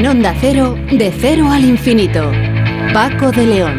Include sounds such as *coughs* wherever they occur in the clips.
En Onda Cero, de cero al infinito. Paco de León.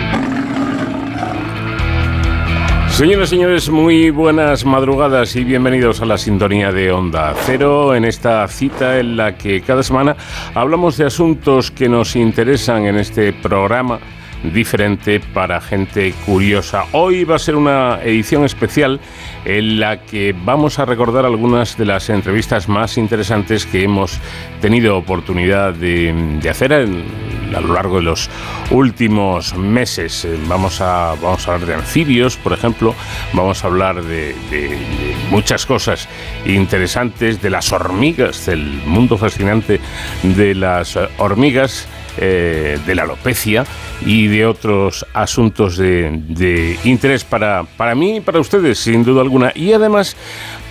Señoras y señores, muy buenas madrugadas y bienvenidos a la sintonía de Onda Cero en esta cita en la que cada semana hablamos de asuntos que nos interesan en este programa diferente para gente curiosa. Hoy va a ser una edición especial en la que vamos a recordar algunas de las entrevistas más interesantes que hemos tenido oportunidad de, hacer a lo largo de los últimos meses. Vamos a, vamos a hablar de anfibios, por ejemplo, vamos a hablar de, de muchas cosas interesantes, de las hormigas, del mundo fascinante de las hormigas eh, de la alopecia y de otros asuntos de, interés para, para mí y para ustedes, sin duda alguna. Y además,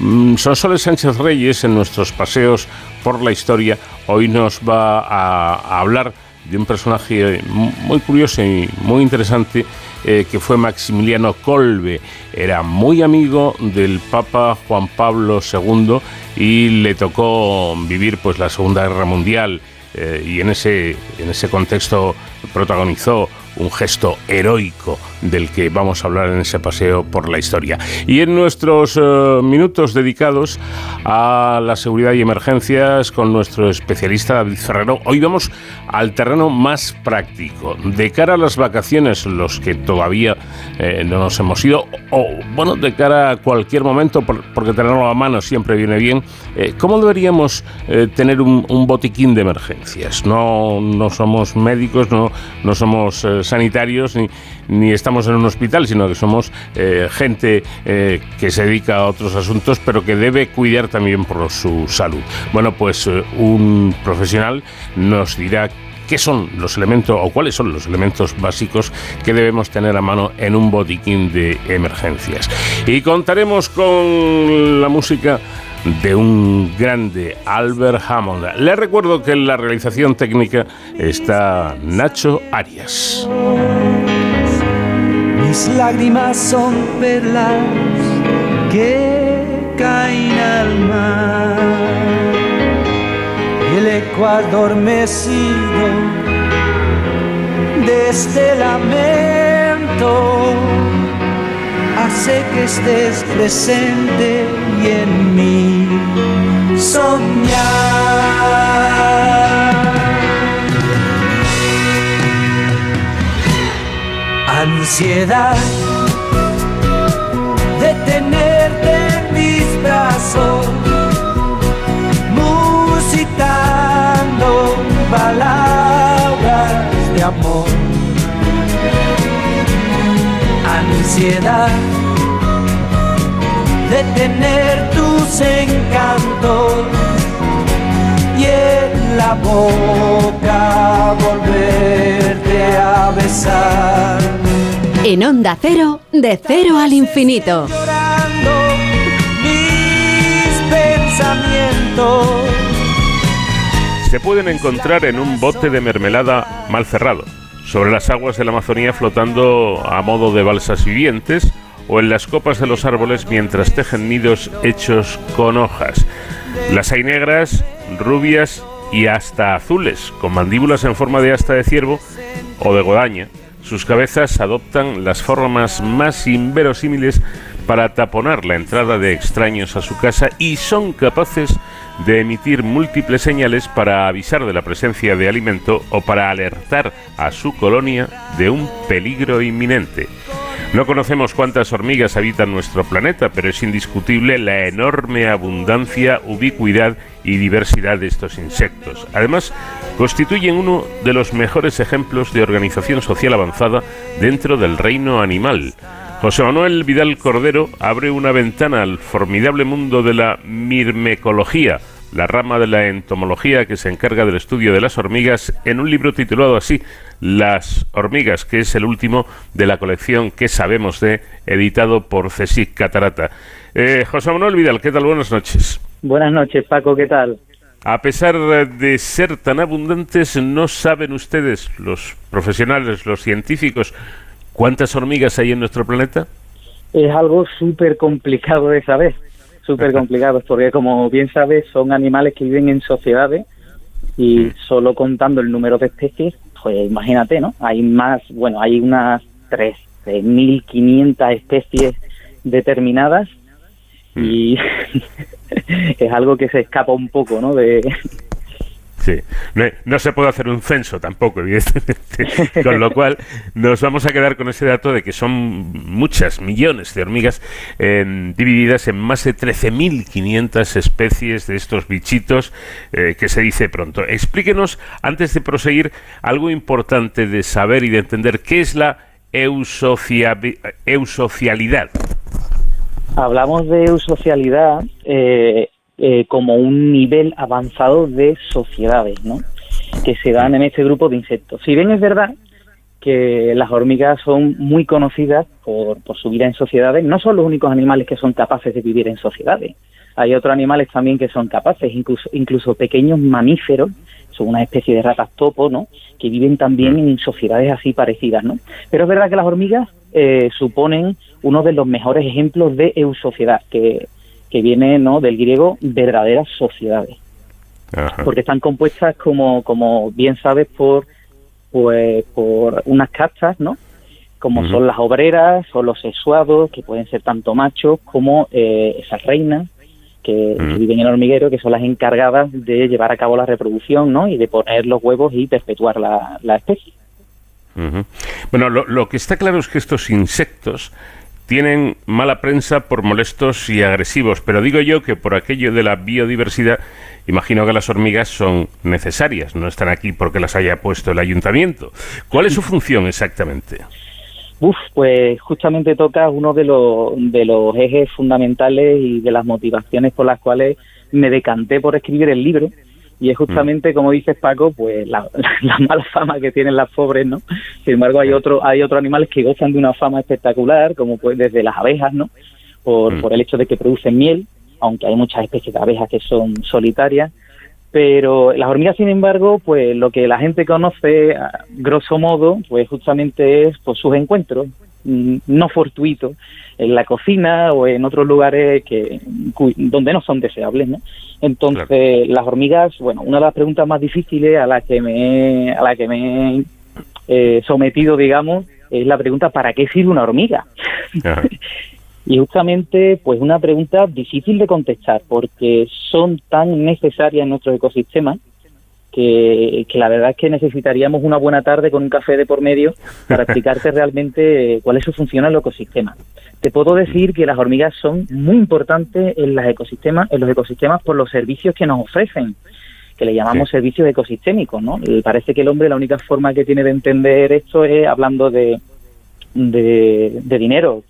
mm, Sonsoles Sánchez Reyes, en nuestros paseos por la historia, hoy nos va a, hablar de un personaje muy curioso y muy interesante eh, que fue Maximiliano Colbe. Era muy amigo del Papa Juan Pablo II y le tocó vivir pues la Segunda Guerra Mundial eh, y en ese, en ese contexto protagonizó un gesto heroico del que vamos a hablar en ese paseo por la historia. Y en nuestros eh, minutos dedicados a la seguridad y emergencias con nuestro especialista David Ferrero, hoy vamos al terreno más práctico. De cara a las vacaciones, los que todavía eh, no nos hemos ido, o bueno, de cara a cualquier momento, porque tenerlo a mano siempre viene bien, eh, ¿cómo deberíamos tener un, botiquín de emergencias? No, no somos médicos, no, no somos sanitarios ni, ni estamos en un hospital, sino que somos eh, gente eh, que se dedica a otros asuntos, pero que debe cuidar también por su salud. Bueno, pues eh, un profesional nos dirá qué son los elementos o cuáles son los elementos básicos que debemos tener a mano en un botiquín de emergencias. Y contaremos con la música de un grande, Albert Hammond. Le recuerdo que en la realización técnica está Nacho Arias. Mis lágrimas son perlas que caen al mar. El eco adormecido de este lamento hace que estés presente y en mí soñar. Ansiedad de tenerte en mis brazos, musitando palabras de amor. Ansiedad de tener tus encantos y en la boca volverte a besar. En Onda Cero, de cero al infinito. mis pensamientos. Se pueden encontrar en un bote de mermelada mal cerrado, sobre las aguas de la Amazonía flotando a modo de balsas vivientes o en las copas de los árboles mientras tejen nidos hechos con hojas. Las hay negras, rubias y hasta azules, con mandíbulas en forma de asta de ciervo o de guadaña. Sus cabezas adoptan las formas más inverosímiles para taponar la entrada de extraños a su casa y son capaces de emitir múltiples señales para avisar de la presencia de alimento o para alertar a su colonia de un peligro inminente. No conocemos cuántas hormigas habitan nuestro planeta, pero es indiscutible la enorme abundancia, ubicuidad y diversidad de estos insectos. Además, constituyen uno de los mejores ejemplos de organización social avanzada dentro del reino animal. José Manuel Vidal Cordero abre una ventana al formidable mundo de la mirmecología, la rama de la entomología que se encarga del estudio de las hormigas, en un libro titulado así, Las hormigas, que es el último de la colección que sabemos de, editado por CSIC Catarata. Eh, José Manuel Vidal, ¿qué tal? Buenas noches. Buenas noches, Paco, ¿qué tal? A pesar de ser tan abundantes, ¿no saben ustedes, los profesionales, los científicos, cuántas hormigas hay en nuestro planeta? Es algo súper complicado de saber súper complicados porque como bien sabes son animales que viven en sociedades Y Mm. solo contando el número de especies, pues imagínate, ¿no? Hay más, bueno, hay unas 13.500 especies determinadas y *laughs* es algo que se escapa un poco, ¿no? De, Sí, no, se puede hacer un censo tampoco, *laughs* evidentemente. Con lo cual, nos vamos a quedar con ese dato de que son muchas millones de hormigas eh, divididas en más de 13.500 especies de estos bichitos eh, que se dice pronto. Explíquenos, antes de proseguir, algo importante de saber y de entender qué es la eusocialidad. Hablamos de eusocialidad eh, eh, como un nivel avanzado de sociedades, ¿no? Que se dan en este grupo de insectos. Si bien es verdad que las hormigas son muy conocidas por, por su vida en sociedades, no son los únicos animales que son capaces de vivir en sociedades. Hay otros animales también que son capaces, incluso, incluso pequeños mamíferos, son una especie de ratas topo, ¿no? Que viven también en sociedades así parecidas, ¿no? Pero es verdad que las hormigas eh, suponen uno de los mejores ejemplos de eusociedad, que, que viene ¿no? del griego verdaderas sociedades, Ajá. porque están compuestas, como, como bien sabes, por, pues, por unas castas, ¿no? como son las obreras o los sexuados, que pueden ser tanto machos como eh, esas reinas que, viven en el hormiguero, que son las encargadas de llevar a cabo la reproducción ¿no? y de poner los huevos y perpetuar la, la especie. Bueno, lo, lo que está claro es que estos insectos tienen mala prensa por molestos y agresivos, pero digo yo que por aquello de la biodiversidad, imagino que las hormigas son necesarias, no están aquí porque las haya puesto el ayuntamiento. ¿Cuál es su función exactamente? Uf, pues justamente toca uno de de los ejes fundamentales y de las motivaciones por las cuales me decanté por escribir el libro. Y es justamente, como dices Paco, pues *laughs* la, la mala fama que tienen las pobres, ¿no? Sin embargo, hay otro, hay otros animales que gozan de una fama espectacular, como pues desde las abejas, ¿no? Por, Mm. por el hecho de que producen miel, aunque hay muchas especies de abejas que son solitarias. Pero las hormigas, sin embargo, pues lo que la gente conoce, grosso modo, pues justamente es pues, sus encuentros mm, no fortuitos en la cocina o en otros lugares que donde no son deseables, ¿no? Entonces, las hormigas, bueno, una de las preguntas más difíciles a la que me he- a la que me he eh, sometido, digamos, es la pregunta ¿para qué sirve una hormiga? *laughs* Y justamente, pues una pregunta difícil de contestar, porque son tan necesarias en nuestro ecosistema que, que la verdad es que necesitaríamos una buena tarde con un café de por medio para explicarte *laughs* realmente cuál es su función en el ecosistema. Te puedo decir que las hormigas son muy importantes en, las ecosistemas, en los ecosistemas por los servicios que nos ofrecen que le llamamos Sí. servicios ecosistémicos, ¿no? Y parece que el hombre la única forma que tiene de entender esto es hablando de, de, de dinero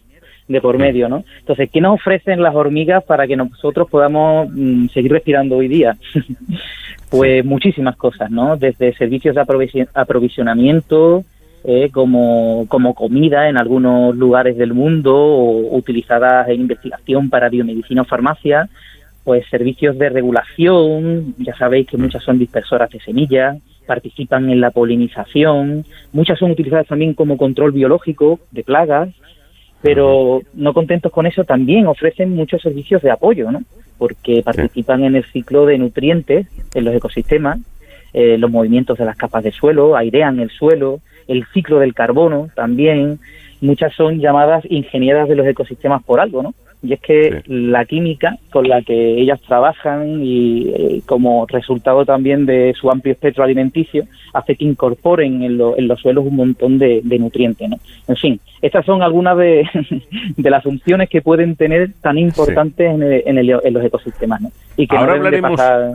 de por medio, ¿no? Entonces, ¿qué nos ofrecen las hormigas para que nosotros podamos mm, seguir respirando hoy día? *laughs* pues muchísimas cosas, ¿no? Desde servicios de aprovision- aprovisionamiento, eh, como, como comida en algunos lugares del mundo, o utilizadas en investigación para biomedicina o farmacia, pues servicios de regulación, ya sabéis que muchas son dispersoras de semillas, participan en la polinización, muchas son utilizadas también como control biológico de plagas, pero no contentos con eso también ofrecen muchos servicios de apoyo, ¿no? Porque participan en el ciclo de nutrientes en los ecosistemas, eh, los movimientos de las capas de suelo, airean el suelo, el ciclo del carbono también. Muchas son llamadas ingenieras de los ecosistemas por algo, ¿no? Y es que la química con la que ellas trabajan y eh, como resultado también de su amplio espectro alimenticio hace que incorporen en, lo- en los suelos un montón de, de nutrientes, ¿no? En fin, estas son algunas de, *laughs* de las funciones que pueden tener tan importantes en, el- en el- en los ecosistemas, ¿no? Y que Ahora no deben de hablaremos- pasar...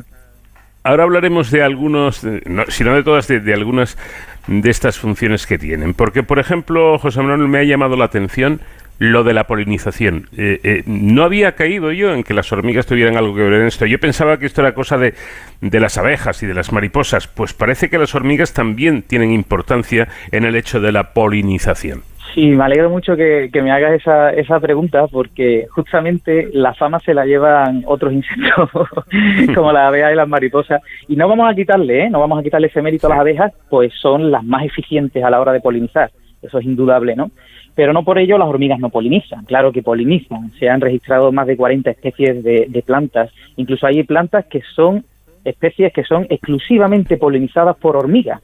Ahora hablaremos de algunos, no, si no de todas, de, de algunas de estas funciones que tienen. Porque, por ejemplo, José Manuel, me ha llamado la atención lo de la polinización. Eh, eh, no había caído yo en que las hormigas tuvieran algo que ver en esto. Yo pensaba que esto era cosa de, de las abejas y de las mariposas. Pues parece que las hormigas también tienen importancia en el hecho de la polinización. Sí, me alegro mucho que, que me hagas esa, esa pregunta porque justamente la fama se la llevan otros insectos *laughs* como las abejas y las mariposas y no vamos a quitarle, ¿eh? no vamos a quitarle ese mérito a las abejas, pues son las más eficientes a la hora de polinizar, eso es indudable, ¿no? Pero no por ello las hormigas no polinizan, claro que polinizan, se han registrado más de 40 especies de, de plantas, incluso hay plantas que son especies que son exclusivamente polinizadas por hormigas.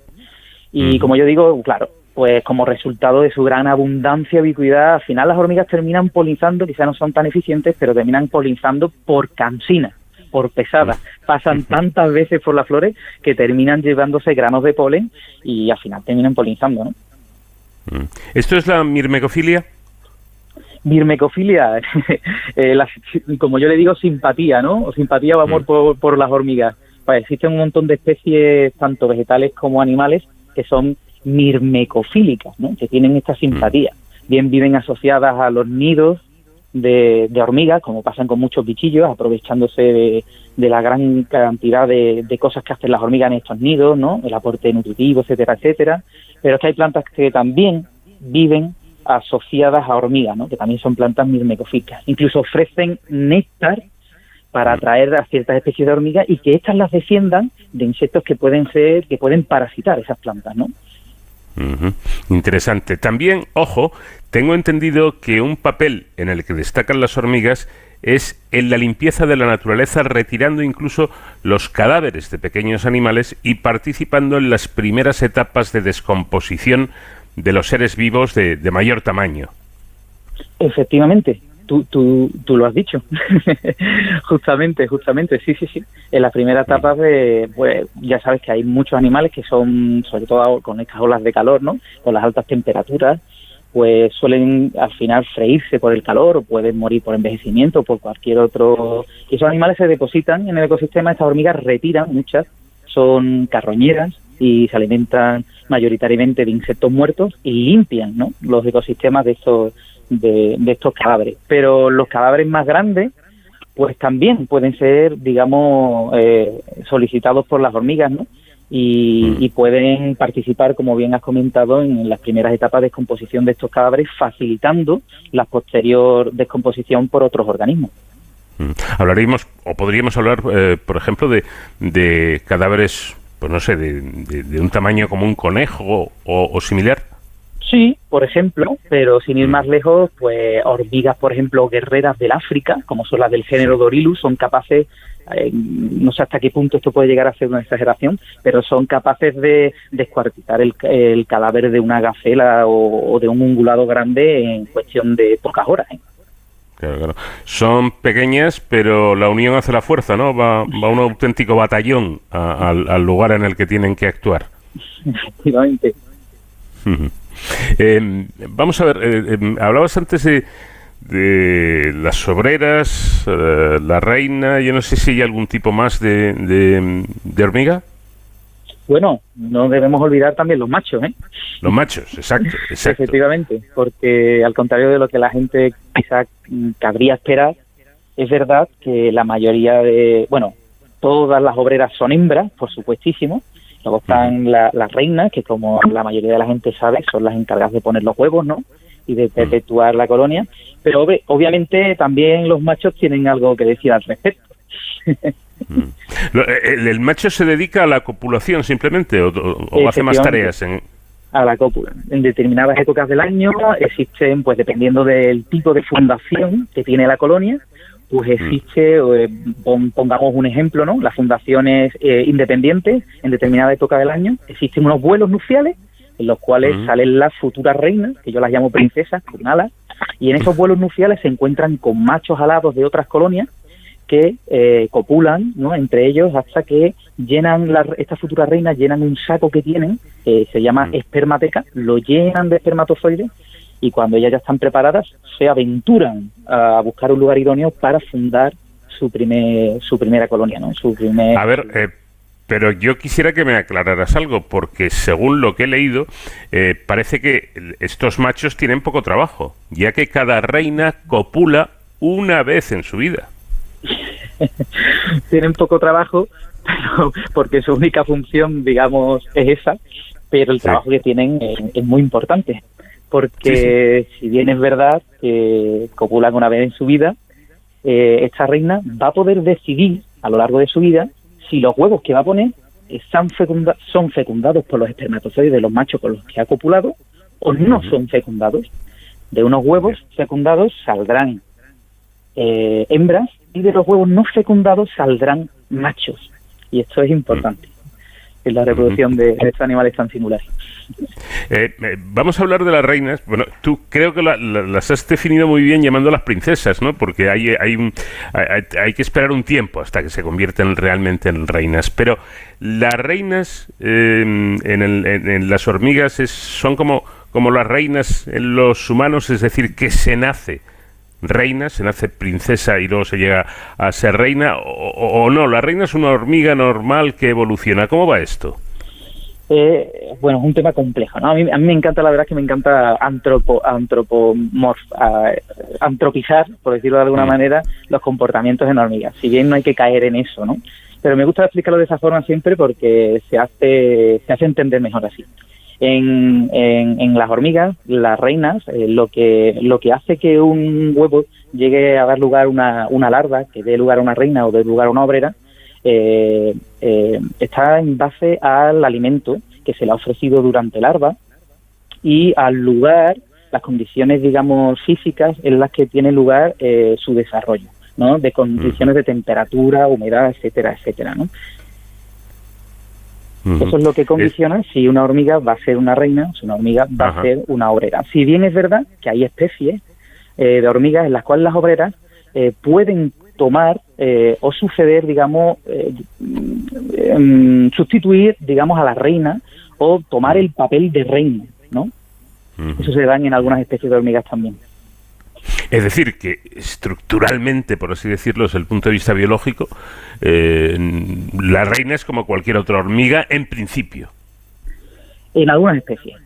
Y como yo digo, claro, pues como resultado de su gran abundancia y ubicuidad, al final las hormigas terminan polinizando, quizás no son tan eficientes, pero terminan polinizando por cansina, por pesada. Pasan tantas veces por las flores que terminan llevándose granos de polen y al final terminan polinizando, ¿no? Mm. ¿Esto es la mirmecofilia? Mirmecofilia, *laughs* eh, como yo le digo, simpatía, ¿no? O simpatía o amor por, por las hormigas. Pues existen un montón de especies, tanto vegetales como animales, que son mirmecofílicas, ¿no? que tienen esta simpatía. Bien viven asociadas a los nidos de, hormigas, como pasan con muchos bichillos, aprovechándose de, la gran cantidad de, cosas que hacen las hormigas en estos nidos, ¿no? el aporte nutritivo, etcétera, etcétera. Pero es que hay plantas que también viven asociadas a hormigas, ¿no? que también son plantas mirmecofílicas. Incluso ofrecen néctar para atraer a ciertas especies de hormigas y que éstas las defiendan de insectos que pueden ser, que pueden parasitar esas plantas, ¿no? Interesante. También, ojo, tengo entendido que un papel en el que destacan las hormigas es en la limpieza de la naturaleza, retirando incluso los cadáveres de pequeños animales y participando en las primeras etapas de descomposición de los seres vivos de mayor tamaño. Efectivamente, tú, tú, tú lo has dicho. *laughs* justamente, justamente, sí, sí, sí. En la primera etapa, de, pues ya sabes que hay muchos animales que son, sobre todo con estas olas de calor, ¿no? Con las altas temperaturas, pues suelen al final freírse por el calor o pueden morir por envejecimiento o por cualquier otro. Y esos animales se depositan en el ecosistema, estas hormigas retiran muchas, son carroñeras y se alimentan mayoritariamente de insectos muertos y limpian ¿no? los ecosistemas de estos de, estos cadáveres. Pero los cadáveres más grandes, pues también pueden ser, digamos, eh, solicitados por las hormigas, ¿no? Y, mm. y, pueden participar, como bien has comentado, en las primeras etapas de descomposición de estos cadáveres, facilitando la posterior descomposición por otros organismos. Mm. Hablaríamos, o podríamos hablar, eh, por ejemplo, de, de, cadáveres, pues no sé, de, de, un tamaño como un conejo o, o similar. Sí, por ejemplo, pero sin ir más lejos, pues hormigas, por ejemplo, guerreras del África, como son las del género Dorilus, son capaces, eh, no sé hasta qué punto esto puede llegar a ser una exageración, pero son capaces de descuartizar el, cadáver de una gacela o, de un ungulado grande en cuestión de pocas horas. ¿eh? Claro, claro. Son pequeñas, pero la unión hace la fuerza, ¿no? Va, va un auténtico batallón al, lugar en el que tienen que actuar. *laughs* Efectivamente. Eh, vamos a ver, eh, em, hablabas antes de, de las obreras, eh, la reina, yo no sé si hay algún tipo más de, de, hormiga. Bueno, no debemos olvidar también los machos, ¿eh? Los machos, exacto, *laughs* exacto. Efectivamente, porque al contrario de lo que la gente quizá cabría esperar, es verdad que la mayoría de, bueno, todas las obreras son hembras, por supuestísimo, Luego están las reinas, que como la mayoría de la gente sabe, son las encargadas de poner los huevos, ¿no? Y de perpetuar la colonia. Pero obviamente también los machos tienen algo que decir al respecto. ¿El, macho se dedica a la copulación simplemente o, hace más tareas? En... A la cópula. En determinadas épocas del año existen, pues dependiendo del tipo de fundación que tiene la colonia, pues mm. existe, eh, pongamos un ejemplo, ¿no? Las fundaciones eh, independientes en determinada época del año, existen unos vuelos nupciales en los cuales mm. salen las futuras reinas, que yo las llamo princesas, con alas, y en esos vuelos nupciales se encuentran con machos alados de otras colonias que eh, copulan ¿no? entre ellos hasta que llenan la, estas futuras reinas llenan un saco que tienen que se llama mm. espermateca lo llenan de espermatozoides y cuando ellas ya están preparadas se aventuran a buscar un lugar idóneo para fundar su primer su primera colonia, ¿no? Su primer A ver, eh, pero yo quisiera que me aclararas algo porque según lo que he leído eh, parece que estos machos tienen poco trabajo, ya que cada reina copula una vez en su vida. *laughs* tienen poco trabajo porque su única función, digamos, es esa, pero el trabajo que tienen es muy importante porque si bien es verdad que copulan una vez en su vida, eh, esta reina va a poder decidir a lo largo de su vida si los huevos que va a poner están son fecundados por los espermatozoides de los machos con los que ha copulado o no son fecundados. De unos huevos fecundados saldrán eh, hembras y de los huevos no fecundados saldrán machos. Y esto es importante en la reproducción de estos animales tan singulares. Eh, eh, vamos a hablar de las reinas. Bueno, tú creo que las has definido muy bien llamándolas princesas, ¿no? Porque hay, hay, hay, que esperar un tiempo hasta que se convierten realmente en reinas. Pero las reinas eh, en, las hormigas son como, como las reinas en los humanos, es decir, que se nace reina, se nace princesa y luego se llega a ser reina, o, o no, la reina es una hormiga normal que evoluciona. ¿Cómo va esto? Eh, bueno, es un tema complejo. ¿no? A, mí, a mí me encanta, la verdad, que me encanta antropo, antropomorf, antropizar, por decirlo de alguna mm. manera, los comportamientos en hormigas. Si bien no hay que caer en eso, ¿no? Pero me gusta explicarlo de esa forma siempre porque se hace, se hace entender mejor así. En, en, las hormigas, las reinas, eh, lo que lo que hace que un huevo llegue a dar lugar a una, una larva, que dé lugar a una reina o dé lugar a una obrera, eh, eh, está en base al alimento que se le ha ofrecido durante el larva y al lugar, las condiciones, digamos, físicas en las que tiene lugar eh, su desarrollo, ¿no? De condiciones de temperatura, humedad, etcétera, etcétera, ¿no? Eso es lo que condiciona si una hormiga va a ser una reina, si una hormiga va a ser una obrera. Si bien es verdad que hay especies de hormigas en las cuales las obreras pueden tomar eh, o suceder, digamos, eh, em, sustituir, digamos, a la reina o tomar el papel de reina, ¿no? Eso se da en algunas especies de hormigas también. Es decir, que estructuralmente, por así decirlo, desde el punto de vista biológico, eh, la reina es como cualquier otra hormiga en principio. En algunas especies.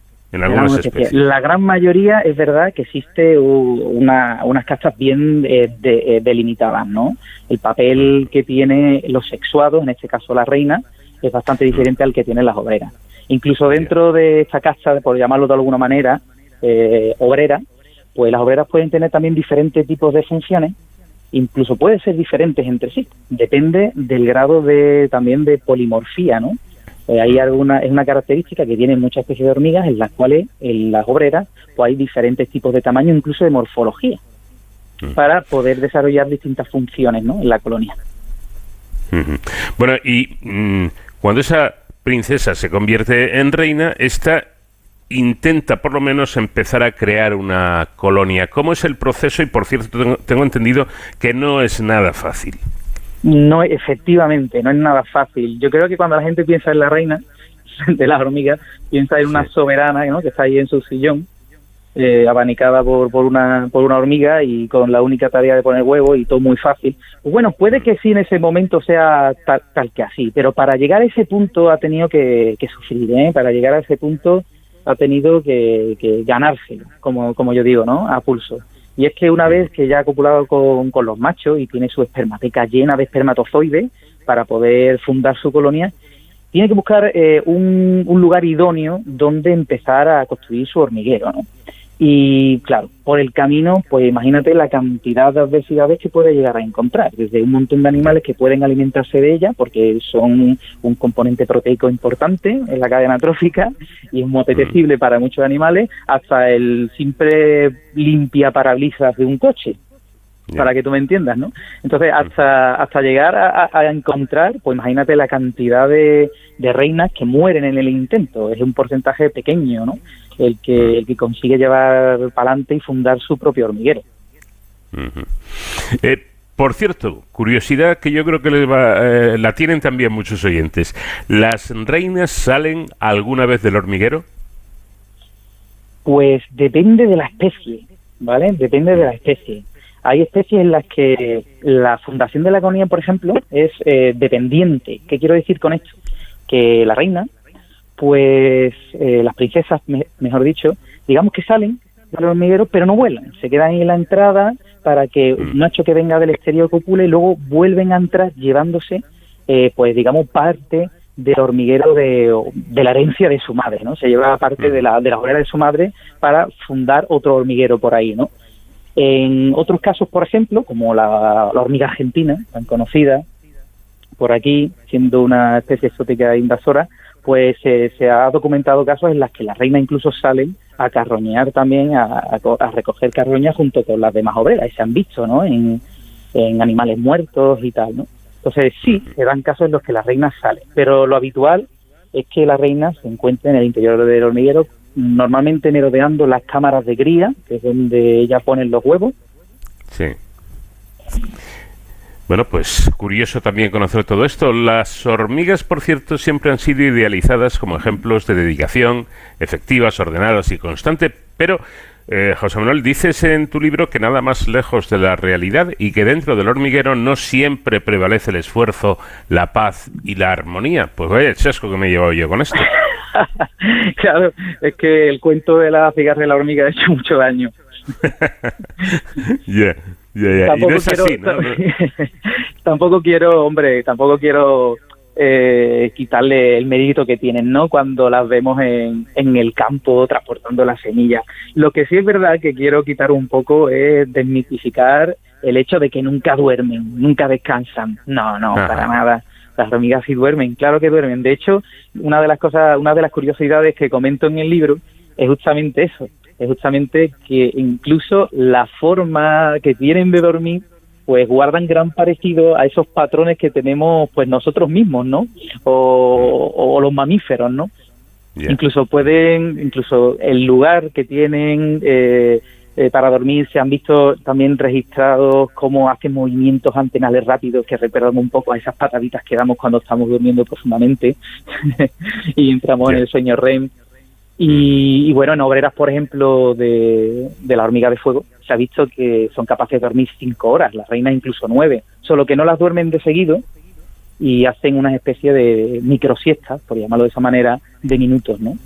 La gran mayoría es verdad que existe unas castas bien eh, eh, delimitadas, ¿no? El papel que tiene los sexuados, en este caso la reina, es bastante diferente al que tienen las obreras. Incluso dentro de esta casta, por llamarlo de alguna manera, eh, obrera, pues las obreras pueden tener también diferentes tipos de funciones, incluso pueden ser diferentes entre sí. Depende del grado de también de polimorfía, ¿no? Eh, hay alguna, es una característica que tienen muchas especies de hormigas en las cuales en las obreras pues hay diferentes tipos de tamaño, incluso de morfología, mm. para poder desarrollar distintas funciones ¿no? en la colonia. Bueno, y mm, cuando esa princesa se convierte en reina, esta intenta por lo menos empezar a crear una colonia. ¿Cómo es el proceso? Y por cierto, tengo entendido que no es nada fácil. No, efectivamente, no es nada fácil. Yo creo que cuando la gente piensa en la reina *laughs* de las hormigas, piensa en una soberana ¿no? que está ahí en su sillón, eh, abanicada por, por, una, por una hormiga y con la única tarea de poner huevo y todo muy fácil. Pues bueno, puede que sí en ese momento sea tal, que así, pero para llegar a ese punto ha tenido que, sufrir, ¿eh? para llegar a ese punto ha tenido que, que ganarse, como, como yo digo, ¿no? A pulso. Y es que una vez que ya ha copulado con, los machos y tiene su espermateca llena de espermatozoides para poder fundar su colonia, tiene que buscar eh, un, un, lugar idóneo donde empezar a construir su hormiguero, ¿no? Y claro, por el camino, pues imagínate la cantidad de adversidades que puede llegar a encontrar, desde un montón de animales que pueden alimentarse de ella, porque son un componente proteico importante en la cadena trófica y es muy apetecible para muchos animales, hasta el simple limpia parabrisas de un coche, para que tú me entiendas, ¿no? Entonces, hasta, hasta llegar a, encontrar, pues imagínate la cantidad de, de reinas que mueren en el intento, es un porcentaje pequeño, ¿no? El que, el que consigue llevar para adelante y fundar su propio hormiguero. Eh, por cierto, curiosidad que yo creo que eh, la tienen también muchos oyentes. ¿Las reinas salen alguna vez del hormiguero? Pues depende de la especie, ¿vale? Depende de la especie. Hay especies en las que la fundación de la colonia, por ejemplo, es eh, dependiente. ¿Qué quiero decir con esto? Que la reina pues eh, las princesas, mejor dicho, digamos que salen del hormiguero, pero no vuelan, se quedan ahí en la entrada para que un mm. macho que venga del exterior copule y luego vuelven a entrar llevándose, eh, pues digamos, parte del hormiguero de, de, la herencia de su madre, ¿no? Se lleva parte de la, de la de su madre para fundar otro hormiguero por ahí, ¿no? En otros casos, por ejemplo, como la, la hormiga argentina, tan conocida por aquí, siendo una especie exótica invasora, pues eh, se ha documentado casos en los que las reinas incluso salen a carroñear también, a, recoger carroñas junto con las demás obreras, y se han visto, ¿no? En, animales muertos y tal, ¿no? Entonces sí, se dan casos en los que las reinas salen, pero lo habitual es que la reina se encuentre en el interior del hormiguero, normalmente merodeando las cámaras de cría, que es donde ella ponen los huevos. Sí. Bueno, pues curioso también conocer todo esto. Las hormigas, por cierto, siempre han sido idealizadas como ejemplos de dedicación, efectivas, ordenadas y constante, pero eh, José Manuel, dices en tu libro que nada más lejos de la realidad y que dentro del hormiguero no siempre prevalece el esfuerzo, la paz y la armonía. Pues vaya el chasco que me he llevado yo con esto. *laughs* claro, es que el cuento de la cigarra de la hormiga ha hecho mucho daño. *laughs* Tampoco, quiero, *laughs* tampoco quiero, hombre, tampoco quiero eh, quitarle el mérito que tienen, ¿no? Cuando las vemos en, en el campo transportando las semillas. Lo que sí es verdad que quiero quitar un poco es desmitificar el hecho de que nunca duermen, nunca descansan. No, no, para nada. Las hormigas sí duermen, claro que duermen. De hecho, una de las cosas, una de las curiosidades que comento en el libro es justamente eso, es justamente que incluso la forma que tienen de dormir pues guardan gran parecido a esos patrones que tenemos pues nosotros mismos, ¿no? O, los mamíferos, ¿no? Incluso pueden, incluso el lugar que tienen eh, eh, para dormir se han visto también registrados cómo hacen movimientos antenales rápidos que recuerdan un poco a esas pataditas que damos cuando estamos durmiendo profundamente *laughs* y entramos en el sueño REM. Y, bueno, en obreras, por ejemplo, de, la hormiga de fuego, se ha visto que son capaces de dormir cinco horas, las reinas incluso nueve, solo que no las duermen de seguido y hacen una especie de microsiestas, por llamarlo de esa manera, de minutos, ¿no?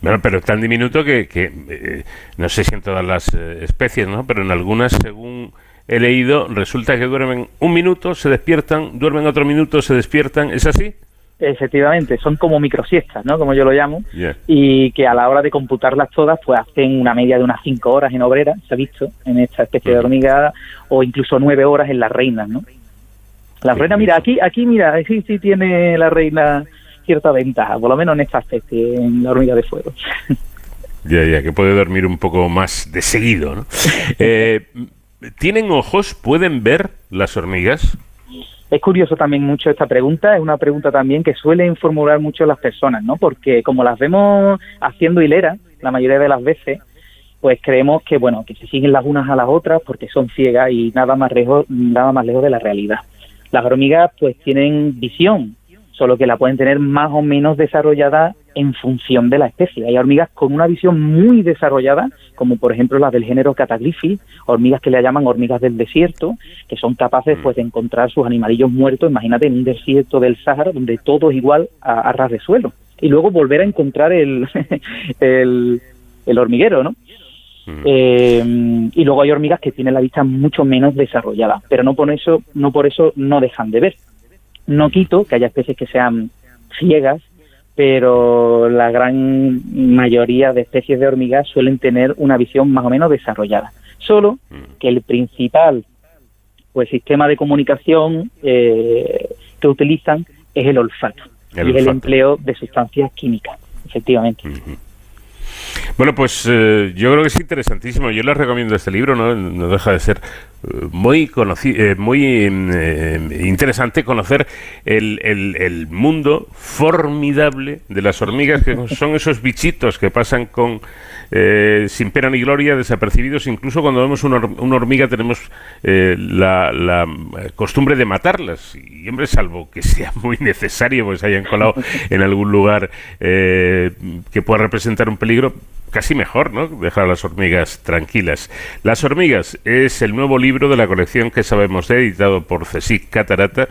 Bueno, pero es tan diminuto que, que eh, no sé si en todas las eh, especies, ¿no? Pero en algunas, según he leído, resulta que duermen un minuto, se despiertan, duermen otro minuto, se despiertan. ¿Es así? Efectivamente, son como microsiestas, ¿no? Como yo lo llamo, y que a la hora de computarlas todas, pues hacen una media de unas cinco horas en obrera, se ha visto, en esta especie de hormiga, o incluso nueve horas en las reinas, ¿no? La reina, mira, aquí, aquí, mira, sí, sí tiene la reina cierta ventaja, por lo menos en esta especie, en la hormiga de fuego. *laughs* Ya, ya, que puede dormir un poco más de seguido, ¿no? *laughs* Eh, ¿Tienen ojos? ¿Pueden ver las hormigas? Es curioso también mucho esta pregunta, es una pregunta también que suelen formular mucho las personas, ¿no? Porque como las vemos haciendo hilera, la mayoría de las veces, pues creemos que, bueno, que se siguen las unas a las otras porque son ciegas y nada más lejos, nada más lejos de la realidad. Las hormigas, pues tienen visión, solo que la pueden tener más o menos desarrollada en función de la especie. Hay hormigas con una visión muy desarrollada, como por ejemplo las del género Cataglyphi, hormigas que le llaman hormigas del desierto, que son capaces pues de encontrar sus animalillos muertos, imagínate en un desierto del Sáhara donde todo es igual a, ras de suelo, y luego volver a encontrar el, *laughs* el, hormiguero, ¿no? Eh, y luego hay hormigas que tienen la vista mucho menos desarrollada, pero no por eso no por eso no dejan de ver. No quito que haya especies que sean ciegas, pero la gran mayoría de especies de hormigas suelen tener una visión más o menos desarrollada. Solo mm. que el principal pues sistema de comunicación eh, que utilizan es el olfato y el empleo de sustancias químicas, efectivamente. Bueno, pues eh, yo creo que es interesantísimo. Yo les recomiendo este libro, no, no deja de ser eh, muy eh, muy interesante conocer el, el, mundo formidable de las hormigas, que son esos bichitos que pasan con sin pena ni gloria, desapercibidos. Incluso cuando vemos una, una hormiga tenemos la, la, costumbre de matarlas. Y hombre, salvo que sea *laughs* muy necesario, pues hayan colado *laughs* en algún lugar que pueda representar un peligro, casi mejor, ¿no? Dejar a las hormigas tranquilas. Las hormigas es el nuevo libro de la colección que sabemos de, editado por CSIC Catarata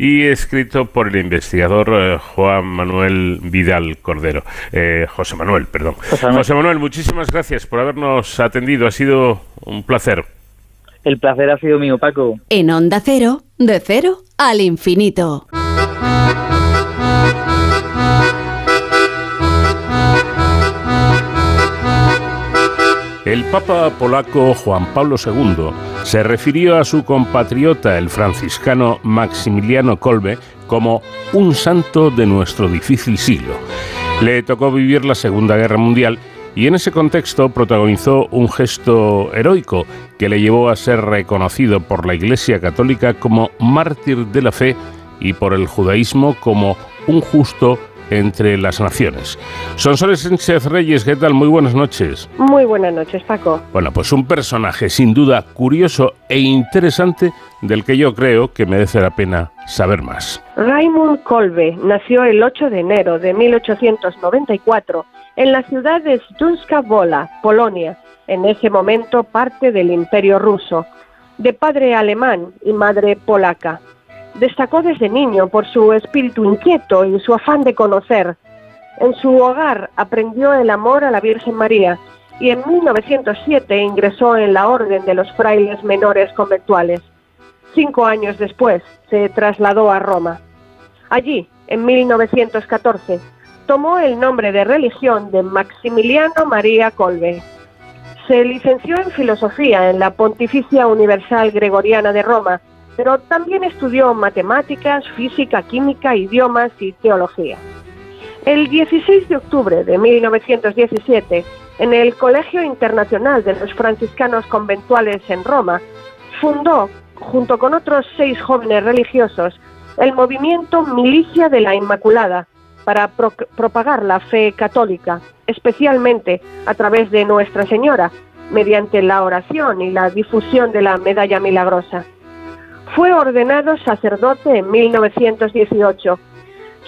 y escrito por el investigador eh, Juan Manuel Vidal Cordero. Eh, José Manuel, perdón. José Manuel. muchísimas gracias por habernos atendido. Ha sido un placer. El placer ha sido mío, Paco. En Onda Cero, de cero al infinito. El Papa polaco Juan Pablo II se refirió a su compatriota, el franciscano Maximiliano Kolbe, como un santo de nuestro difícil siglo. Le tocó vivir la Segunda Guerra Mundial y en ese contexto protagonizó un gesto heroico que le llevó a ser reconocido por la Iglesia Católica como mártir de la fe y por el judaísmo como un justo entre las naciones. Sonsoles Sánchez Reyes, ¿qué tal? Muy buenas noches. Muy buenas noches, Paco. Bueno, pues un personaje sin duda curioso e interesante del que yo creo que merece la pena saber más. Raimund Kolbe nació el 8 de enero de 1894 en la ciudad de Studska Wola, Polonia, en ese momento parte del Imperio ruso, de padre alemán y madre polaca. Destacó desde niño por su espíritu inquieto y su afán de conocer. En su hogar aprendió el amor a la Virgen María y en 1907 ingresó en la Orden de los Frailes Menores Conventuales. Cinco años después se trasladó a Roma. Allí, en 1914, tomó el nombre de religión de Maximiliano María Colbe. Se licenció en filosofía en la Pontificia Universal Gregoriana de Roma pero también estudió matemáticas, física, química, idiomas y teología. El 16 de octubre de 1917, en el Colegio Internacional de los Franciscanos Conventuales en Roma, fundó, junto con otros seis jóvenes religiosos, el movimiento Milicia de la Inmaculada para propagar la fe católica, especialmente a través de Nuestra Señora, mediante la oración y la difusión de la medalla milagrosa. Fue ordenado sacerdote en 1918.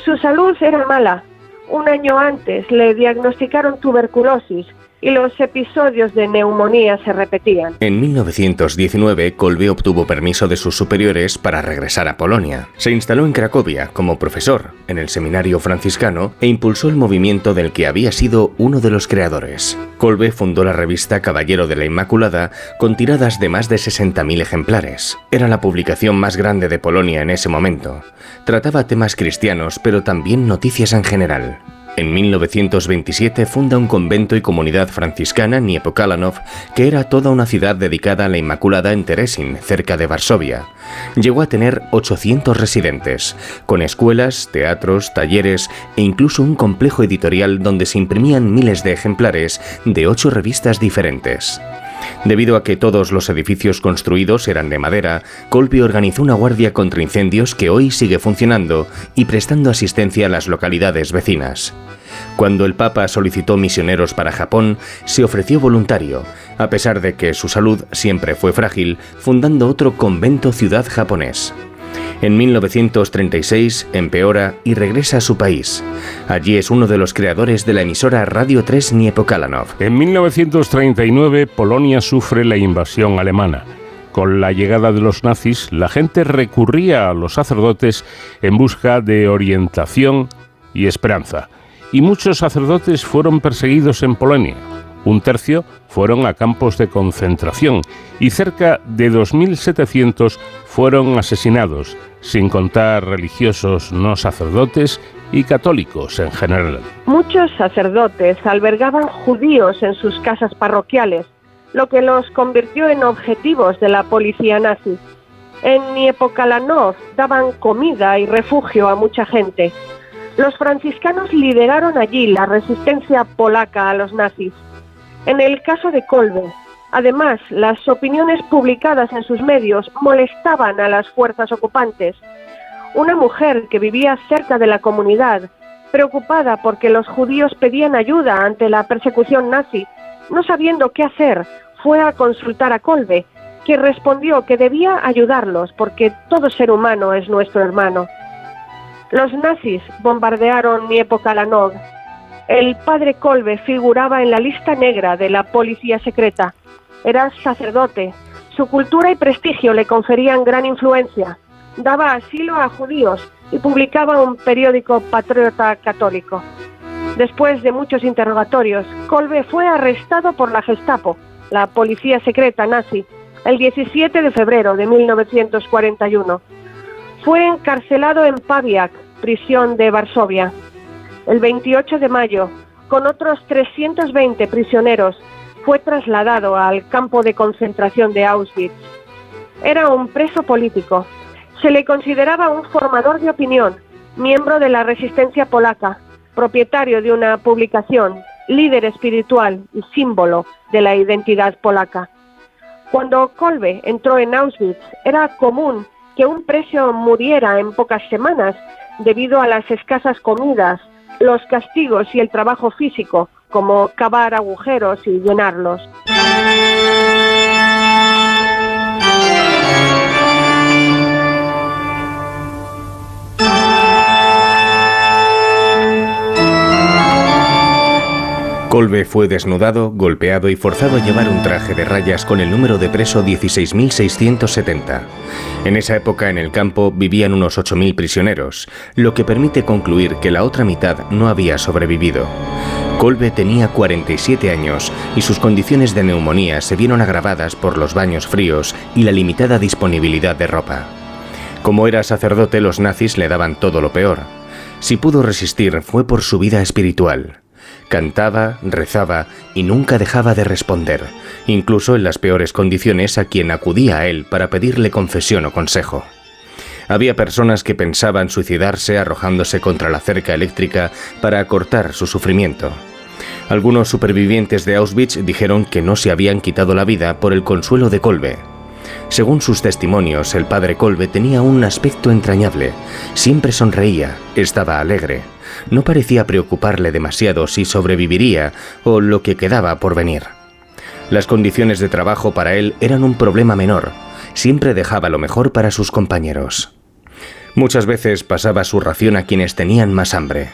Su salud era mala. Un año antes le diagnosticaron tuberculosis y los episodios de neumonía se repetían. En 1919, Kolbe obtuvo permiso de sus superiores para regresar a Polonia. Se instaló en Cracovia como profesor en el seminario franciscano e impulsó el movimiento del que había sido uno de los creadores. Kolbe fundó la revista Caballero de la Inmaculada con tiradas de más de 60.000 ejemplares. Era la publicación más grande de Polonia en ese momento. Trataba temas cristianos, pero también noticias en general. En 1927 funda un convento y comunidad franciscana Niepokalanov, que era toda una ciudad dedicada a la Inmaculada en Teresin, cerca de Varsovia. Llegó a tener 800 residentes, con escuelas, teatros, talleres e incluso un complejo editorial donde se imprimían miles de ejemplares de ocho revistas diferentes. Debido a que todos los edificios construidos eran de madera, Colby organizó una guardia contra incendios que hoy sigue funcionando y prestando asistencia a las localidades vecinas. Cuando el Papa solicitó misioneros para Japón, se ofreció voluntario, a pesar de que su salud siempre fue frágil, fundando otro convento ciudad japonés. En 1936 empeora y regresa a su país. Allí es uno de los creadores de la emisora Radio 3 Niepokalanov. En 1939 Polonia sufre la invasión alemana. Con la llegada de los nazis, la gente recurría a los sacerdotes en busca de orientación y esperanza. Y muchos sacerdotes fueron perseguidos en Polonia. Un tercio fueron a campos de concentración y cerca de 2.700 fueron asesinados, sin contar religiosos no sacerdotes y católicos en general. Muchos sacerdotes albergaban judíos en sus casas parroquiales, lo que los convirtió en objetivos de la policía nazi. En Niepokalanov daban comida y refugio a mucha gente. Los franciscanos lideraron allí la resistencia polaca a los nazis. En el caso de Kolbe, Además, las opiniones publicadas en sus medios molestaban a las fuerzas ocupantes. Una mujer que vivía cerca de la comunidad, preocupada porque los judíos pedían ayuda ante la persecución nazi, no sabiendo qué hacer, fue a consultar a Kolbe, que respondió que debía ayudarlos porque todo ser humano es nuestro hermano. Los nazis bombardearon Niepokalanov. El padre Kolbe figuraba en la lista negra de la policía secreta. Era sacerdote. Su cultura y prestigio le conferían gran influencia. Daba asilo a judíos y publicaba un periódico patriota católico. Después de muchos interrogatorios, Kolbe fue arrestado por la Gestapo, la policía secreta nazi, el 17 de febrero de 1941. Fue encarcelado en Paviak, prisión de Varsovia. El 28 de mayo, con otros 320 prisioneros, fue trasladado al campo de concentración de Auschwitz. Era un preso político. Se le consideraba un formador de opinión, miembro de la resistencia polaca, propietario de una publicación, líder espiritual y símbolo de la identidad polaca. Cuando Kolbe entró en Auschwitz, era común que un preso muriera en pocas semanas debido a las escasas comidas, los castigos y el trabajo físico, como cavar agujeros y llenarlos. Colbe fue desnudado, golpeado y forzado a llevar un traje de rayas con el número de preso 16.670. En esa época en el campo vivían unos 8.000 prisioneros, lo que permite concluir que la otra mitad no había sobrevivido. Colbe tenía 47 años y sus condiciones de neumonía se vieron agravadas por los baños fríos y la limitada disponibilidad de ropa. Como era sacerdote, los nazis le daban todo lo peor. Si pudo resistir fue por su vida espiritual. Cantaba, rezaba y nunca dejaba de responder, incluso en las peores condiciones a quien acudía a él para pedirle confesión o consejo. Había personas que pensaban suicidarse arrojándose contra la cerca eléctrica para acortar su sufrimiento. Algunos supervivientes de Auschwitz dijeron que no se habían quitado la vida por el consuelo de Kolbe. Según sus testimonios, el padre Kolbe tenía un aspecto entrañable. Siempre sonreía, estaba alegre no parecía preocuparle demasiado si sobreviviría o lo que quedaba por venir. Las condiciones de trabajo para él eran un problema menor. Siempre dejaba lo mejor para sus compañeros. Muchas veces pasaba su ración a quienes tenían más hambre.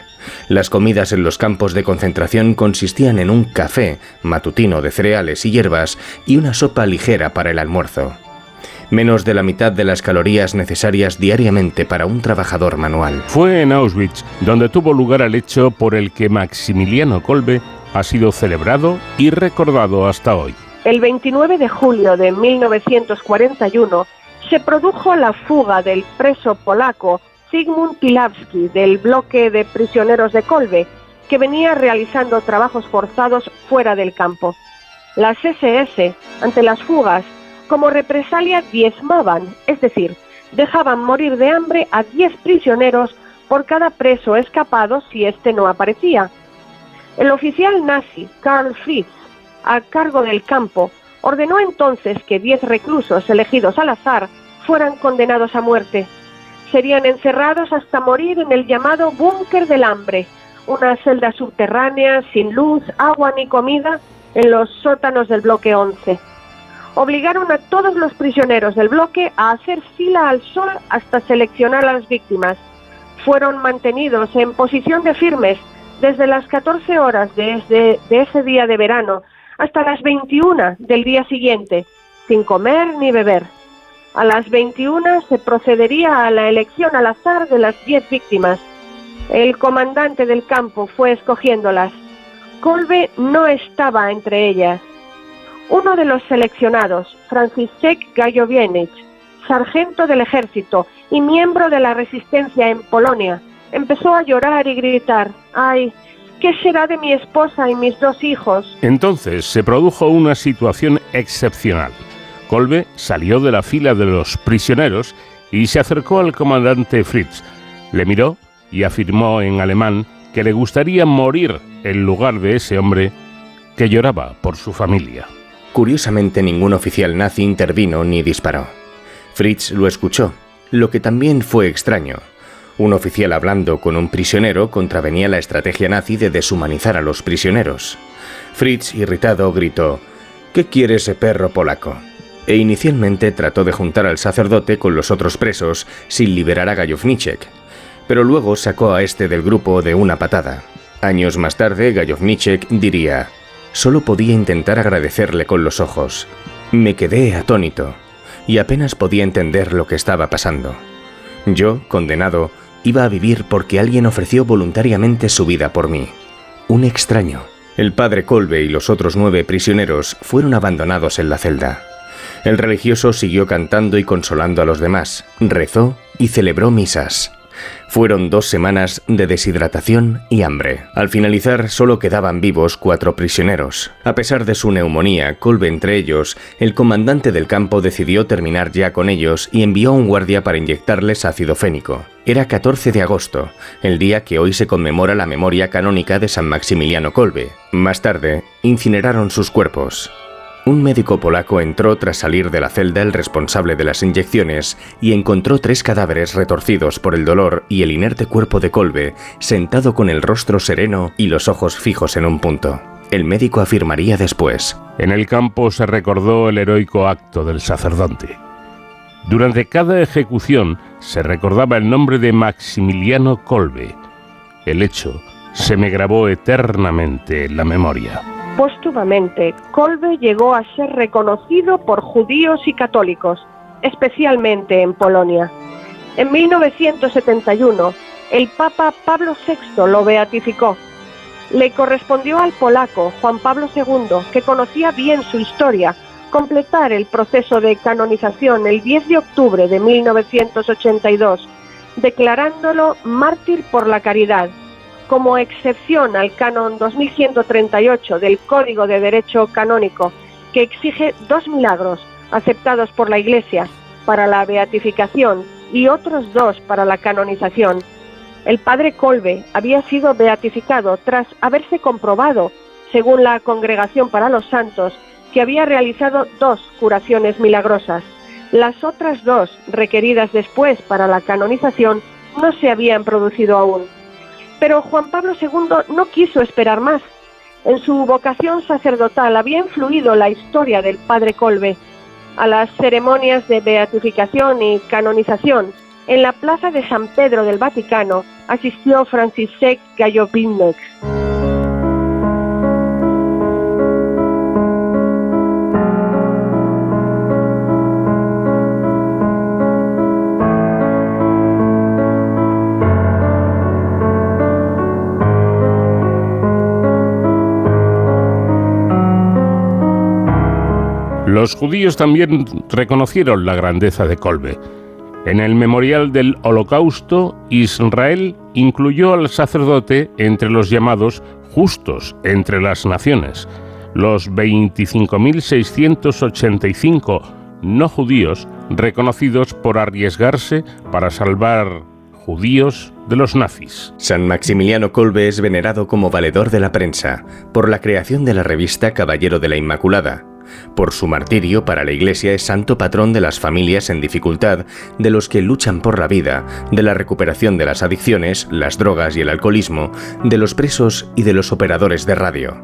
Las comidas en los campos de concentración consistían en un café matutino de cereales y hierbas y una sopa ligera para el almuerzo menos de la mitad de las calorías necesarias diariamente para un trabajador manual. Fue en Auschwitz donde tuvo lugar el hecho por el que Maximiliano Kolbe ha sido celebrado y recordado hasta hoy. El 29 de julio de 1941 se produjo la fuga del preso polaco Sigmund Pilavski del bloque de prisioneros de Kolbe, que venía realizando trabajos forzados fuera del campo. Las SS, ante las fugas, como represalia diezmaban, es decir, dejaban morir de hambre a diez prisioneros por cada preso escapado si éste no aparecía. El oficial nazi Karl Fritz, a cargo del campo, ordenó entonces que diez reclusos elegidos al azar fueran condenados a muerte. Serían encerrados hasta morir en el llamado búnker del hambre, una celda subterránea sin luz, agua ni comida en los sótanos del bloque 11 obligaron a todos los prisioneros del bloque a hacer fila al sol hasta seleccionar a las víctimas. Fueron mantenidos en posición de firmes desde las 14 horas de, ese día de verano hasta las 21 del día siguiente, sin comer ni beber. A las 21 se procedería a la elección al azar de las 10 víctimas. El comandante del campo fue escogiéndolas. Colbe no estaba entre ellas. Uno de los seleccionados, Francisek Gajowiecz, sargento del ejército y miembro de la resistencia en Polonia, empezó a llorar y gritar, ¡ay! ¿Qué será de mi esposa y mis dos hijos? Entonces se produjo una situación excepcional. Kolbe salió de la fila de los prisioneros y se acercó al comandante Fritz. Le miró y afirmó en alemán que le gustaría morir en lugar de ese hombre que lloraba por su familia. Curiosamente ningún oficial nazi intervino ni disparó. Fritz lo escuchó, lo que también fue extraño. Un oficial hablando con un prisionero contravenía la estrategia nazi de deshumanizar a los prisioneros. Fritz, irritado, gritó, ¿Qué quiere ese perro polaco? E inicialmente trató de juntar al sacerdote con los otros presos sin liberar a Gajowniczek, pero luego sacó a este del grupo de una patada. Años más tarde, Gajowniczek diría, Solo podía intentar agradecerle con los ojos. Me quedé atónito y apenas podía entender lo que estaba pasando. Yo, condenado, iba a vivir porque alguien ofreció voluntariamente su vida por mí. Un extraño. El padre Colbe y los otros nueve prisioneros fueron abandonados en la celda. El religioso siguió cantando y consolando a los demás, rezó y celebró misas. Fueron dos semanas de deshidratación y hambre. Al finalizar solo quedaban vivos cuatro prisioneros. A pesar de su neumonía, Kolbe entre ellos, el comandante del campo decidió terminar ya con ellos y envió a un guardia para inyectarles ácido fénico. Era 14 de agosto, el día que hoy se conmemora la memoria canónica de San Maximiliano Kolbe. Más tarde, incineraron sus cuerpos. Un médico polaco entró tras salir de la celda el responsable de las inyecciones y encontró tres cadáveres retorcidos por el dolor y el inerte cuerpo de Kolbe, sentado con el rostro sereno y los ojos fijos en un punto. El médico afirmaría después. En el campo se recordó el heroico acto del sacerdote. Durante cada ejecución se recordaba el nombre de Maximiliano Kolbe. El hecho se me grabó eternamente en la memoria. Póstumamente, Kolbe llegó a ser reconocido por judíos y católicos, especialmente en Polonia. En 1971, el Papa Pablo VI lo beatificó. Le correspondió al polaco Juan Pablo II, que conocía bien su historia, completar el proceso de canonización el 10 de octubre de 1982, declarándolo mártir por la caridad como excepción al canon 2138 del Código de Derecho Canónico, que exige dos milagros aceptados por la Iglesia para la beatificación y otros dos para la canonización. El padre Colbe había sido beatificado tras haberse comprobado, según la Congregación para los Santos, que había realizado dos curaciones milagrosas. Las otras dos, requeridas después para la canonización, no se habían producido aún. Pero Juan Pablo II no quiso esperar más. En su vocación sacerdotal había influido la historia del padre Colbe. A las ceremonias de beatificación y canonización en la plaza de San Pedro del Vaticano asistió Francisek Gallo-Pinnex. Los judíos también reconocieron la grandeza de Kolbe. En el memorial del Holocausto, Israel incluyó al sacerdote entre los llamados justos entre las naciones. Los 25.685 no judíos reconocidos por arriesgarse para salvar judíos de los nazis. San Maximiliano Kolbe es venerado como valedor de la prensa por la creación de la revista Caballero de la Inmaculada, por su martirio para la Iglesia es santo patrón de las familias en dificultad, de los que luchan por la vida, de la recuperación de las adicciones, las drogas y el alcoholismo, de los presos y de los operadores de radio.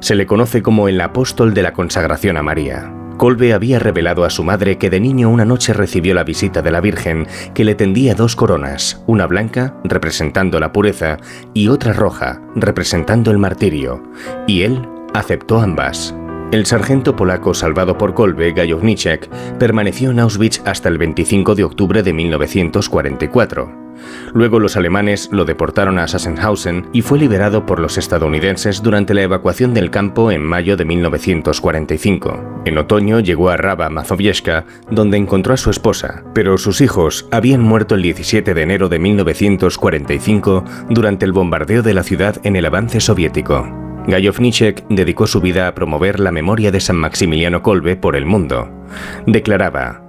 Se le conoce como el apóstol de la consagración a María. Colbe había revelado a su madre que de niño una noche recibió la visita de la Virgen, que le tendía dos coronas, una blanca, representando la pureza, y otra roja, representando el martirio, y él aceptó ambas. El sargento polaco salvado por Kolbe, Gajowniczek, permaneció en Auschwitz hasta el 25 de octubre de 1944. Luego los alemanes lo deportaron a Sachsenhausen y fue liberado por los estadounidenses durante la evacuación del campo en mayo de 1945. En otoño llegó a Raba Mazowiecka, donde encontró a su esposa, pero sus hijos habían muerto el 17 de enero de 1945 durante el bombardeo de la ciudad en el avance soviético. Gajowniczek dedicó su vida a promover la memoria de San Maximiliano Kolbe por el mundo. Declaraba,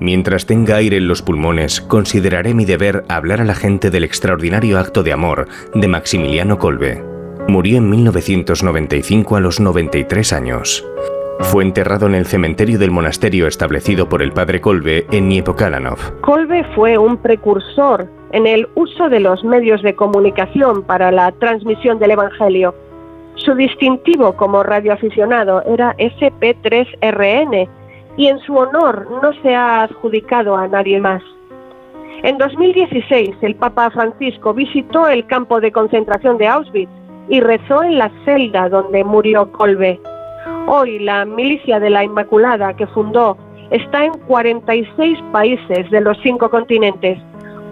Mientras tenga aire en los pulmones, consideraré mi deber hablar a la gente del extraordinario acto de amor de Maximiliano Kolbe. Murió en 1995 a los 93 años. Fue enterrado en el cementerio del monasterio establecido por el padre Kolbe en Niepokalanov. Kolbe fue un precursor en el uso de los medios de comunicación para la transmisión del Evangelio su distintivo como radioaficionado era SP3RN y en su honor no se ha adjudicado a nadie más. En 2016 el Papa Francisco visitó el campo de concentración de Auschwitz y rezó en la celda donde murió Kolbe. Hoy la Milicia de la Inmaculada que fundó está en 46 países de los cinco continentes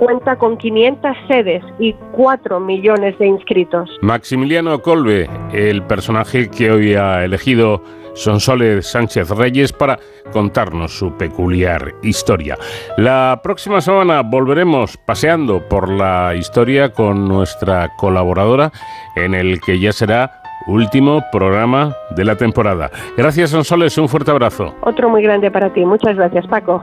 cuenta con 500 sedes y 4 millones de inscritos. Maximiliano Colbe, el personaje que hoy ha elegido Sonsoles Sánchez Reyes para contarnos su peculiar historia. La próxima semana volveremos paseando por la historia con nuestra colaboradora en el que ya será último programa de la temporada. Gracias Sonsoles, un fuerte abrazo. Otro muy grande para ti. Muchas gracias, Paco.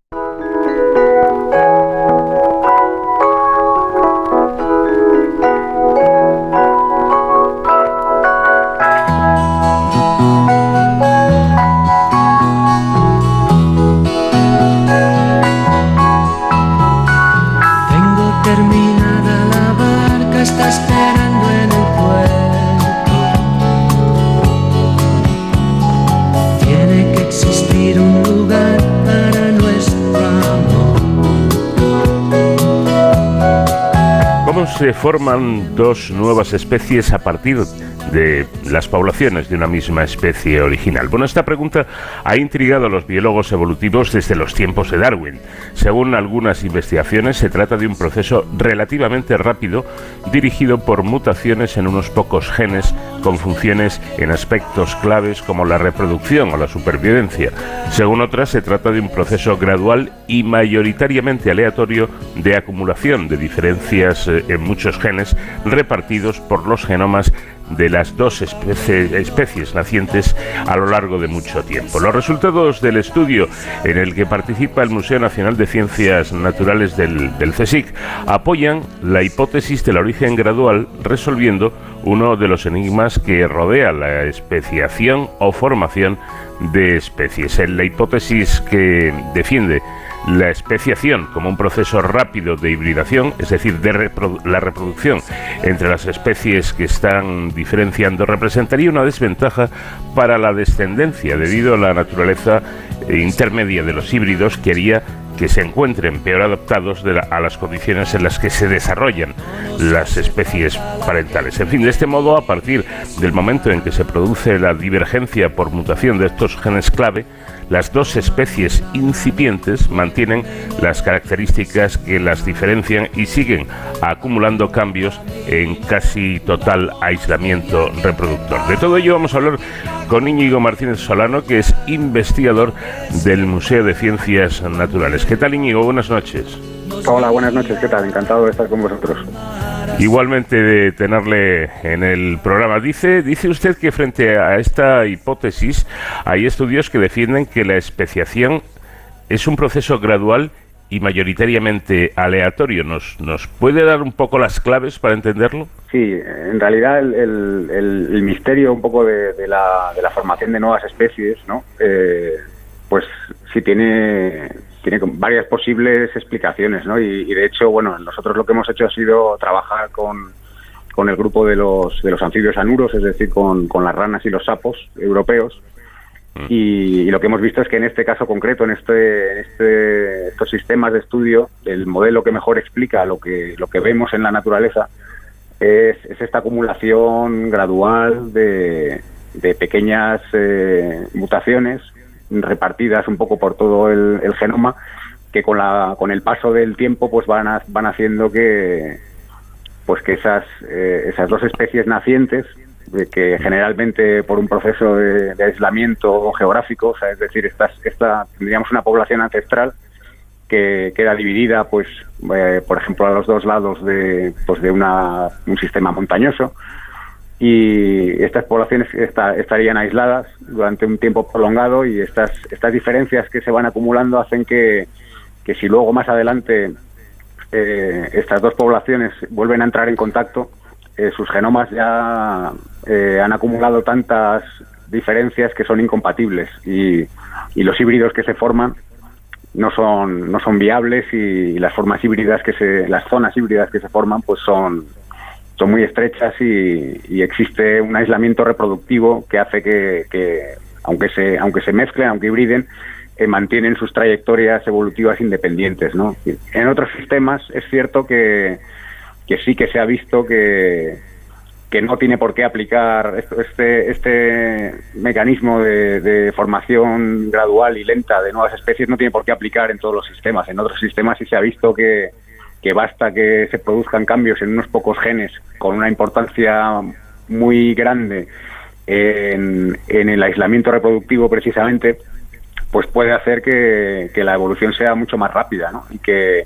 Se forman dos nuevas especies a partir de las poblaciones de una misma especie original? Bueno, esta pregunta ha intrigado a los biólogos evolutivos desde los tiempos de Darwin. Según algunas investigaciones, se trata de un proceso relativamente rápido dirigido por mutaciones en unos pocos genes con funciones en aspectos claves como la reproducción o la supervivencia. Según otras, se trata de un proceso gradual y mayoritariamente aleatorio de acumulación de diferencias eh, en muchos genes repartidos por los genomas de las dos especie- especies nacientes a lo largo de mucho tiempo. Los resultados del estudio en el que participa el Museo Nacional de Ciencias Naturales del, del CSIC apoyan la hipótesis del origen gradual, resolviendo uno de los enigmas que rodea la especiación o formación de especies. En la hipótesis que defiende la especiación como un proceso rápido de hibridación, es decir, de la reproducción entre las especies que están diferenciando, representaría una desventaja para la descendencia debido a la naturaleza intermedia de los híbridos que haría que se encuentren peor adaptados a las condiciones en las que se desarrollan las especies parentales. En fin, de este modo, a partir del momento en que se produce la divergencia por mutación de estos genes clave, las dos especies incipientes mantienen las características que las diferencian y siguen acumulando cambios en casi total aislamiento reproductor. De todo ello vamos a hablar con Íñigo Martínez Solano, que es investigador del Museo de Ciencias Naturales. ¿Qué tal, Íñigo? Buenas noches. Hola, buenas noches, ¿qué tal? Encantado de estar con vosotros. Igualmente de tenerle en el programa. Dice, dice usted que frente a esta hipótesis hay estudios que defienden que la especiación es un proceso gradual y mayoritariamente aleatorio. ¿Nos, ¿Nos puede dar un poco las claves para entenderlo? Sí, en realidad el, el- el- el misterio un poco de, de la, de la formación de nuevas especies, ¿no? Eh, pues sí tiene, tiene varias posibles explicaciones, ¿no? Y, y de hecho, bueno, nosotros lo que hemos hecho ha sido trabajar con, con el grupo de los, de los anfibios anuros, es decir, con, con las ranas y los sapos europeos. Y, y lo que hemos visto es que en este caso concreto, en este, en este, estos sistemas de estudio, el modelo que mejor explica lo que, lo que vemos en la naturaleza es, es esta acumulación gradual de, de pequeñas eh, mutaciones repartidas un poco por todo el, genoma que con la con el paso del tiempo pues van a- van haciendo que pues que esas eh, esas dos especies nacientes que generalmente por un proceso de, aislamiento geográfico o sea es decir estas esta tendríamos una población ancestral que queda dividida, pues, eh, por ejemplo, a los dos lados de, pues, de una, un sistema montañoso. Y estas poblaciones esta- estarían aisladas durante un tiempo prolongado y estas, estas diferencias que se van acumulando hacen que, que si luego más adelante eh, estas dos poblaciones vuelven a entrar en contacto, eh, sus genomas ya eh, han acumulado tantas diferencias que son incompatibles y, y los híbridos que se forman no son no son viables y las formas híbridas que se las zonas híbridas que se forman pues son son muy estrechas y, existe un aislamiento reproductivo que hace que, que aunque se aunque se mezclen aunque hibriden eh, mantienen sus trayectorias evolutivas independientes no en otros sistemas es cierto que que sí que se ha visto que que no tiene por qué aplicar este, este mecanismo de, formación gradual y lenta de nuevas especies, no tiene por qué aplicar en todos los sistemas. En otros sistemas sí se ha visto que, que basta que se produzcan cambios en unos pocos genes con una importancia muy grande en, el aislamiento reproductivo precisamente pues puede hacer que, la evolución sea mucho más rápida ¿no? y, que,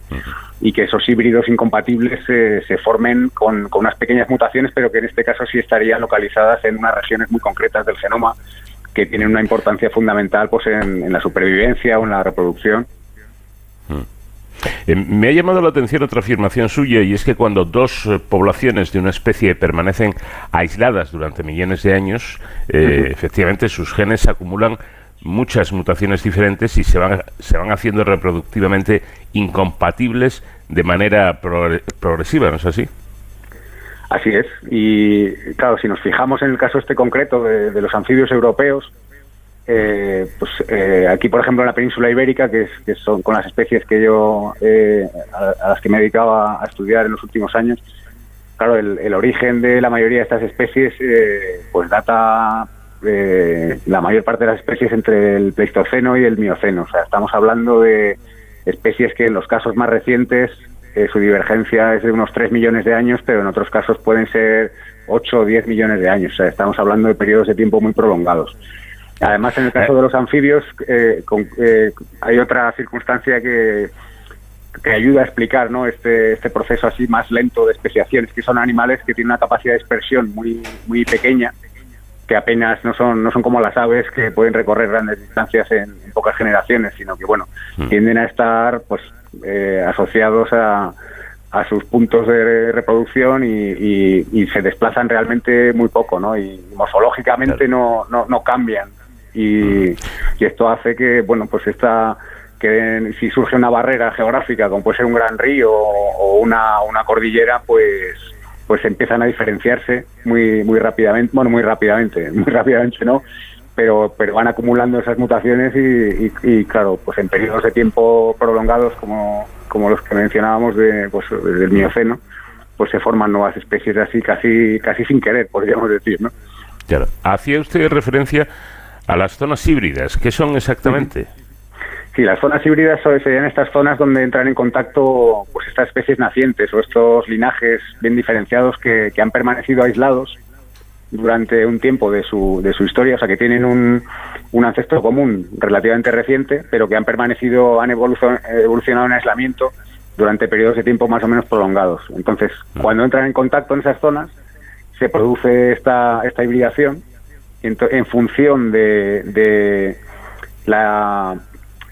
y que esos híbridos incompatibles se formen con, con, unas pequeñas mutaciones, pero que en este caso sí estarían localizadas en unas regiones muy concretas del genoma que tienen una importancia fundamental pues en, la supervivencia o en la reproducción. Eh, me ha llamado la atención otra afirmación suya y es que cuando dos eh, poblaciones de una especie permanecen aisladas durante millones de años, eh, efectivamente sus genes acumulan muchas mutaciones diferentes y se van, se van haciendo reproductivamente incompatibles de manera progresiva, ¿no es así? Así es. Y claro, si nos fijamos en el caso este concreto de, los anfibios europeos, eh, pues eh, aquí, por ejemplo, en la península ibérica, que, son con las especies que yo eh, a, las que me dedicaba a estudiar en los últimos años, claro, el, el origen de la mayoría de estas especies, pues data eh, la mayor parte de las especies entre el Pleistoceno y el Mioceno. O sea, estamos hablando de especies que en los casos más recientes eh, su divergencia es de unos 3 millones de años, pero en otros casos pueden ser 8 o 10 millones de años. O sea, estamos hablando de periodos de tiempo muy prolongados. Además, en el caso de los anfibios, eh, hay otra circunstancia que, que ayuda a explicar ¿no? este, este proceso así más lento de especiación, que son animales que tienen una capacidad de dispersión muy, muy pequeña que apenas no son no son como las aves que pueden recorrer grandes distancias en, pocas generaciones, sino que bueno mm. tienden a estar pues eh, asociados a, a sus puntos de reproducción y, y, se desplazan realmente muy poco, ¿no? Y morfológicamente no, no, no cambian y, y esto hace que bueno pues esta que si surge una barrera geográfica como puede ser un gran río o una, una cordillera pues pues empiezan a diferenciarse muy muy rápidamente, bueno, muy rápidamente, *laughs* muy rápidamente no, pero pero van acumulando esas mutaciones y, claro, pues en periodos de tiempo prolongados como, como los que mencionábamos de, pues, del Mioceno, pues se forman nuevas especies así casi casi sin querer, podríamos decir, ¿no? Claro. Hacía usted referencia a las zonas híbridas, ¿qué son exactamente? Sí, las zonas híbridas serían estas zonas donde entran en contacto pues estas especies nacientes o estos linajes bien diferenciados que, han permanecido aislados durante un tiempo de su, de su historia, o sea que tienen un, un ancestro común relativamente reciente, pero que han permanecido, han evolucionado en aislamiento durante periodos de tiempo más o menos prolongados. Entonces, ah. cuando entran en contacto en esas zonas, se produce esta, esta hibridación en, función de, de la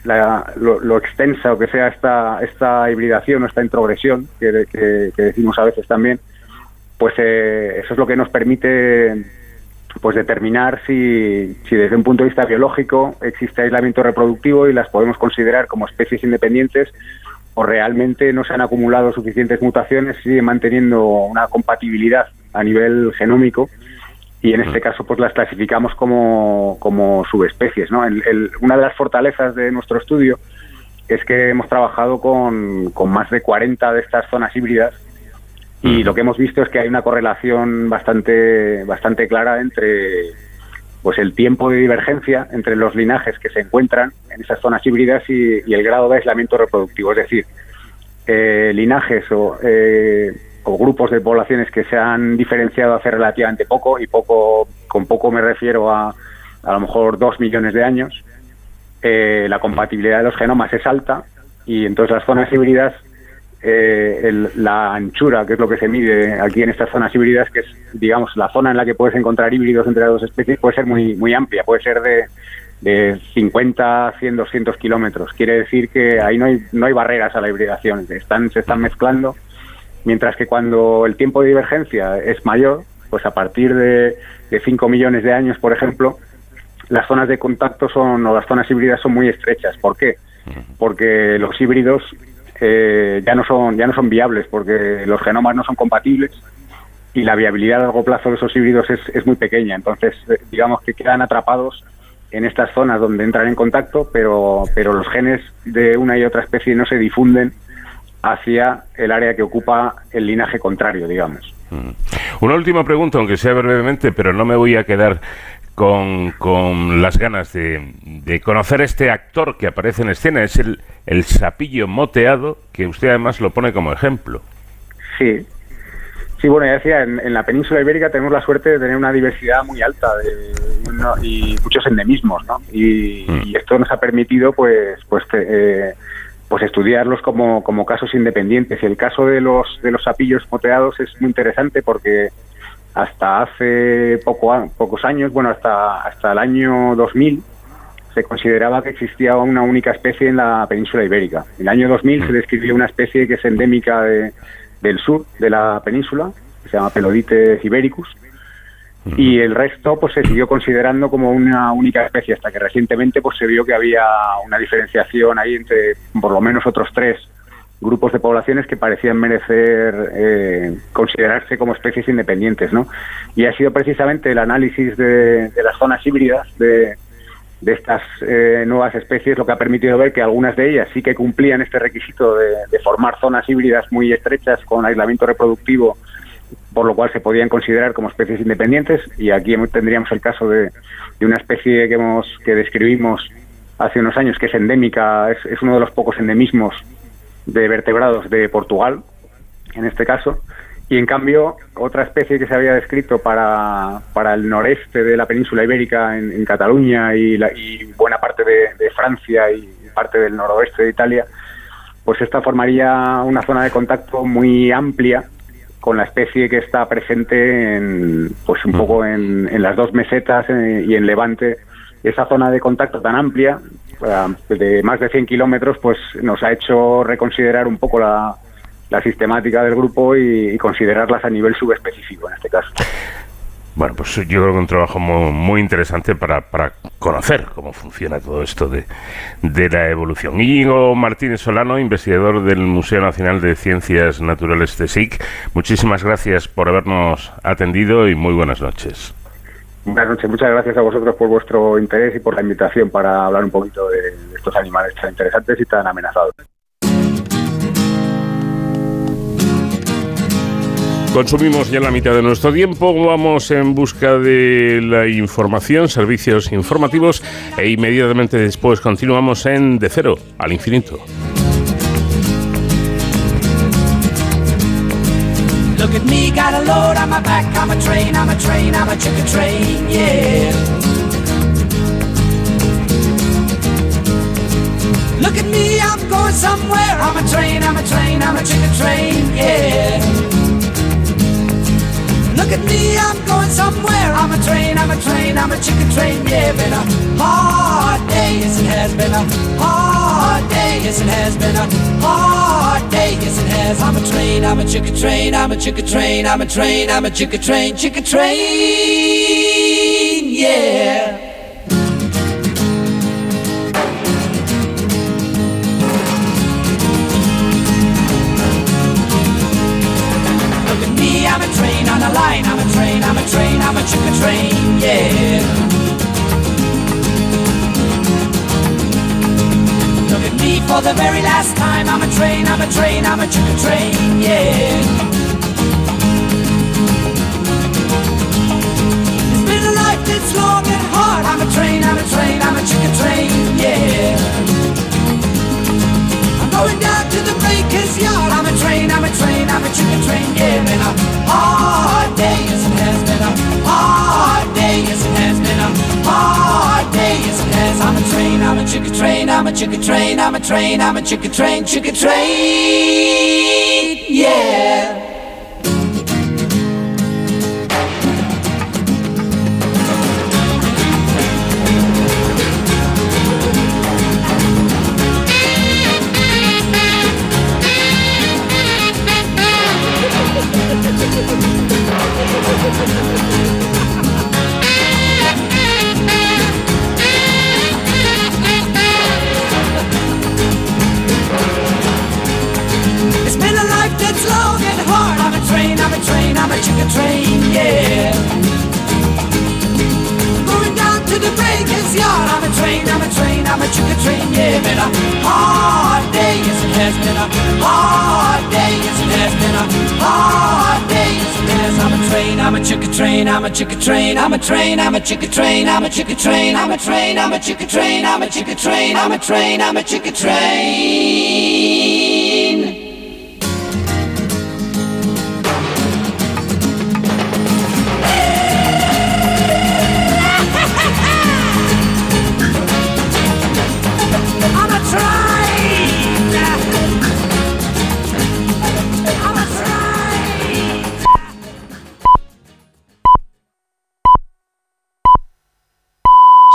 lo, extensa o que sea esta, esta hibridación o esta introgresión que, decimos a veces también, pues eh, eso es lo que nos permite pues determinar si, si desde un punto de vista biológico existe aislamiento reproductivo y las podemos considerar como especies independientes o realmente no se han acumulado suficientes mutaciones y siguen manteniendo una compatibilidad a nivel genómico y en este caso pues las clasificamos como, como subespecies. ¿no? una de las fortalezas de nuestro estudio es que hemos trabajado con, con más de 40 de estas zonas híbridas y lo que hemos visto es que hay una correlación bastante, bastante clara entre pues el tiempo de divergencia entre los linajes que se encuentran en esas zonas híbridas y, el grado de aislamiento reproductivo. Es decir, eh, linajes o eh, o grupos de poblaciones que se han diferenciado hace relativamente poco, y poco con poco me refiero a a lo mejor dos millones de años, eh, la compatibilidad de los genomas es alta y entonces las zonas híbridas, eh, la anchura, que es lo que se mide aquí en estas zonas híbridas, que es, digamos, la zona en la que puedes encontrar híbridos entre las dos especies, puede ser muy, muy amplia, puede ser de, de 50, 100, 200 kilómetros. Quiere decir que ahí no hay, no hay barreras a la hibridación, están, se están mezclando Mientras que cuando el tiempo de divergencia es mayor, pues a partir de, de 5 millones de años, por ejemplo, las zonas de contacto son, o las zonas híbridas son muy estrechas. ¿Por qué? Porque los híbridos eh, ya, no son, ya no son viables, porque los genomas no son compatibles y la viabilidad a largo plazo de esos híbridos es, es muy pequeña. Entonces, eh, digamos que quedan atrapados en estas zonas donde entran en contacto, pero, pero los genes de una y otra especie no se difunden hacia el área que ocupa el linaje contrario, digamos. Una última pregunta, aunque sea brevemente, pero no me voy a quedar con, con las ganas de, de conocer este actor que aparece en escena. Es el, el sapillo moteado, que usted además lo pone como ejemplo. Sí. Sí, bueno, ya decía, en, en la península ibérica tenemos la suerte de tener una diversidad muy alta de, uno- y muchos endemismos, ¿no? Y, Mm. y esto nos ha permitido, pues, pues, eh, pues estudiarlos como, como casos independientes. Y el caso de los de los sapillos moteados es muy interesante porque hasta hace poco, pocos años, bueno, hasta hasta el año 2000 se consideraba que existía una única especie en la península ibérica. En el año 2000 se describió una especie que es endémica de- del sur de la península, que se llama Pelodites ibericus, y el resto pues se siguió considerando como una única especie hasta que recientemente pues se vio que había una diferenciación ahí entre por lo menos otros tres grupos de poblaciones que parecían merecer eh, considerarse como especies independientes, ¿no? Y ha sido precisamente el análisis de, las zonas híbridas de, de estas eh, nuevas especies lo que ha permitido ver que algunas de ellas sí que cumplían este requisito de, de formar zonas híbridas muy estrechas con aislamiento reproductivo, por lo cual se podían considerar como especies independientes. Y aquí tendríamos el caso de, de una especie que hemos que describimos hace unos años que es endémica, es, es uno de los pocos endemismos de vertebrados de Portugal, en este caso. Y en cambio, otra especie que se había descrito para, para el noreste de la península ibérica, en, en Cataluña y, la- y buena parte de, de Francia y parte del noroeste de Italia, pues esta formaría una zona de contacto muy amplia con la especie que está presente en, pues un poco en, en las dos mesetas eh, y en Levante. Esa zona de contacto tan amplia, eh, de más de 100 kilómetros, pues nos ha hecho reconsiderar un poco la, la sistemática del grupo y, y considerarlas a nivel subespecífico en este caso. Bueno, pues yo creo que un trabajo muy, interesante para, para conocer cómo funciona todo esto de, de la evolución. Íñigo Martínez Solano, investigador del Museo Nacional de Ciencias Naturales de SIC, muchísimas gracias por habernos atendido y muy buenas noches. Buenas noches, muchas gracias a vosotros por vuestro interés y por la invitación para hablar un poquito de estos animales tan interesantes y tan amenazados. Consumimos ya la mitad de nuestro tiempo, vamos en busca de la información, servicios informativos e inmediatamente después continuamos en De Cero al Infinito. Look at me, got a load on my back. I'm a train, I'm a train, I'm a chicken train, yeah. Look at me, I'm going somewhere. I'm a train, I'm a train, I'm a chicken train, yeah. Look at me, I'm going somewhere. I'm a train, I'm a train, I'm a chicken train, yeah. Been a hard day, yes it has been a hard day, yes it has been a hard day, yes it has. I'm a train, I'm a chicken train, I'm a chicken train, I'm a train, I'm a chicken train, chicken train, yeah. On a line, I'm a train, I'm a train, I'm a chicken train, yeah. Look at me for the very last time, I'm a train, I'm a train, I'm a chicken train, yeah. It's been a life that's long and hard, I'm a train, I'm a train, I'm a chicken train, yeah. Going down to the breaker's yard. I'm a train, I'm a train, I'm a chicken train. Yeah, been a hard day, yes it has been a hard day, yes it has been a hard day, yes it has. I'm a train, I'm a chicken train, I'm a chicken train, I'm a train, I'm a chicken train, chicken train. Yeah. I'm a chicka train, I'm a chicka train, I'm a train, I'm a chicka train, I'm a chicka train, I'm a train, I'm a chicka train, I'm a chicka train, I'm a train, I'm a chicka train.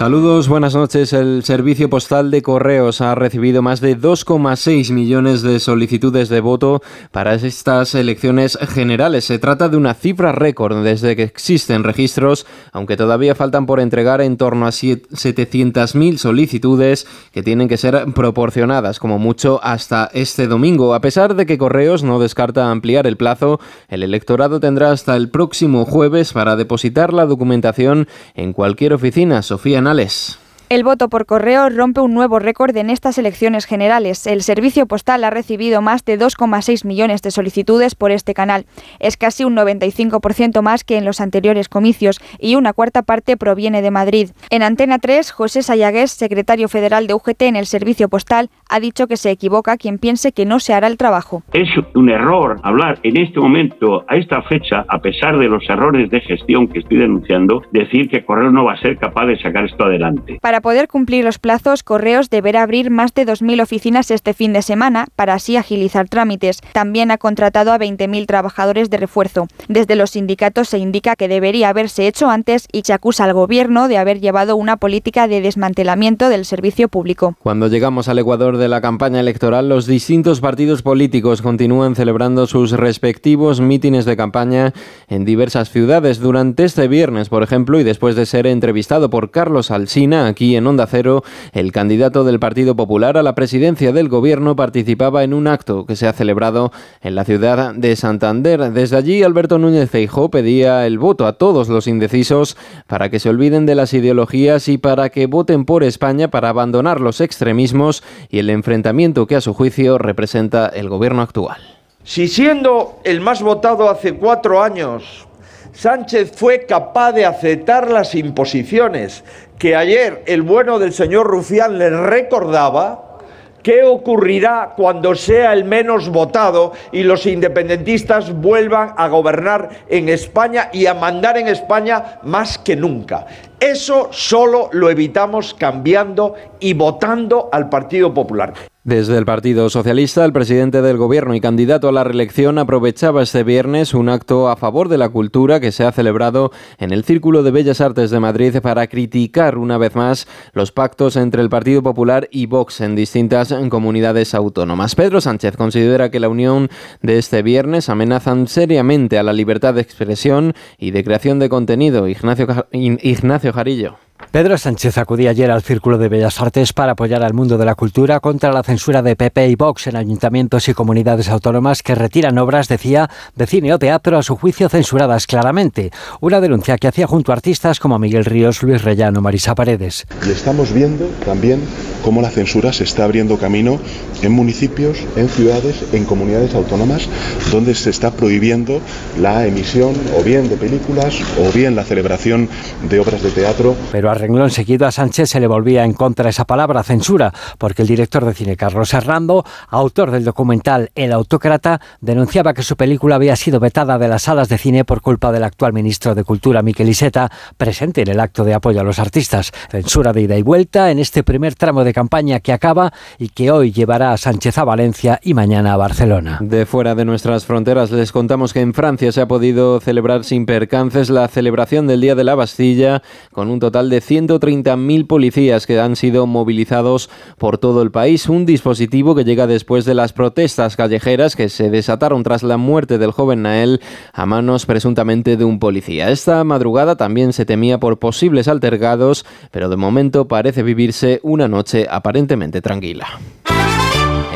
Saludos, buenas noches. El Servicio Postal de Correos ha recibido más de 2,6 millones de solicitudes de voto para estas elecciones generales. Se trata de una cifra récord desde que existen registros, aunque todavía faltan por entregar en torno a 700.000 solicitudes que tienen que ser proporcionadas como mucho hasta este domingo. A pesar de que Correos no descarta ampliar el plazo, el electorado tendrá hasta el próximo jueves para depositar la documentación en cualquier oficina. Sofía Nales. El voto por correo rompe un nuevo récord en estas elecciones generales. El servicio postal ha recibido más de 2,6 millones de solicitudes por este canal. Es casi un 95% más que en los anteriores comicios y una cuarta parte proviene de Madrid. En Antena 3, José Sayagués, secretario federal de UGT en el servicio postal, ha dicho que se equivoca quien piense que no se hará el trabajo. Es un error hablar en este momento, a esta fecha, a pesar de los errores de gestión que estoy denunciando, decir que Correo no va a ser capaz de sacar esto adelante. Para poder cumplir los plazos, Correos deberá abrir más de 2.000 oficinas este fin de semana para así agilizar trámites. También ha contratado a 20.000 trabajadores de refuerzo. Desde los sindicatos se indica que debería haberse hecho antes y se acusa al gobierno de haber llevado una política de desmantelamiento del servicio público. Cuando llegamos al Ecuador de la campaña electoral, los distintos partidos políticos continúan celebrando sus respectivos mítines de campaña en diversas ciudades. Durante este viernes, por ejemplo, y después de ser entrevistado por Carlos Alsina aquí en Onda Cero, el candidato del Partido Popular a la presidencia del gobierno participaba en un acto que se ha celebrado en la ciudad de Santander. Desde allí, Alberto Núñez Feijó pedía el voto a todos los indecisos para que se olviden de las ideologías y para que voten por España para abandonar los extremismos y el enfrentamiento que a su juicio representa el gobierno actual. Si siendo el más votado hace cuatro años, Sánchez fue capaz de aceptar las imposiciones que ayer el bueno del señor Rufián le recordaba, ¿qué ocurrirá cuando sea el menos votado y los independentistas vuelvan a gobernar en España y a mandar en España más que nunca? Eso solo lo evitamos cambiando y votando al Partido Popular. Desde el Partido Socialista, el presidente del Gobierno y candidato a la reelección aprovechaba este viernes un acto a favor de la cultura que se ha celebrado en el Círculo de Bellas Artes de Madrid para criticar una vez más los pactos entre el Partido Popular y Vox en distintas comunidades autónomas. Pedro Sánchez considera que la unión de este viernes amenazan seriamente a la libertad de expresión y de creación de contenido. Ignacio, Ignacio Jarillo. Pedro Sánchez acudía ayer al Círculo de Bellas Artes para apoyar al mundo de la cultura contra la censura de PP y Vox en ayuntamientos y comunidades autónomas que retiran obras, decía, de cine o teatro a su juicio censuradas claramente. Una denuncia que hacía junto a artistas como Miguel Ríos, Luis Rellano, Marisa Paredes. Y estamos viendo también cómo la censura se está abriendo camino en municipios, en ciudades, en comunidades autónomas, donde se está prohibiendo la emisión o bien de películas o bien la celebración de obras de teatro. Pero a renglón seguido a Sánchez se le volvía en contra esa palabra censura, porque el director de cine Carlos Hernando, autor del documental El Autócrata, denunciaba que su película había sido vetada de las salas de cine por culpa del actual ministro de Cultura, Miquel Iseta, presente en el acto de apoyo a los artistas. Censura de ida y vuelta en este primer tramo de campaña que acaba y que hoy llevará a Sánchez a Valencia y mañana a Barcelona. De fuera de nuestras fronteras les contamos que en Francia se ha podido celebrar sin percances la celebración del Día de la Bastilla con un total de 130.000 policías que han sido movilizados por todo el país. Un dispositivo que llega después de las protestas callejeras que se desataron tras la muerte del joven Nael a manos presuntamente de un policía. Esta madrugada también se temía por posibles altercados, pero de momento parece vivirse una noche aparentemente tranquila.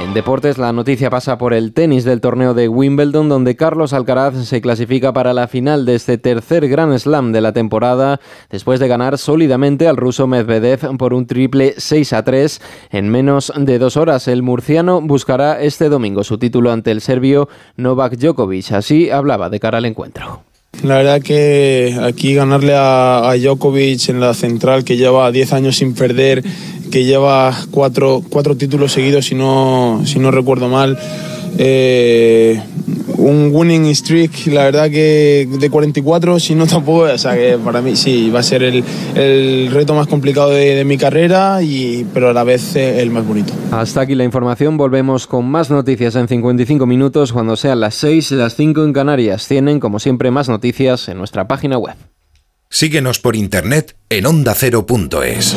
En deportes, la noticia pasa por el tenis del torneo de Wimbledon, donde Carlos Alcaraz se clasifica para la final de este tercer Grand Slam de la temporada, después de ganar sólidamente al ruso Medvedev por un triple 6 a 3 en menos de dos horas. El murciano buscará este domingo su título ante el serbio Novak Djokovic. Así hablaba de cara al encuentro. La verdad que aquí ganarle a, a Djokovic en la central, que lleva 10 años sin perder, que lleva cuatro, cuatro títulos seguidos, si no, si no recuerdo mal, eh, un winning streak, la verdad que de 44, si no *laughs* tampoco, o sea que para mí sí, va a ser el, el reto más complicado de, de mi carrera, y, pero a la vez eh, el más bonito. Hasta aquí la información. Volvemos con más noticias en 55 minutos cuando sean las 6, las 5 en Canarias. Tienen, como siempre, más noticias en nuestra página web. Síguenos por internet en ondacero.es.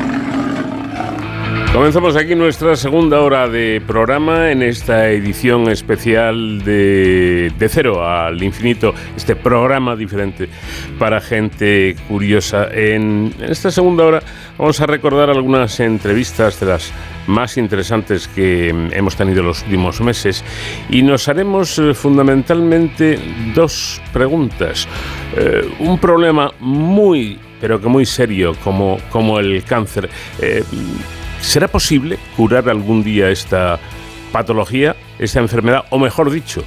Comenzamos aquí nuestra segunda hora de programa en esta edición especial de, de Cero al Infinito, este programa diferente para gente curiosa. En esta segunda hora vamos a recordar algunas entrevistas de las más interesantes que hemos tenido los últimos meses y nos haremos eh, fundamentalmente dos preguntas. Eh, un problema muy, pero que muy serio como, como el cáncer. Eh, ¿Será posible curar algún día esta patología, esta enfermedad, o mejor dicho,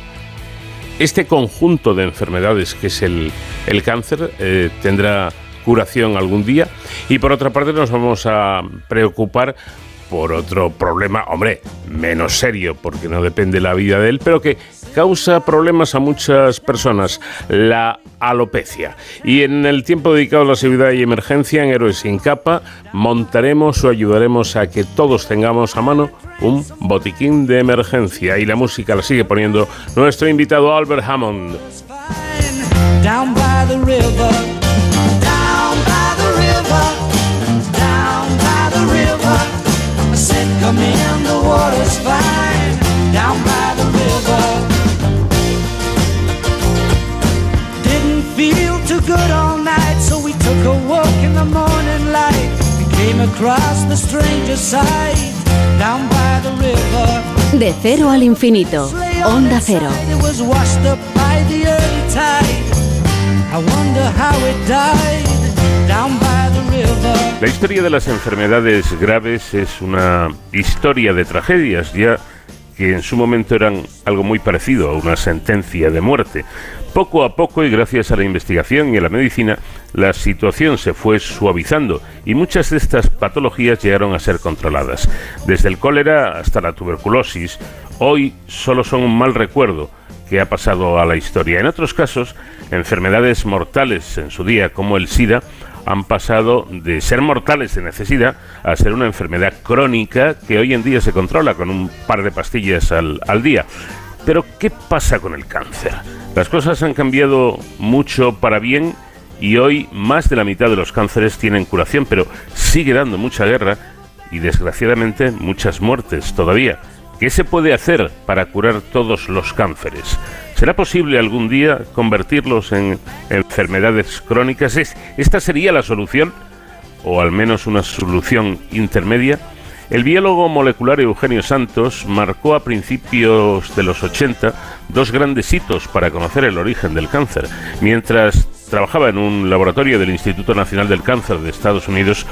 este conjunto de enfermedades que es el, el cáncer eh, tendrá curación algún día? Y por otra parte nos vamos a preocupar por otro problema, hombre, menos serio, porque no depende la vida de él, pero que causa problemas a muchas personas, la alopecia. Y en el tiempo dedicado a la seguridad y emergencia en Héroes sin capa, montaremos o ayudaremos a que todos tengamos a mano un botiquín de emergencia. Y la música la sigue poniendo nuestro invitado Albert Hammond. Down by De cero al infinito. Onda Cero. It was washed up by the early tide. I wonder how it died. Down by the river. La historia de las enfermedades graves es una historia de tragedias, ya que en su momento eran algo muy parecido a una sentencia de muerte. Poco a poco y gracias a la investigación y a la medicina, la situación se fue suavizando y muchas de estas patologías llegaron a ser controladas. Desde el cólera hasta la tuberculosis, hoy solo son un mal recuerdo que ha pasado a la historia. En otros casos, enfermedades mortales en su día, como el SIDA, han pasado de ser mortales de necesidad a ser una enfermedad crónica que hoy en día se controla con un par de pastillas al, al día. Pero, ¿qué pasa con el cáncer? Las cosas han cambiado mucho para bien y hoy más de la mitad de los cánceres tienen curación, pero sigue dando mucha guerra y desgraciadamente muchas muertes todavía. ¿Qué se puede hacer para curar todos los cánceres? ¿Será posible algún día convertirlos en enfermedades crónicas? ¿Es- ¿Esta sería la solución? ¿O al menos una solución intermedia? El biólogo molecular Eugenio Santos marcó a principios de los 80 dos grandes hitos para conocer el origen del cáncer. Mientras trabajaba en un laboratorio del Instituto Nacional del Cáncer de Estados Unidos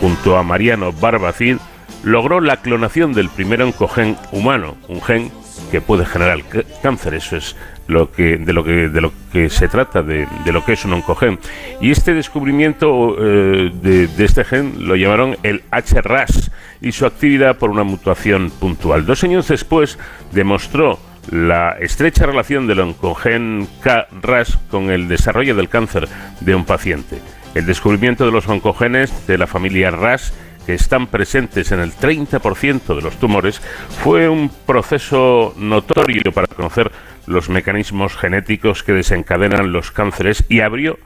junto a Mariano Barbacid, logró la clonación del primer oncogen humano, un gen que puede generar cáncer. Eso es lo que, de, lo que, de lo que se trata, de, lo que es un oncogen. Y este descubrimiento eh, de, de, este gen lo llamaron el HRAS y su actividad por una mutación puntual. Dos años después demostró la estrecha relación del oncogen K-RAS con el desarrollo del cáncer de un paciente. El descubrimiento de los oncogenes de la familia RAS que están presentes en el 30% de los tumores fue un proceso notorio para conocer los mecanismos genéticos que desencadenan los cánceres y abrió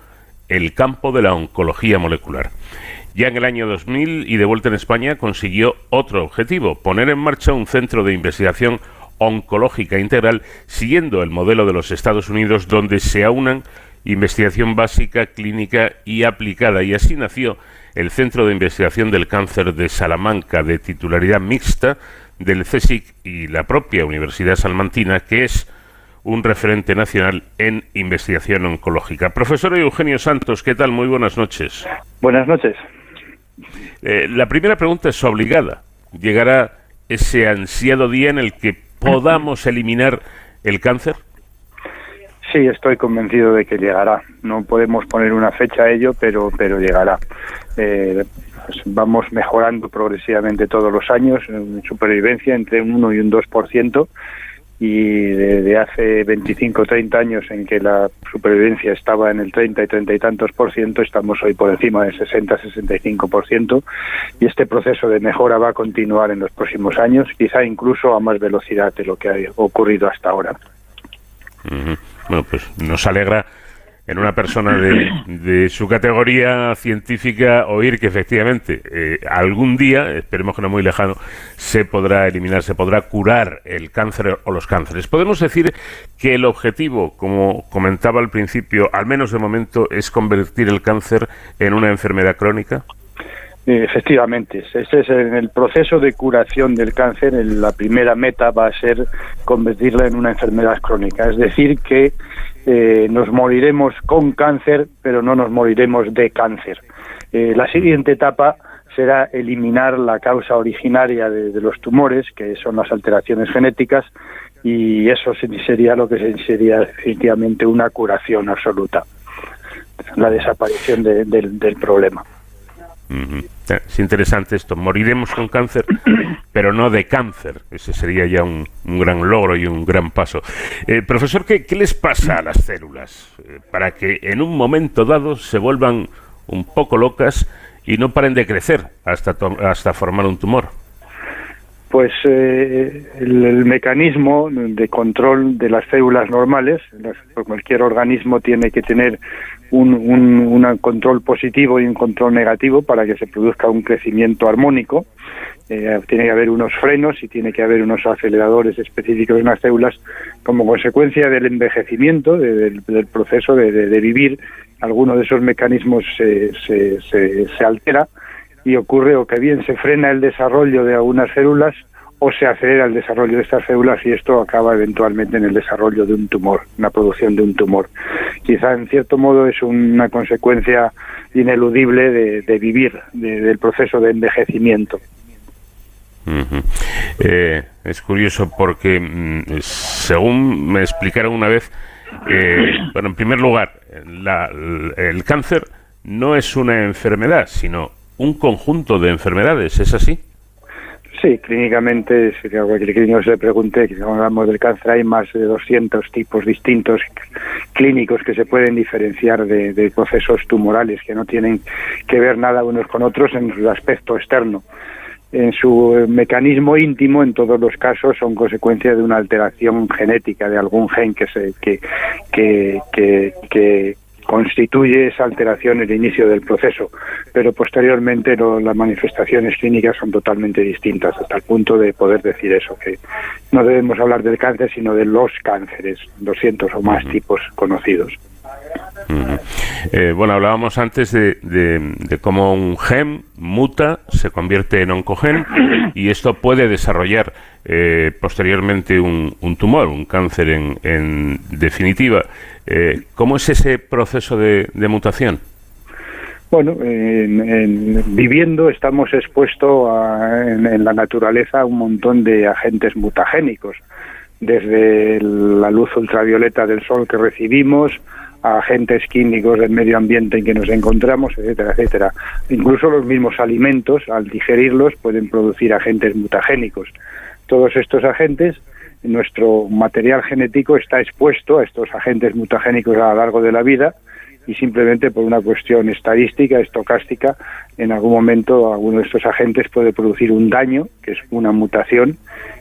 el campo de la oncología molecular. Ya en el año 2000 y de vuelta en España consiguió otro objetivo, poner en marcha un centro de investigación oncológica integral siguiendo el modelo de los Estados Unidos donde se aunan investigación básica, clínica y aplicada y así nació el Centro de Investigación del Cáncer de Salamanca de titularidad mixta del CSIC y la propia Universidad Salmantina que es un referente nacional en investigación oncológica. Profesor Eugenio Santos, ¿qué tal? Muy buenas noches. Buenas noches. Eh, la primera pregunta es obligada. ¿Llegará ese ansiado día en el que podamos eliminar el cáncer? Sí, estoy convencido de que llegará. No podemos poner una fecha a ello, pero, pero llegará. Eh, pues vamos mejorando progresivamente todos los años en supervivencia entre un 1 y un 2% y desde hace 25 o 30 años en que la supervivencia estaba en el 30 y 30 y tantos por ciento, estamos hoy por encima del 60-65 por ciento y este proceso de mejora va a continuar en los próximos años, quizá incluso a más velocidad de lo que ha ocurrido hasta ahora. Bueno, pues nos alegra en una persona de, su categoría científica oír que efectivamente eh, algún día, esperemos que no muy lejano, se podrá eliminar, se podrá curar el cáncer o los cánceres. Podemos decir que el objetivo, como comentaba al principio, al menos de momento, es convertir el cáncer en una enfermedad crónica. Efectivamente, este es en el proceso de curación del cáncer. La primera meta va a ser convertirla en una enfermedad crónica, es decir, que eh, nos moriremos con cáncer, pero no nos moriremos de cáncer. Eh, la siguiente etapa será eliminar la causa originaria de, los tumores, que son las alteraciones genéticas, y eso sería lo que sería efectivamente una curación absoluta, la desaparición de, del problema. Es interesante esto. Moriremos con cáncer, *coughs* pero no de cáncer. Ese sería ya un, gran logro y un gran paso. Eh, profesor, ¿qué, ¿qué, les pasa a las células eh, para que en un momento dado se vuelvan un poco locas y no paren de crecer hasta, hasta formar un tumor? Pues eh, el, mecanismo de control de las células normales, las, cualquier organismo tiene que tener un, control positivo y un control negativo para que se produzca un crecimiento armónico. Eh, tiene que haber unos frenos y tiene que haber unos aceleradores específicos en las células como consecuencia del envejecimiento, de, del, proceso de, vivir. Alguno de esos mecanismos se, se altera y ocurre o que bien se frena el desarrollo de algunas células o se acelera el desarrollo de estas células y esto acaba eventualmente en el desarrollo de un tumor, una producción de un tumor. Quizá en cierto modo es una consecuencia ineludible de, vivir, de, del proceso de envejecimiento. Eh, es curioso porque, mm, según me explicaron una vez, eh, bueno, en primer lugar, la, el cáncer no es una enfermedad, sino un conjunto de enfermedades, ¿es así? Sí, clínicamente, si a cualquier clínico se le pregunte, cuando hablamos del cáncer hay más de 200 tipos distintos clínicos que se pueden diferenciar de, procesos tumorales que no tienen que ver nada unos con otros en su aspecto externo. En su mecanismo íntimo, en todos los casos, son consecuencia de una alteración genética de algún gen que se que, que, que constituye esa alteración el inicio del proceso, pero posteriormente lo, las manifestaciones clínicas son totalmente distintas, hasta el punto de poder decir eso, que no debemos hablar del cáncer, sino de los cánceres, 200 o más tipos conocidos. Uh -huh. eh, bueno, hablábamos antes de, de, de, cómo un gen muta, se convierte en oncogen y esto puede desarrollar eh, posteriormente un, un, tumor, un cáncer en, en definitiva. Eh, ¿Cómo es ese proceso de, mutación? Bueno, en, en- viviendo estamos expuestos en, en la naturaleza a un montón de agentes mutagénicos, desde la luz ultravioleta del sol que recibimos, a agentes químicos del medio ambiente en que nos encontramos, etcétera, etcétera. Incluso los mismos alimentos, al digerirlos, pueden producir agentes mutagénicos. Todos estos agentes, nuestro material genético está expuesto a estos agentes mutagénicos a lo largo de la vida y simplemente por una cuestión estadística, estocástica, en algún momento alguno de estos agentes puede producir un daño, que es una mutación,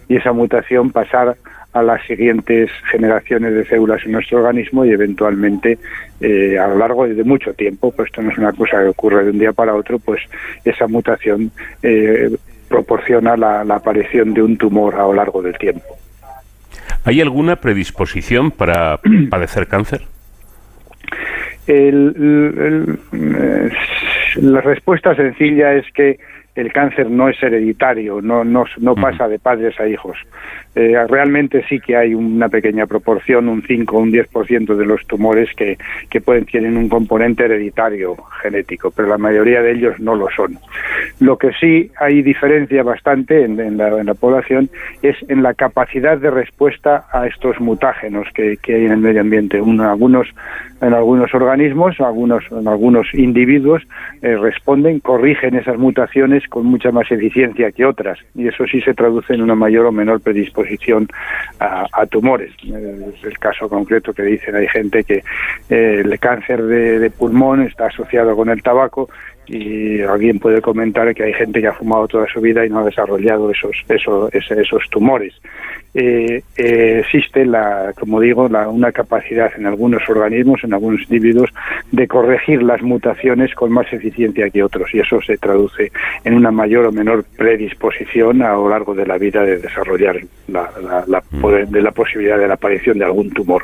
y esa mutación pasar a las siguientes generaciones de células en nuestro organismo y eventualmente eh, a lo largo de mucho tiempo, pues esto no es una cosa que ocurre de un día para otro, pues esa mutación eh, proporciona la, la aparición de un tumor a lo largo del tiempo. ¿Hay alguna predisposición para *clears throat* padecer cáncer? El- el- el- la respuesta sencilla es que el cáncer no es hereditario, no, no, no pasa de padres a hijos. Eh, realmente sí que hay una pequeña proporción, un 5 o un 10% de los tumores que, pueden tienen un componente hereditario genético, pero la mayoría de ellos no lo son. Lo que sí hay diferencia bastante en, la, población es en la capacidad de respuesta a estos mutágenos que, hay en el medio ambiente. Un- algunos, en algunos organismos, algunos, en algunos individuos eh, responden, corrigen esas mutaciones con mucha más eficiencia que otras y eso sí se traduce en una mayor o menor predisposición a, a tumores. Eh, Es el caso concreto que dicen, hay gente que eh, el cáncer de, de pulmón está asociado con el tabaco y alguien puede comentar que hay gente que ha fumado toda su vida y no ha desarrollado esos esos esos tumores. Eh, eh, existe la como digo la, una capacidad en algunos organismos en algunos individuos de corregir las mutaciones con más eficiencia que otros. Y eso se traduce en una mayor o menor predisposición a lo largo de la vida de desarrollar la, la- la poder- de la posibilidad de la aparición de algún tumor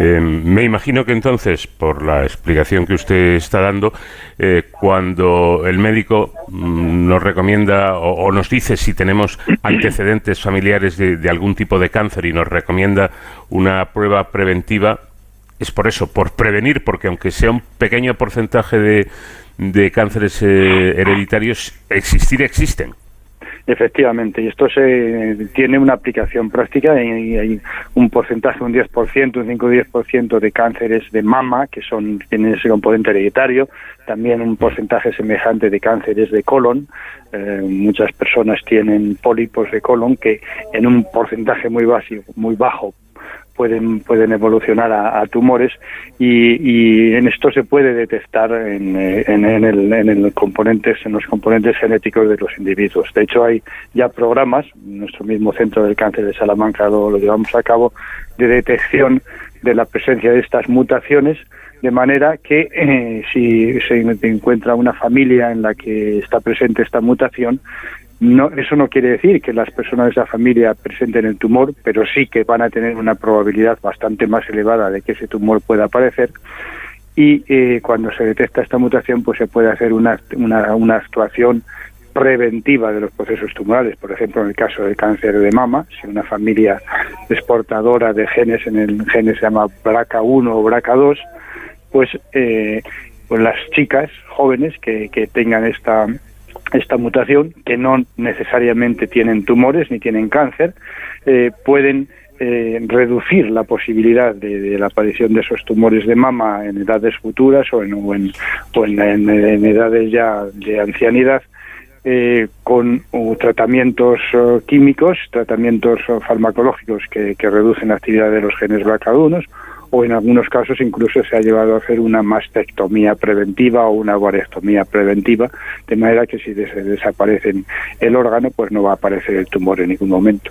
Eh, me imagino que entonces, por la explicación que usted está dando, eh, cuando el médico mm, nos recomienda o, o nos dice si tenemos *clears throat* antecedentes familiares de, de algún tipo de cáncer y nos recomienda una prueba preventiva, es por eso, por prevenir, porque aunque sea un pequeño porcentaje de, de cánceres eh, hereditarios, existir existen. Efectivamente, y esto se tiene una aplicación práctica hay un porcentaje, un 10%, un 5 o 10% de cánceres de mama, que son tienen ese componente hereditario, también un porcentaje semejante de cánceres de colon. Eh, muchas personas tienen pólipos de colon que en un porcentaje muy básico, muy bajo pueden pueden evolucionar a, tumores y, y en esto se puede detectar en, eh, en, en el, en el componentes en los componentes genéticos de los individuos. De hecho hay ya programas nuestro mismo centro del cáncer de Salamanca lo, lo llevamos a cabo de detección de la presencia de estas mutaciones de manera que eh, si se encuentra una familia en la que está presente esta mutación no, eso no quiere decir que las personas de esa familia presenten el tumor, pero sí que van a tener una probabilidad bastante más elevada de que ese tumor pueda aparecer. Y eh, cuando se detecta esta mutación, pues se puede hacer una, una, una actuación preventiva de los procesos tumorales. Por ejemplo, en el caso del cáncer de mama, si una familia es portadora de genes, en el gen se llama BRCA1 o BRCA2, pues, eh, pues las chicas jóvenes que, que tengan esta esta mutación, que no necesariamente tienen tumores ni tienen cáncer, eh, pueden eh, reducir la posibilidad de, la aparición de esos tumores de mama en edades futuras o en, en, edades ya de ancianidad eh, con tratamientos químicos, tratamientos farmacológicos que, que reducen la actividad de los genes BRCA1 o en algunos casos incluso se ha llevado a hacer una mastectomía preventiva o una variectomía preventiva, de manera que si des- desaparece el órgano, pues no va a aparecer el tumor en ningún momento.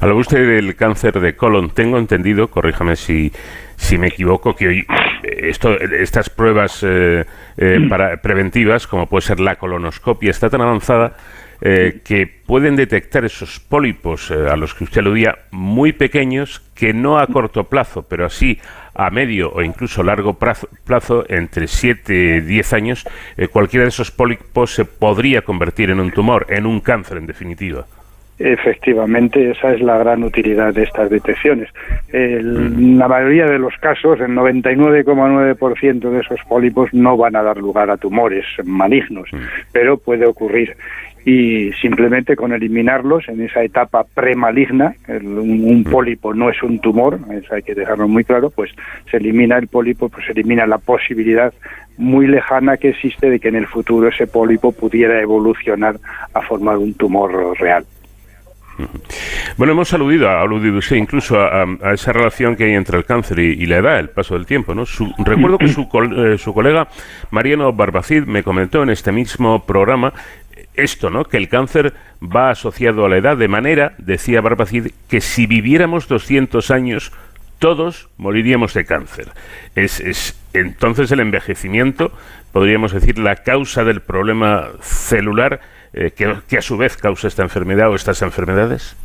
Hablaba usted del cáncer de colon. Tengo entendido, corríjame si, si me equivoco, que hoy eh, esto, estas pruebas eh, eh, *clears throat* para, preventivas, como puede ser la colonoscopia, está tan avanzada eh, que pueden detectar esos pólipos eh, a los que usted aludía muy pequeños que no a corto plazo, pero así a medio o incluso largo plazo, plazo entre 7 y 10 años, eh, cualquiera de esos pólipos se podría convertir en un tumor, en un cáncer en definitiva. Efectivamente, esa es la gran utilidad de estas detecciones. El- la mayoría de los casos, el 99,9% de esos pólipos no van a dar lugar a tumores malignos, pero puede ocurrir. Y simplemente con eliminarlos en esa etapa premaligna, el- un, un pólipo no es un tumor, eso hay que dejarlo muy claro, pues se elimina el pólipo, pues se elimina la posibilidad muy lejana que existe de que en el futuro ese pólipo pudiera evolucionar a formar un tumor real. Bueno, hemos aludido, ha aludido usted incluso a, esa relación que hay entre el cáncer y, y la edad, el paso del tiempo, ¿no? Su- recuerdo que su, col- eh, su colega Mariano Barbacid me comentó en este mismo programa esto, ¿no? Que el cáncer va asociado a la edad, de manera, decía Barbacid, que si viviéramos 200 años, todos moriríamos de cáncer. Es, es entonces el envejecimiento, podríamos decir, la causa del problema celular eh, que, a su vez causa esta enfermedad o estas enfermedades.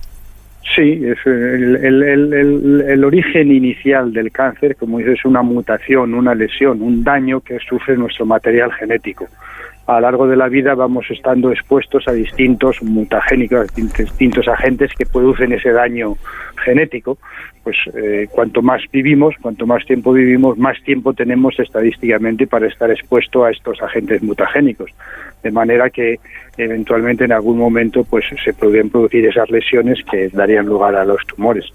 Sí, es el, el- el- el- el origen inicial del cáncer, como dices, es una mutación, una lesión, un daño que sufre nuestro material genético. A lo largo de la vida vamos estando expuestos a distintos mutagénicos, distintos agentes que producen ese daño genético. Pues eh, cuanto más vivimos, cuanto más tiempo vivimos, más tiempo tenemos estadísticamente para estar expuesto a estos agentes mutagénicos. De manera que eventualmente en algún momento pues se podrían producir esas lesiones que darían lugar a los tumores.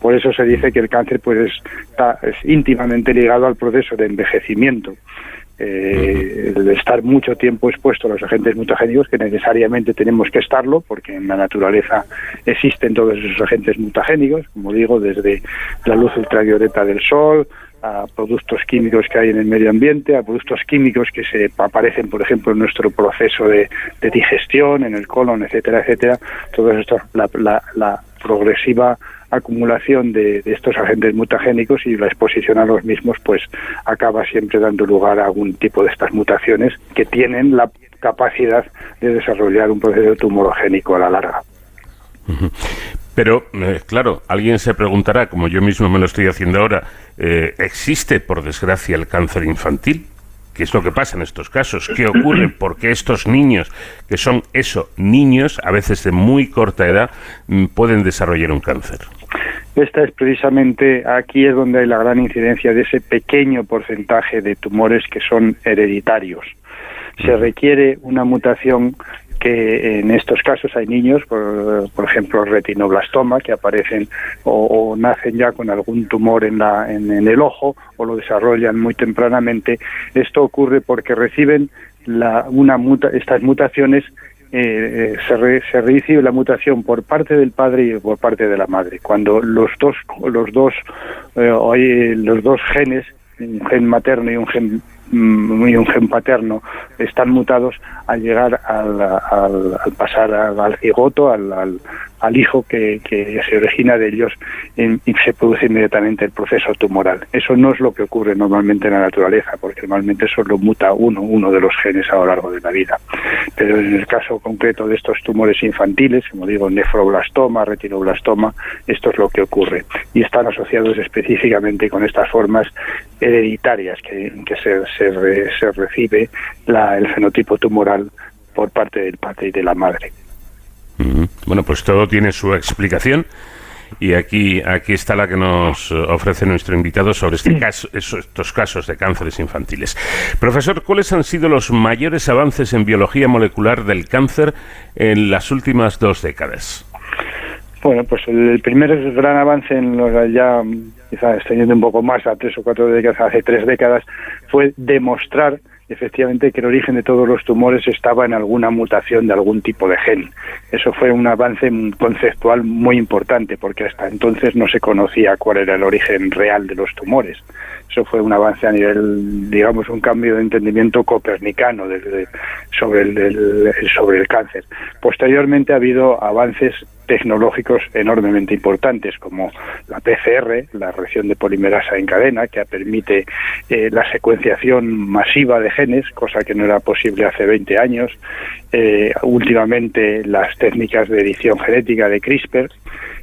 Por eso se dice que el cáncer pues está es íntimamente ligado al proceso de envejecimiento. Eh, el de estar mucho tiempo expuesto a los agentes mutagénicos, que necesariamente tenemos que estarlo, porque en la naturaleza existen todos esos agentes mutagénicos, como digo, desde la luz ultravioleta del sol, a productos químicos que hay en el medio ambiente, a productos químicos que se aparecen, por ejemplo, en nuestro proceso de, digestión, en el colon, etcétera, etcétera. Todo esto, la- la progresiva acumulación de, de estos agentes mutagénicos y la exposición a los mismos, pues acaba siempre dando lugar a algún tipo de estas mutaciones que tienen la capacidad de desarrollar un proceso tumorogénico a la larga. Pero, eh, claro, alguien se preguntará, como yo mismo me lo estoy haciendo ahora, eh, ¿existe, por desgracia, el cáncer infantil? ¿Qué es lo que pasa en estos casos? ¿Qué ocurre? *clears throat* ¿Por qué estos niños, que son eso, niños, a veces de muy corta edad, mm, pueden desarrollar un cáncer? Esta es precisamente aquí es donde hay la gran incidencia de ese pequeño porcentaje de tumores que son hereditarios. Se requiere una mutación que en estos casos hay niños, por, por ejemplo, retinoblastoma, que aparecen o, o nacen ya con algún tumor en, la, en, el ojo o lo desarrollan muy tempranamente. Esto ocurre porque reciben la, una muta, estas mutaciones eh, eh, se, re- se recibe la mutación por parte del padre y por parte de la madre. Cuando los dos, los dos, eh, los dos genes, un gen materno y un gen mm, y un gen paterno están mutados al llegar al, al- al pasar al, al cigoto, al, al- al hijo que, se origina de ellos y se produce inmediatamente el proceso tumoral. Eso no es lo que ocurre normalmente en la naturaleza, porque normalmente solo muta uno, uno de los genes a lo largo de la vida. Pero en el caso concreto de estos tumores infantiles, como digo, nefroblastoma, retinoblastoma, esto es lo que ocurre. Y están asociados específicamente con estas formas hereditarias que, que se, se, re- se recibe el fenotipo tumoral por parte del padre y de la madre. Bueno, pues todo tiene su explicación. Y aquí, aquí está la que nos eh, ofrece nuestro invitado sobre este caso, estos casos de cánceres infantiles. Profesor, ¿cuáles han sido los mayores avances en biología molecular del cáncer en las últimas dos décadas? Bueno, pues el, primer gran avance en los ya quizás extendiendo un poco más a tres o cuatro décadas, hace tres décadas, fue demostrar efectivamente que el origen de todos los tumores estaba en alguna mutación de algún tipo de gen. Eso fue un avance conceptual muy importante porque hasta entonces no se conocía cuál era el origen real de los tumores. Eso fue un avance a nivel, digamos, un cambio de entendimiento copernicano sobre, el, el- sobre el cáncer. Posteriormente ha habido avances tecnológicos enormemente importantes como la PCR, la reacción de polimerasa en cadena, que permite eh, la secuenciación masiva de genes, cosa que no era posible hace 20 años. Eh, últimamente las técnicas de edición genética de CRISPR.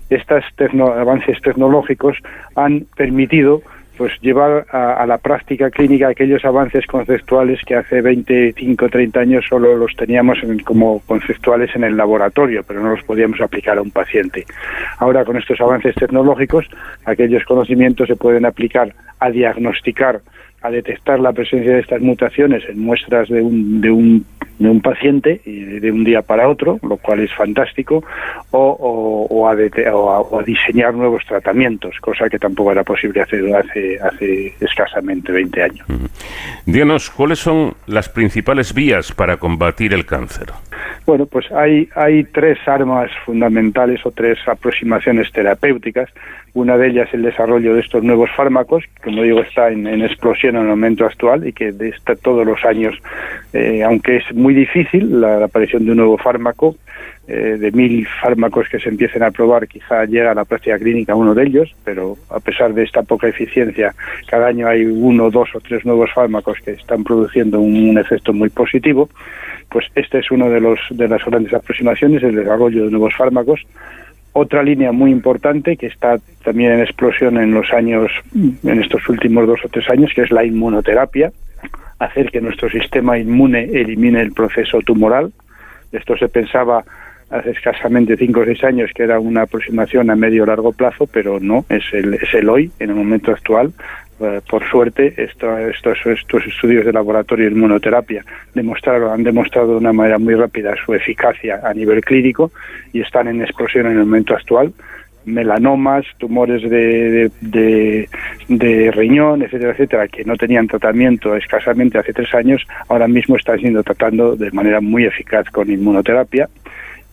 Estos avances tecnológicos han permitido pues llevar a, la práctica clínica aquellos avances conceptuales que hace 25, 30 años solo los teníamos en- como conceptuales en el laboratorio, pero no los podíamos aplicar a un paciente. Ahora, con estos avances tecnológicos, aquellos conocimientos se pueden aplicar a diagnosticar, a detectar la presencia de estas mutaciones en muestras de un, de un, de un paciente y de un día para otro, lo cual es fantástico, o, o- a, dete- o a- o a diseñar nuevos tratamientos, cosa que tampoco era posible hacer hace, hace escasamente 20 años. Díganos, ¿cuáles son las principales vías para combatir el cáncer? Bueno, pues hay, hay tres armas fundamentales o tres aproximaciones terapéuticas. Una de ellas el desarrollo de estos nuevos fármacos, que como digo está en, explosión en el momento actual y que de esta- todos los años, eh, aunque es muy difícil la, la aparición de un nuevo fármaco, eh, de mil fármacos que se empiecen a probar, quizá llega a la práctica clínica uno de ellos, pero a pesar de esta poca eficiencia, cada año hay uno, dos o tres nuevos fármacos que están produciendo un, un efecto muy positivo. Pues este es uno de los de las grandes aproximaciones, el desarrollo de nuevos fármacos. Otra línea muy importante que está también en explosión en los años, en estos últimos dos o tres años, que es la inmunoterapia, hacer que nuestro sistema inmune elimine el proceso tumoral. Esto se pensaba hace escasamente cinco o seis años que era una aproximación a medio o largo plazo, pero no, es el, es el hoy, en el momento actual. Eh, por suerte, esto- estos, estos estudios de laboratorio de inmunoterapia demostraron, han demostrado de una manera muy rápida su eficacia a nivel clínico y están en explosión en el momento actual melanomas, tumores de, de- de riñón, etcétera, etcétera, que no tenían tratamiento escasamente hace tres años, ahora mismo están siendo tratando de manera muy eficaz con inmunoterapia.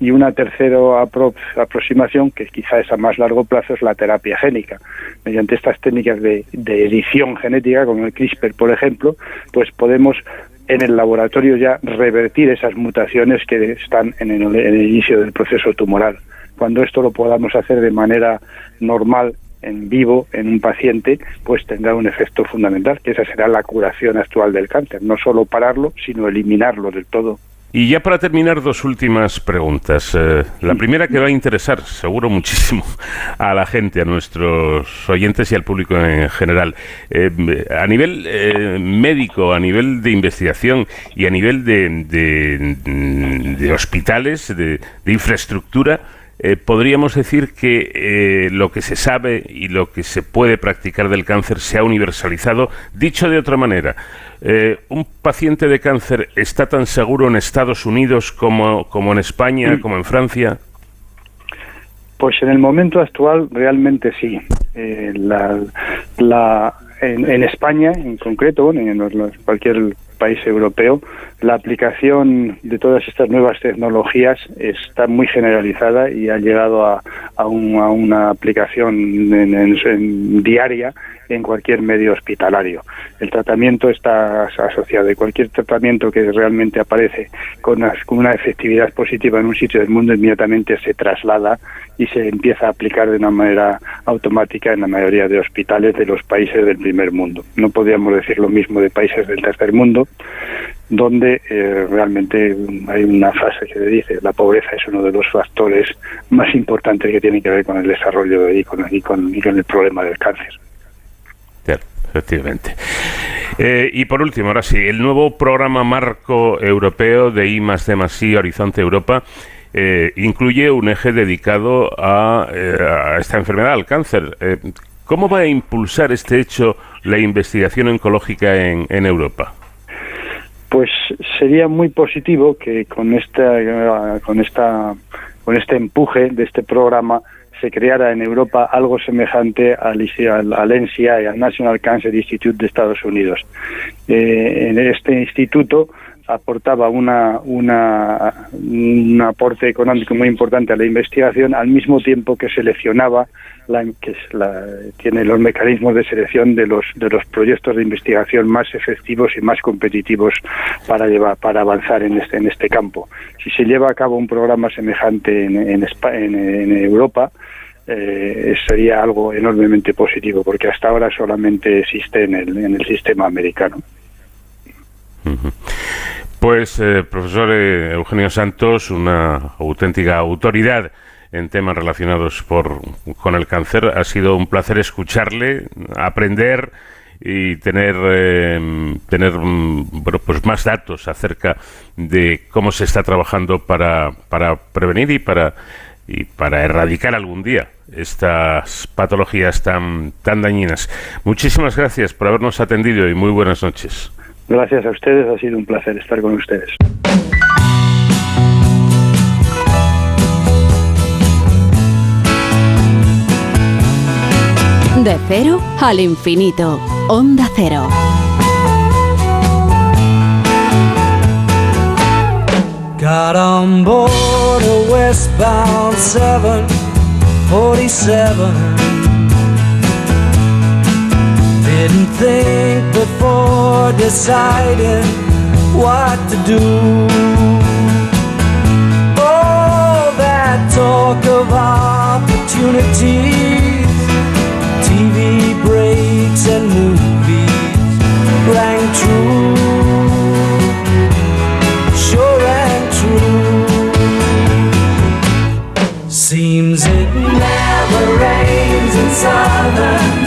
Y una tercera apro- aproximación, que quizá es a más largo plazo, es la terapia génica. Mediante estas técnicas de, de edición genética, como el CRISPR, por ejemplo, pues podemos en el laboratorio ya revertir esas mutaciones que están en el, en el inicio del proceso tumoral. Cuando esto lo podamos hacer de manera normal, en vivo, en un paciente, pues tendrá un efecto fundamental, que esa será la curación actual del cáncer. No solo pararlo, sino eliminarlo del todo. Y ya para terminar, dos últimas preguntas. Eh, la primera que va a interesar, seguro, muchísimo a la gente, a nuestros oyentes y al público en general. Eh, a nivel eh, médico, a nivel de investigación y a nivel de, de- hospitales, de infraestructura, eh, podríamos decir que eh, lo que se sabe y lo que se puede practicar del cáncer se ha universalizado. Dicho de otra manera, eh, ¿un paciente de cáncer está tan seguro en Estados Unidos como, como en España, como en Francia? Pues en el momento actual realmente sí. La, la- en, en España, en concreto, en los- cualquier país europeo, la aplicación de todas estas nuevas tecnologías está muy generalizada y ha llegado a, a un- a una aplicación en- diaria en cualquier medio hospitalario. El tratamiento está as- asociado y cualquier tratamiento que realmente aparece con una, con una efectividad positiva en un sitio del mundo inmediatamente se traslada y se empieza a aplicar de una manera automática en la mayoría de hospitales de los países del primer mundo. No podríamos decir lo mismo de países del tercer mundo, donde eh, realmente hay una frase que le dice la pobreza es uno de los factores más importantes que tienen que ver con el desarrollo y con, y con- y con el problema del cáncer. Efectivamente. Eh, y por último, ahora sí, el nuevo programa marco europeo de I D I Horizonte Europa eh, incluye un eje dedicado a, eh, esta enfermedad, al cáncer. Eh, ¿Cómo va a impulsar este hecho la investigación oncológica en, en Europa? Pues sería muy positivo que con esta, con esta, con este empuje de este programa se creara en Europa algo semejante al, al, NCI, al National Cancer Institute de Estados Unidos. Eh, en este instituto aportaba una, una, un aporte económico muy importante a la investigación al mismo tiempo que seleccionaba la, que tiene los mecanismos de selección de los de los proyectos de investigación más efectivos y más competitivos para llevar para avanzar en este en este campo. Si se lleva a cabo un programa semejante en, en, Espa- en- en Europa eh, sería algo enormemente positivo porque hasta ahora solamente existe en el, en el sistema americano Pues, eh, profesor eh, Eugenio Santos, una auténtica autoridad en temas relacionados por, con el cáncer. Ha sido un placer escucharle, aprender y tener eh, tener mm, pues más datos acerca de cómo se está trabajando para, para prevenir y para y para erradicar algún día estas patologías tan tan dañinas. Muchísimas gracias por habernos atendido y muy buenas noches. Gracias a ustedes, ha sido un placer estar con ustedes. De cero al infinito. Onda Cero. Got on board a westbound 747. Didn't think before deciding what to do. All that talk of opportunities, TV breaks and movies rang true. Sure and true. Seems it never rains in California.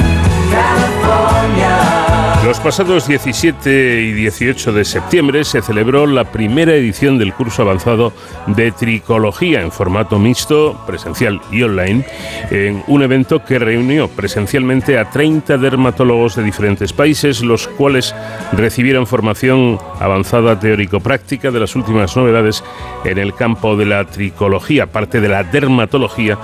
Los pasados 17 y 18 de septiembre se celebró la primera edición del curso avanzado de tricología en formato mixto, presencial y online, en un evento que reunió presencialmente a 30 dermatólogos de diferentes países, los cuales recibieron formación avanzada teórico-práctica de las últimas novedades en el campo de la tricología, parte de la dermatología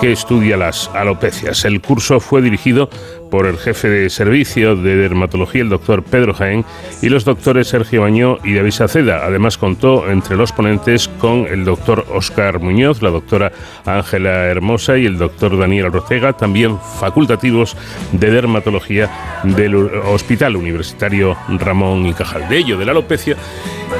que estudia las alopecias. El curso fue dirigido por el jefe de servicio de dermatología, el doctor Pedro Jaén, y los doctores Sergio Bañó y David Saceda. Además, contó entre los ponentes con el doctor Óscar Muñoz, la doctora Ángela Hermosa y el doctor Daniel Ortega, también facultativos de dermatología del Hospital Universitario Ramón y Cajal. De ello, de la alopecia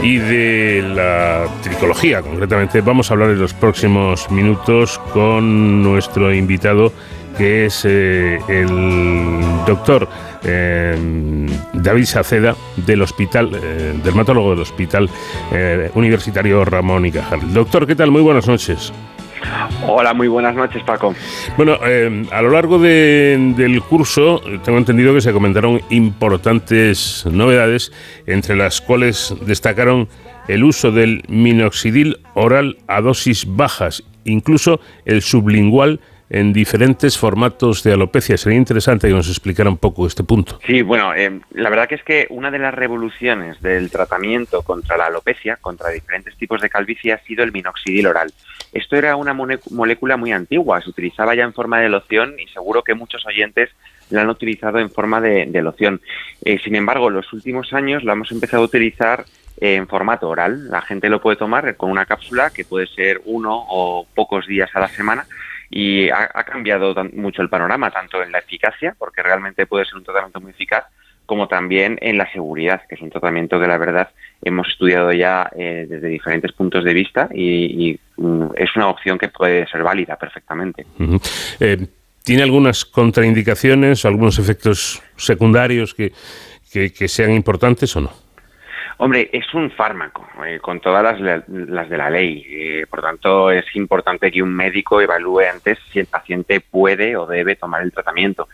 y de la tricología, concretamente, vamos a hablar en los próximos minutos con nuestro invitado que es eh, el doctor eh, David Saceda del Hospital, eh, dermatólogo del Hospital eh, Universitario Ramón y Cajal. Doctor, ¿qué tal? Muy buenas noches. Hola, muy buenas noches, Paco. Bueno, eh, a lo largo de- del curso tengo entendido que se comentaron importantes novedades, entre las cuales destacaron el uso del minoxidil oral a dosis bajas, incluso el sublingual en diferentes formatos de alopecia. Sería interesante que nos explicara un poco este punto. Sí, bueno, eh, la verdad que es que una de las revoluciones del tratamiento contra la alopecia, contra diferentes tipos de calvicie, ha sido el minoxidil oral. Esto era una molécula muy antigua, se utilizaba ya en forma de loción y seguro que muchos oyentes la han utilizado en forma de, loción. Eh, sin embargo, en los últimos años lo hemos empezado a utilizar en formato oral. La gente lo puede tomar con una cápsula que puede ser uno o pocos días a la semana y ha, ha cambiado mucho el panorama, tanto en la eficacia, porque realmente puede ser un tratamiento muy eficaz, como también en la seguridad, que es un tratamiento que la verdad hemos estudiado ya eh, desde diferentes puntos de vista y, mm, es una opción que puede ser válida perfectamente. Eh, ¿Tiene algunas contraindicaciones, algunos efectos secundarios que sean importantes o no? Hombre, es un fármaco, eh, con todas las, las de la ley. eh, por tanto, es importante que un médico evalúe antes si el paciente puede o debe tomar el tratamiento.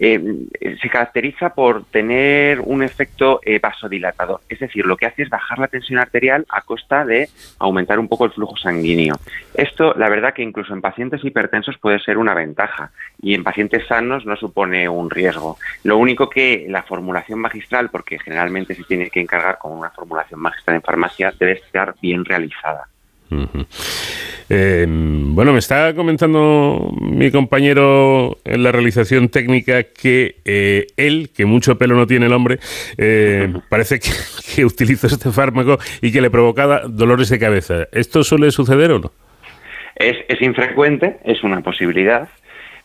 Eh, se caracteriza por tener un efecto eh, vasodilatador, es decir, lo que hace es bajar la tensión arterial a costa de aumentar un poco el flujo sanguíneo. Esto, la verdad, que incluso en pacientes hipertensos puede ser una ventaja y en pacientes sanos no supone un riesgo. Lo único que la formulación magistral, porque generalmente se tiene que encargar con una formulación magistral en farmacia, debe estar bien realizada. Eh, bueno, me está comentando mi compañero en la realización técnica que eh, él, que mucho pelo no tiene el hombre, eh, parece que, que utilizó este fármaco y que le provocaba dolores de cabeza. ¿Esto suele suceder o no? Es, es infrecuente, es una posibilidad,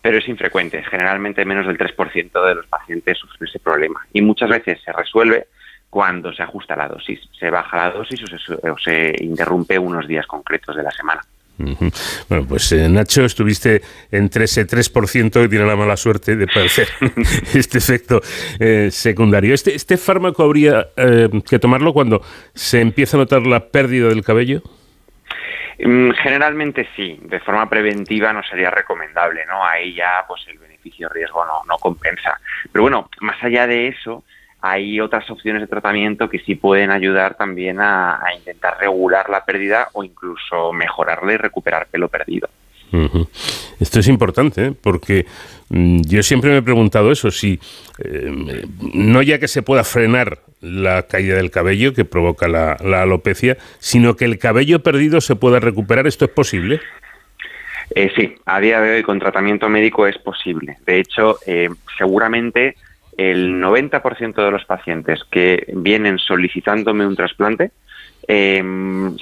pero es infrecuente. Generalmente menos del 3% de los pacientes sufren ese problema. Y muchas veces se resuelve cuando se ajusta la dosis. Se baja la dosis o se, o se interrumpe unos días concretos de la semana. Bueno, pues eh, Nacho, estuviste entre ese 3% que tiene la mala suerte de padecer *laughs* este efecto eh, secundario. ¿Este, este fármaco habría eh, que tomarlo cuando se empieza a notar la pérdida del cabello? Mm, Generalmente sí, de forma preventiva no sería recomendable, ¿no? Ahí ya pues el beneficio-riesgo no, no compensa. Pero bueno, más allá de eso, hay otras opciones de tratamiento que sí pueden ayudar también a, a intentar regular la pérdida o incluso mejorarla y recuperar pelo perdido. Esto es importante, ¿eh? porque mm, yo siempre me he preguntado eso, si eh, no ya que se pueda frenar la caída del cabello que provoca la, la alopecia, sino que el cabello perdido se pueda recuperar, ¿esto es posible? Eh, sí, a día de hoy con tratamiento médico es posible. De hecho, eh, seguramente el 90% de los pacientes que vienen solicitándome un trasplante eh,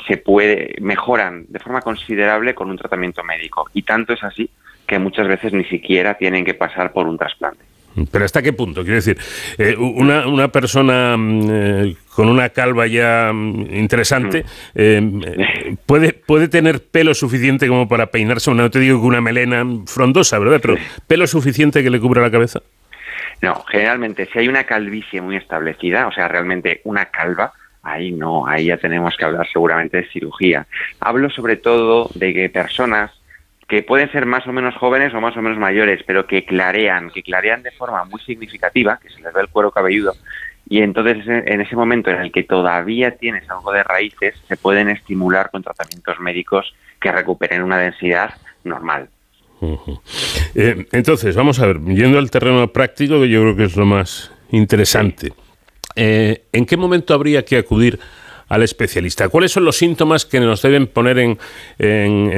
se puede mejoran de forma considerable con un tratamiento médico y tanto es así que muchas veces ni siquiera tienen que pasar por un trasplante. Pero ¿hasta qué punto? Quiero decir, eh, una, una persona mm, eh, con una calva ya mm, interesante eh, eh, puede, puede tener pelo suficiente como para peinarse, no te digo que una melena frondosa, ¿verdad? Pero pelo suficiente que le cubra la cabeza. No, generalmente si hay una calvicie muy establecida, o sea, realmente una calva, ahí no, ahí ya tenemos que hablar seguramente de cirugía. Hablo sobre todo de que personas que pueden ser más o menos jóvenes o más o menos mayores, pero que clarean, que clarean de forma muy significativa, que se les ve el cuero cabelludo, y entonces en ese momento en el que todavía tienes algo de raíces, se pueden estimular con tratamientos médicos que recuperen una densidad normal. Eh, entonces, vamos a ver, yendo al terreno práctico, que yo creo que es lo más interesante. Eh, ¿En qué momento habría que acudir al especialista? ¿Cuáles son los síntomas que nos deben poner en, en-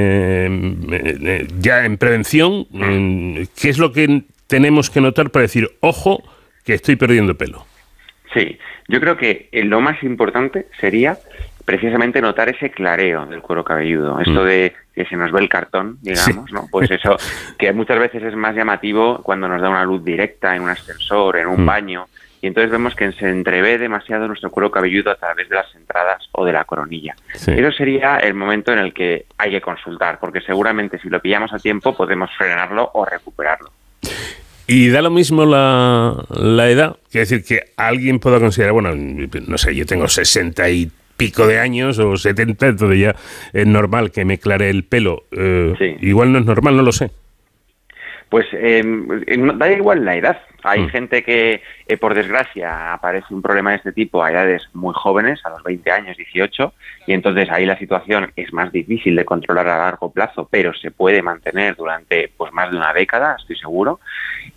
en- ya en prevención? En- ¿Qué es lo que tenemos que notar para decir, ojo, que estoy perdiendo pelo? Sí, yo creo que eh, lo más importante sería precisamente notar ese clareo del cuero cabelludo, esto Mm. de que se nos ve el cartón, digamos, ¿no? Pues eso, *laughs* que muchas veces es más llamativo cuando nos da una luz directa en un ascensor, en un Mm. baño, y entonces vemos que se entrevé demasiado nuestro cuero cabelludo a través de las entradas o de la coronilla. Sí. Eso sería el momento en el que hay que consultar, porque seguramente si lo pillamos a tiempo podemos frenarlo o recuperarlo. Y da lo mismo la, la edad. Quiere decir que alguien pueda considerar, bueno, no sé, yo tengo 60 y pico de años o 70, entonces ya es normal que me clare el pelo. Eh, Igual no es normal, no lo sé. Pues eh, no- da igual la edad. Hay Mm. gente que, eh, por desgracia, aparece un problema de este tipo a edades muy jóvenes, a los 20 años, 18, y entonces ahí la situación es más difícil de controlar a largo plazo, pero se puede mantener durante pues más de una década, estoy seguro.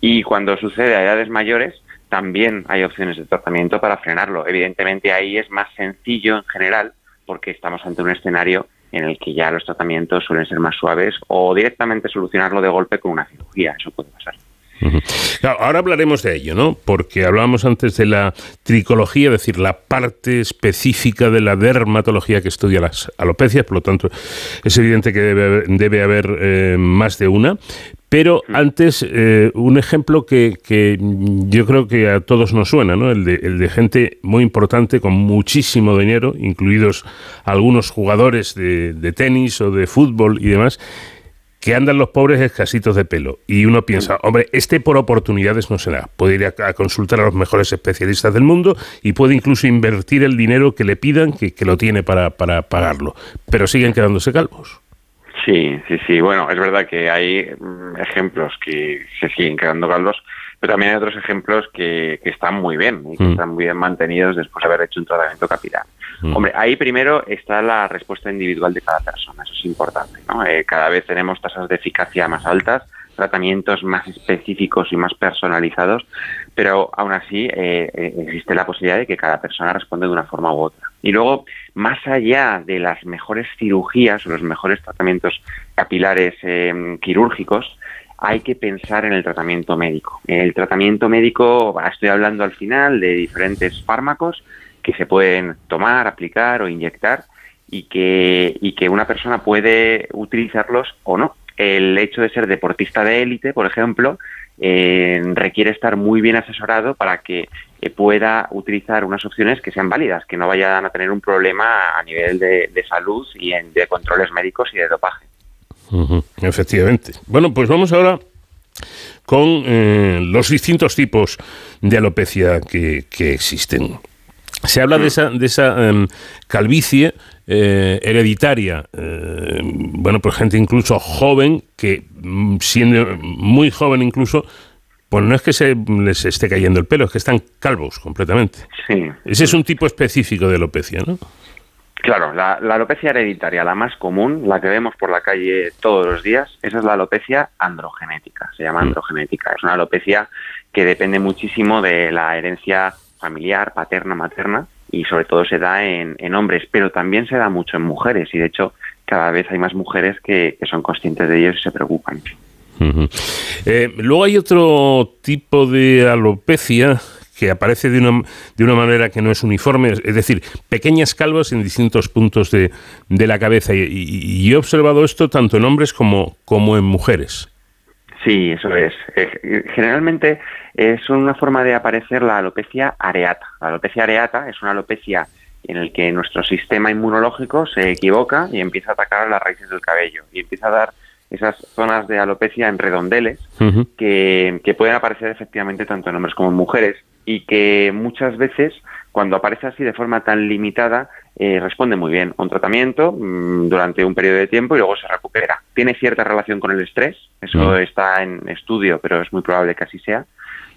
Y cuando sucede a edades mayores, también hay opciones de tratamiento para frenarlo. Evidentemente ahí es más sencillo en general, porque estamos ante un escenario en el que ya los tratamientos suelen ser más suaves o directamente solucionarlo de golpe con una cirugía. Eso puede pasar. Ahora hablaremos de ello, ¿no? Porque hablábamos antes de la tricología, es decir, la parte específica de la dermatología que estudia las alopecias, por lo tanto, es evidente que debe haber, debe haber, eh, más de una. Pero antes, eh, un ejemplo que, que yo creo que a todos nos suena, ¿no? El de, el de gente muy importante con muchísimo dinero, incluidos algunos jugadores de, de tenis o de fútbol y demás, que andan los pobres escasitos de pelo. Y uno piensa, hombre, este por oportunidades no será. Puede ir a, a consultar a los mejores especialistas del mundo y puede incluso invertir el dinero que le pidan, que, que lo tiene para, para pagarlo. Pero siguen quedándose calvos. Sí, sí, sí. Bueno, es verdad que hay mm, ejemplos que se siguen quedando calvos, pero también hay otros ejemplos que, que están muy bien y que Mm. están muy bien mantenidos después de haber hecho un tratamiento capilar. Mm. Hombre, ahí primero está la respuesta individual de cada persona, eso es importante. ¿no? Eh, cada vez tenemos tasas de eficacia más altas, tratamientos más específicos y más personalizados, pero aún así eh, eh, existe la posibilidad de que cada persona responda de una forma u otra. Y luego, más allá de las mejores cirugías o los mejores tratamientos capilares eh, quirúrgicos, hay que pensar en el tratamiento médico. El tratamiento médico, estoy hablando al final de diferentes fármacos que se pueden tomar, aplicar o inyectar y que, y que una persona puede utilizarlos o no. El hecho de ser deportista de élite, por ejemplo, eh, requiere estar muy bien asesorado para que eh, pueda utilizar unas opciones que sean válidas, que no vayan a tener un problema a nivel de, salud y en- de controles médicos y de dopaje. Efectivamente. Bueno, pues vamos ahora con eh, los distintos tipos de alopecia que, que existen. se habla de esa, de esa em, calvicie eh, hereditaria. eh, bueno, pues gente incluso joven que, mm, siendo muy joven incluso, pues no es que se les esté cayendo el pelo, es que están calvos completamente. Sí. Ese es un tipo específico de alopecia, ¿no? Claro, la, la alopecia hereditaria, la más común, la que vemos por la calle todos los días, esa es la alopecia androgenética, se llama androgenética. Es una alopecia que depende muchísimo de la herencia familiar, paterna, materna, y sobre todo se da en, en hombres, pero también se da mucho en mujeres, y de hecho cada vez hay más mujeres que, que son conscientes de ello y se preocupan. Eh, luego hay otro tipo de alopecia que aparece de una, de una manera que no es uniforme, es decir, pequeñas calvas en distintos puntos de, de la cabeza. Y, y- y he observado esto tanto en hombres como, como en mujeres. Sí, eso es. Eh, generalmente es una forma de aparecer la alopecia areata. La alopecia areata es una alopecia en el que nuestro sistema inmunológico se equivoca y empieza a atacar las raíces del cabello y empieza a dar esas zonas de alopecia en redondeles que, que pueden aparecer efectivamente tanto en hombres como en mujeres y que muchas veces cuando aparece así de forma tan limitada eh, responde muy bien a un tratamiento mm, durante un periodo de tiempo y luego se recupera. Tiene cierta relación con el estrés, eso está en estudio, pero es muy probable que así sea.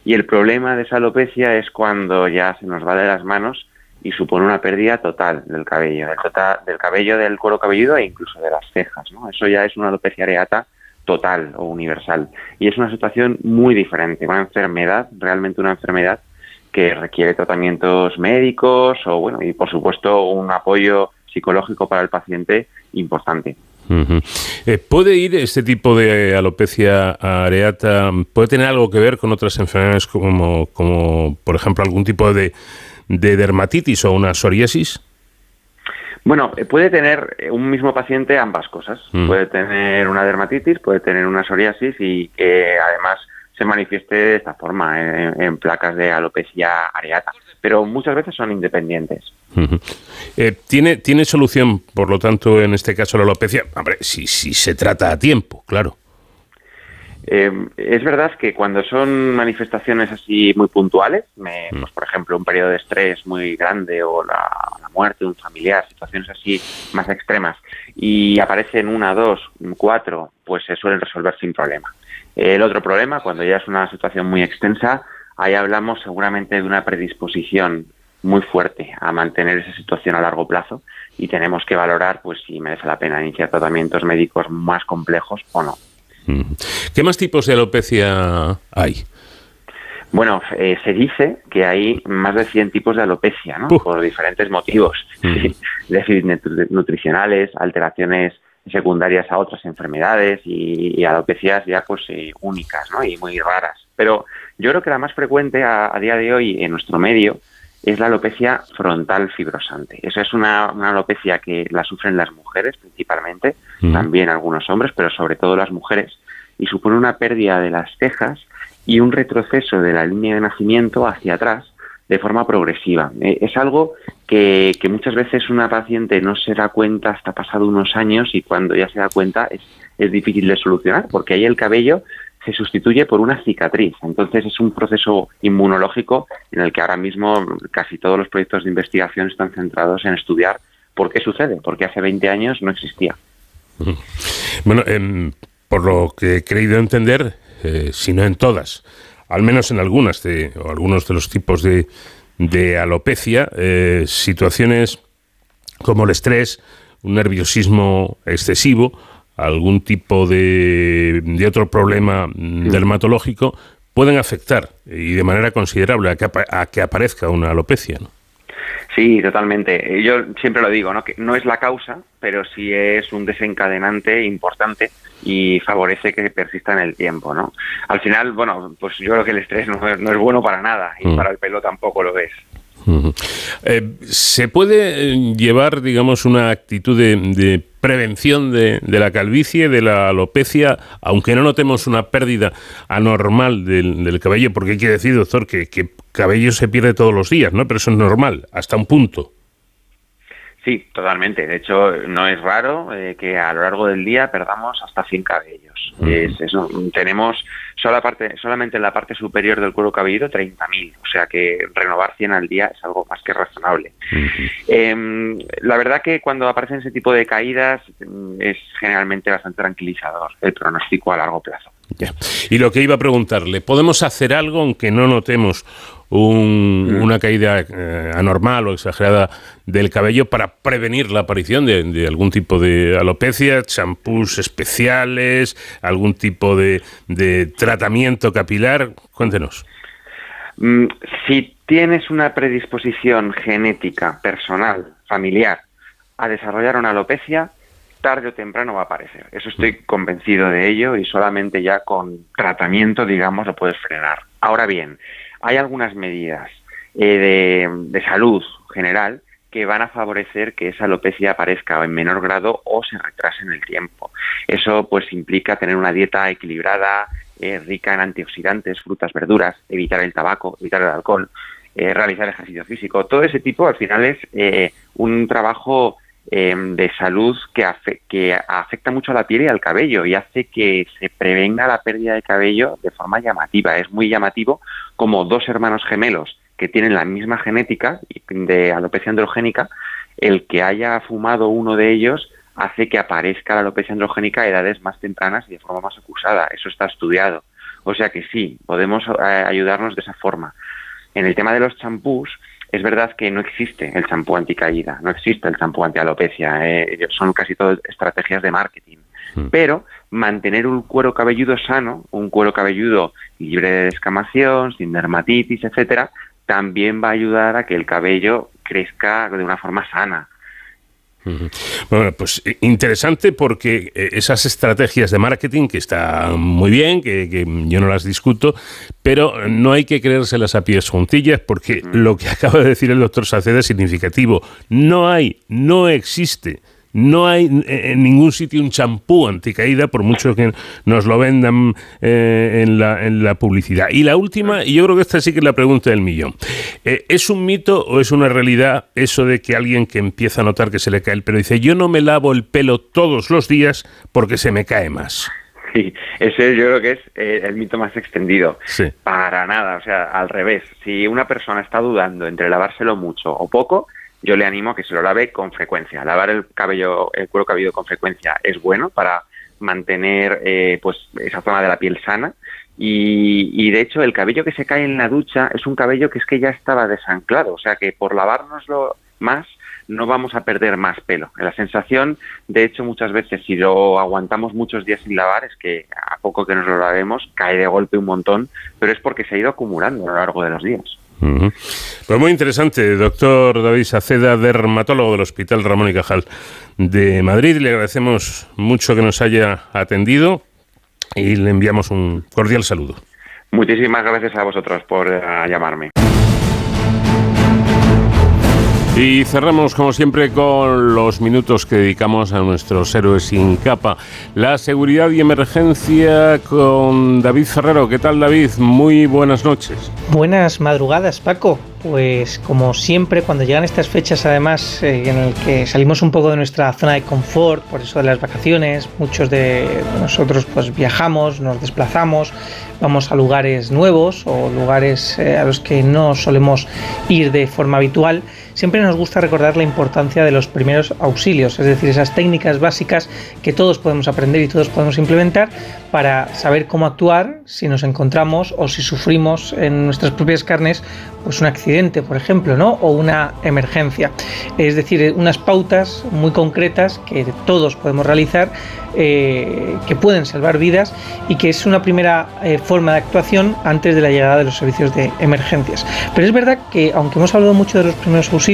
Y el problema de esa alopecia es cuando ya se nos va de las manos y supone una pérdida total del cabello, del, total, del cabello del cuero cabelludo e incluso de las cejas. ¿no? Eso ya es una alopecia areata total o universal. Y es una situación muy diferente, una enfermedad, realmente una enfermedad que requiere tratamientos médicos o, bueno, y por supuesto un apoyo psicológico para el paciente importante. Eh, ¿Puede ir este tipo de alopecia areata, puede tener algo que ver con otras enfermedades como, como por ejemplo, algún tipo de, de dermatitis o una psoriasis? Bueno, eh, puede tener eh, un mismo paciente ambas cosas. Mm. Puede tener una dermatitis, puede tener una psoriasis y que además se manifieste de esta forma, en, en placas de alopecia areata. Pero muchas veces son independientes. Eh, ¿tiene, ¿Tiene solución, por lo tanto, en este caso la alopecia? Hombre, si, si se trata a tiempo, claro. Eh, es verdad que cuando son manifestaciones así muy puntuales, me- pues, por ejemplo, un periodo de estrés muy grande o la, la muerte de un familiar, situaciones así más extremas, y aparecen una, dos, cuatro, pues se suelen resolver sin problema. El otro problema, cuando ya es una situación muy extensa, ahí hablamos seguramente de una predisposición muy fuerte a mantener esa situación a largo plazo y tenemos que valorar pues si merece la pena iniciar tratamientos médicos más complejos o no. Ujú. ¿Qué más tipos de alopecia hay? Bueno, eh, se dice que hay más de 100 tipos de alopecia, ¿no? Por diferentes motivos. Sí, *laughs* déficits nutri- nutricionales, alteraciones secundarias a otras enfermedades y, y alopecias ya pues eh, únicas, ¿no? Y muy raras. Pero yo creo que la más frecuente a, a día de hoy en nuestro medio es la alopecia frontal fibrosante. Esa es una, una alopecia que la sufren las mujeres principalmente, Mm. también algunos hombres, pero sobre todo las mujeres, y supone una pérdida de las cejas y un retroceso de la línea de nacimiento hacia atrás de forma progresiva. Eh, es algo que, muchas veces una paciente no se da cuenta hasta pasado unos años y cuando ya se da cuenta es, es difícil de solucionar porque ahí el cabello se sustituye por una cicatriz. Entonces es un proceso inmunológico en el que ahora mismo casi todos los proyectos de investigación están centrados en estudiar por qué sucede, porque hace 20 años no existía. Bueno, em, por lo que he creído entender, eh, si no en todas, al menos en algunas de, o algunos de los tipos de, de alopecia, eh, situaciones como el estrés, un nerviosismo excesivo, algún tipo de, de otro problema dermatológico, pueden afectar y de manera considerable a que, a que aparezca una alopecia. ¿no? Sí, totalmente. Yo siempre lo digo, ¿no? que no es la causa, pero sí es un desencadenante importante y favorece que persista en el tiempo, ¿no? Al final, bueno, pues yo creo que el estrés no, es- no es bueno para nada y Mm. para el pelo tampoco lo es. Eh, ¿Se puede eh, llevar, digamos, una actitud de, de prevención de, de la calvicie, de la alopecia, aunque no notemos una pérdida anormal del, del cabello? Porque hay que decir, doctor, que, que cabello se pierde todos los días, ¿no? Pero eso es normal, hasta un punto. Sí, totalmente. De hecho, no es raro eh, que a lo largo del día perdamos hasta 100 cabellos. Es eso. Tenemos sola parte, solamente en la parte superior del cuero cabelludo 30.000. O sea que renovar 100 al día es algo más que razonable. Em, la verdad que cuando aparecen ese tipo de caídas mm, es generalmente bastante tranquilizador el pronóstico a largo plazo. Ya. Y lo que iba a preguntarle, ¿podemos hacer algo aunque no notemos un- una caída eh, anormal o exagerada del cabello para prevenir la aparición de, de algún tipo de alopecia, champús especiales, algún tipo de, de tratamiento capilar? Cuéntenos. Mm, Si tienes una predisposición genética, personal, familiar, a desarrollar una alopecia, tarde o temprano va a aparecer. Eso estoy convencido de ello y solamente ya con tratamiento, digamos, lo puedes frenar. Ahora bien, hay algunas medidas eh, de, salud general que van a favorecer que esa alopecia aparezca en menor grado o se retrase en el tiempo. Eso pues implica tener una dieta equilibrada, eh, rica en antioxidantes, frutas, verduras, evitar el tabaco, evitar el alcohol, eh, realizar ejercicio físico. Todo ese tipo al final es eh, un trabajo eh, de salud que, que afecta mucho a la piel y al cabello y hace que se prevenga la pérdida de cabello de forma llamativa. Es muy llamativo como dos hermanos gemelos que tienen la misma genética de alopecia androgénica, el que haya fumado uno de ellos hace que aparezca la alopecia androgénica a edades más tempranas y de forma más acusada. Eso está estudiado. O sea que sí, podemos eh, ayudarnos de esa forma. En el tema de los champús, es verdad que no existe el champú anticaída, no existe el champú antialopecia, eh, son casi todas estrategias de marketing. Pero mantener un cuero cabelludo sano, un cuero cabelludo libre de descamación, sin dermatitis, etcétera, también va a ayudar a que el cabello crezca de una forma sana. Bueno, pues interesante porque eh, esas estrategias de marketing que están muy bien, que, que yo no las discuto, pero no hay que creérselas a pies juntillas porque lo que *laughs* acaba de decir el doctor Saceda es significativo. No hay, no existe. No hay eh, en ningún sitio un champú anticaída, por mucho que nos lo vendan eh, en, la, en la publicidad. Y la última, y yo creo que esta sí que es la pregunta del millón. Eh, ¿Es un mito o es una realidad eso de que alguien que empieza a notar que se le cae el pelo dice, yo no me lavo el pelo todos los días porque se me cae más? Sí, ese yo creo que es eh, el mito más extendido. Sí. Para nada, o sea, al revés. Si una persona está dudando entre lavárselo mucho o poco, yo le animo a que se lo lave con frecuencia. Lavar el cabello, el cuero cabelludo con frecuencia es bueno para mantener eh, pues esa zona de la piel sana. Y, y, de hecho el cabello que se cae en la ducha es un cabello que es que ya estaba desanclado, o sea que por lavárnoslo más no vamos a perder más pelo. La sensación, de hecho, muchas veces si lo aguantamos muchos días sin lavar es que a poco que nos lo lavemos cae de golpe un montón, pero es porque se ha ido acumulando a lo largo de los días. Ujú. Pues muy interesante, doctor David Saceda, dermatólogo del Hospital Ramón y Cajal de Madrid. Le agradecemos mucho que nos haya atendido y le enviamos un cordial saludo. Muchísimas gracias a vosotros por eh, llamarme. Y cerramos, como siempre, con los minutos que dedicamos a nuestros héroes sin capa. La seguridad y emergencia con David Ferrero. ¿Qué tal, David? Muy buenas noches. Buenas madrugadas, Paco. Pues como siempre, cuando llegan estas fechas, además, eh, en el que salimos un poco de nuestra zona de confort, por eso de las vacaciones, muchos de nosotros pues viajamos, nos desplazamos, vamos a lugares nuevos o lugares eh, a los que no solemos ir de forma habitual, siempre nos gusta recordar la importancia de los primeros auxilios, es decir, esas técnicas básicas que todos podemos aprender y todos podemos implementar para saber cómo actuar si nos encontramos o si sufrimos en nuestras propias carnes pues un accidente, por ejemplo, ¿no? o una emergencia. Es decir, unas pautas muy concretas que todos podemos realizar eh, que pueden salvar vidas y que es una primera eh, forma de actuación antes de la llegada de los servicios de emergencias. Pero es verdad que, aunque hemos hablado mucho de los primeros auxilios,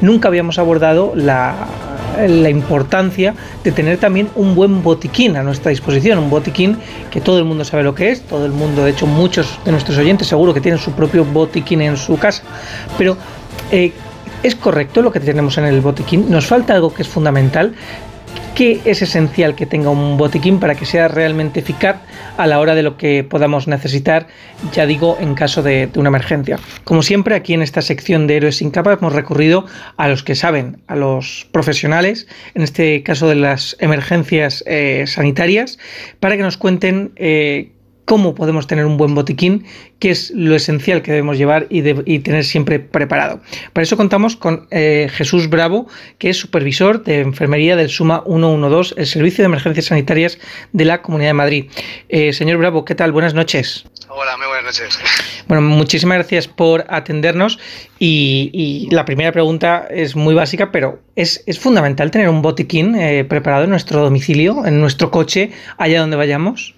nunca habíamos abordado la, importancia de tener también un buen botiquín a nuestra disposición, un botiquín que todo el mundo sabe lo que es, todo el mundo, de hecho muchos de nuestros oyentes seguro que tienen su propio botiquín en su casa, pero eh, es correcto lo que tenemos en el botiquín, nos falta algo que es fundamental, ¿Qué es esencial que tenga un botiquín para que sea realmente eficaz a la hora de lo que podamos necesitar, ya digo, en caso de, de una emergencia? Como siempre, aquí en esta sección de Héroes sin capa hemos recurrido a los que saben, a los profesionales, en este caso de las emergencias eh, sanitarias, para que nos cuenten eh, cómo podemos tener un buen botiquín, qué es lo esencial que debemos llevar y, de- y tener siempre preparado. Para eso contamos con eh, Jesús Bravo, que es supervisor de enfermería del SUMA 112, el Servicio de Emergencias Sanitarias de la Comunidad de Madrid. Eh, señor Bravo, ¿qué tal? Buenas noches. Hola, muy buenas noches. *laughs* Bueno, muchísimas gracias por atendernos y, y la primera pregunta es muy básica, pero ¿es, es fundamental tener un botiquín eh, preparado en nuestro domicilio, en nuestro coche, allá donde vayamos?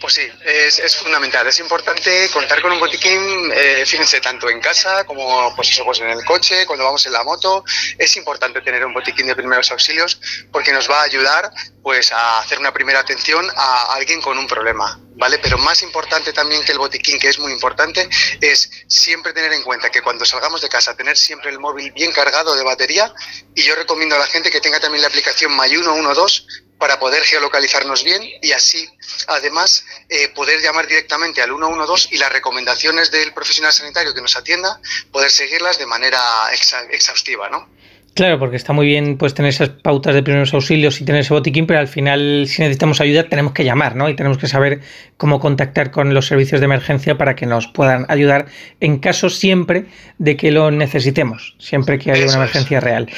Pues sí, es, fundamental. Es importante contar con un botiquín, eh, fíjense, tanto en casa como pues eso, pues en el coche, cuando vamos en la moto. Es importante tener un botiquín de primeros auxilios porque nos va a ayudar pues a hacer una primera atención a alguien con un problema, ¿vale? Pero más importante también que el botiquín, que es muy importante, es siempre tener en cuenta que cuando salgamos de casa, tener siempre el móvil bien cargado de batería y yo recomiendo a la gente que tenga también la aplicación My 112 para poder geolocalizarnos bien y así, además, eh, poder llamar directamente al 112 y las recomendaciones del profesional sanitario que nos atienda, poder seguirlas de manera exa- exhaustiva, ¿no? Claro, porque está muy bien pues tener esas pautas de primeros auxilios y tener ese botiquín, pero al final si necesitamos ayuda tenemos que llamar, ¿no? Y tenemos que saber cómo contactar con los servicios de emergencia para que nos puedan ayudar en caso siempre de que lo necesitemos, siempre que haya una emergencia real.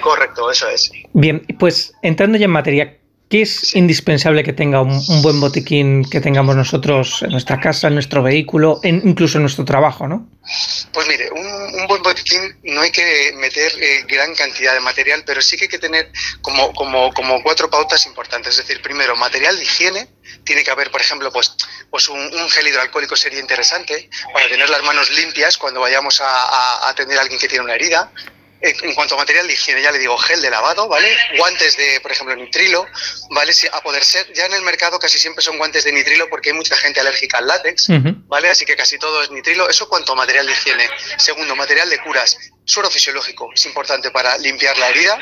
Correcto, eso es. Bien, pues entrando ya en materia, ¿qué es indispensable que tenga un, un buen botiquín que tengamos nosotros en nuestra casa, en nuestro vehículo, en, incluso en nuestro trabajo, ¿no? Pues mire, un, un buen botiquín no hay que meter eh, gran cantidad de material, pero sí que hay que tener como, como, como cuatro pautas importantes. Es decir, primero, material de higiene. Tiene que haber, por ejemplo, pues, pues un, un gel hidroalcohólico sería interesante para tener las manos limpias cuando vayamos a, a- a atender a alguien que tiene una herida. En cuanto a material de higiene, ya le digo, gel de lavado, ¿vale? Guantes de, por ejemplo, nitrilo, ¿vale? Si, a poder ser, ya en el mercado casi siempre son guantes de nitrilo porque hay mucha gente alérgica al látex, ¿vale? Así que casi todo es nitrilo. Eso cuanto a material de higiene. Segundo, material de curas. Suero fisiológico es importante para limpiar la herida.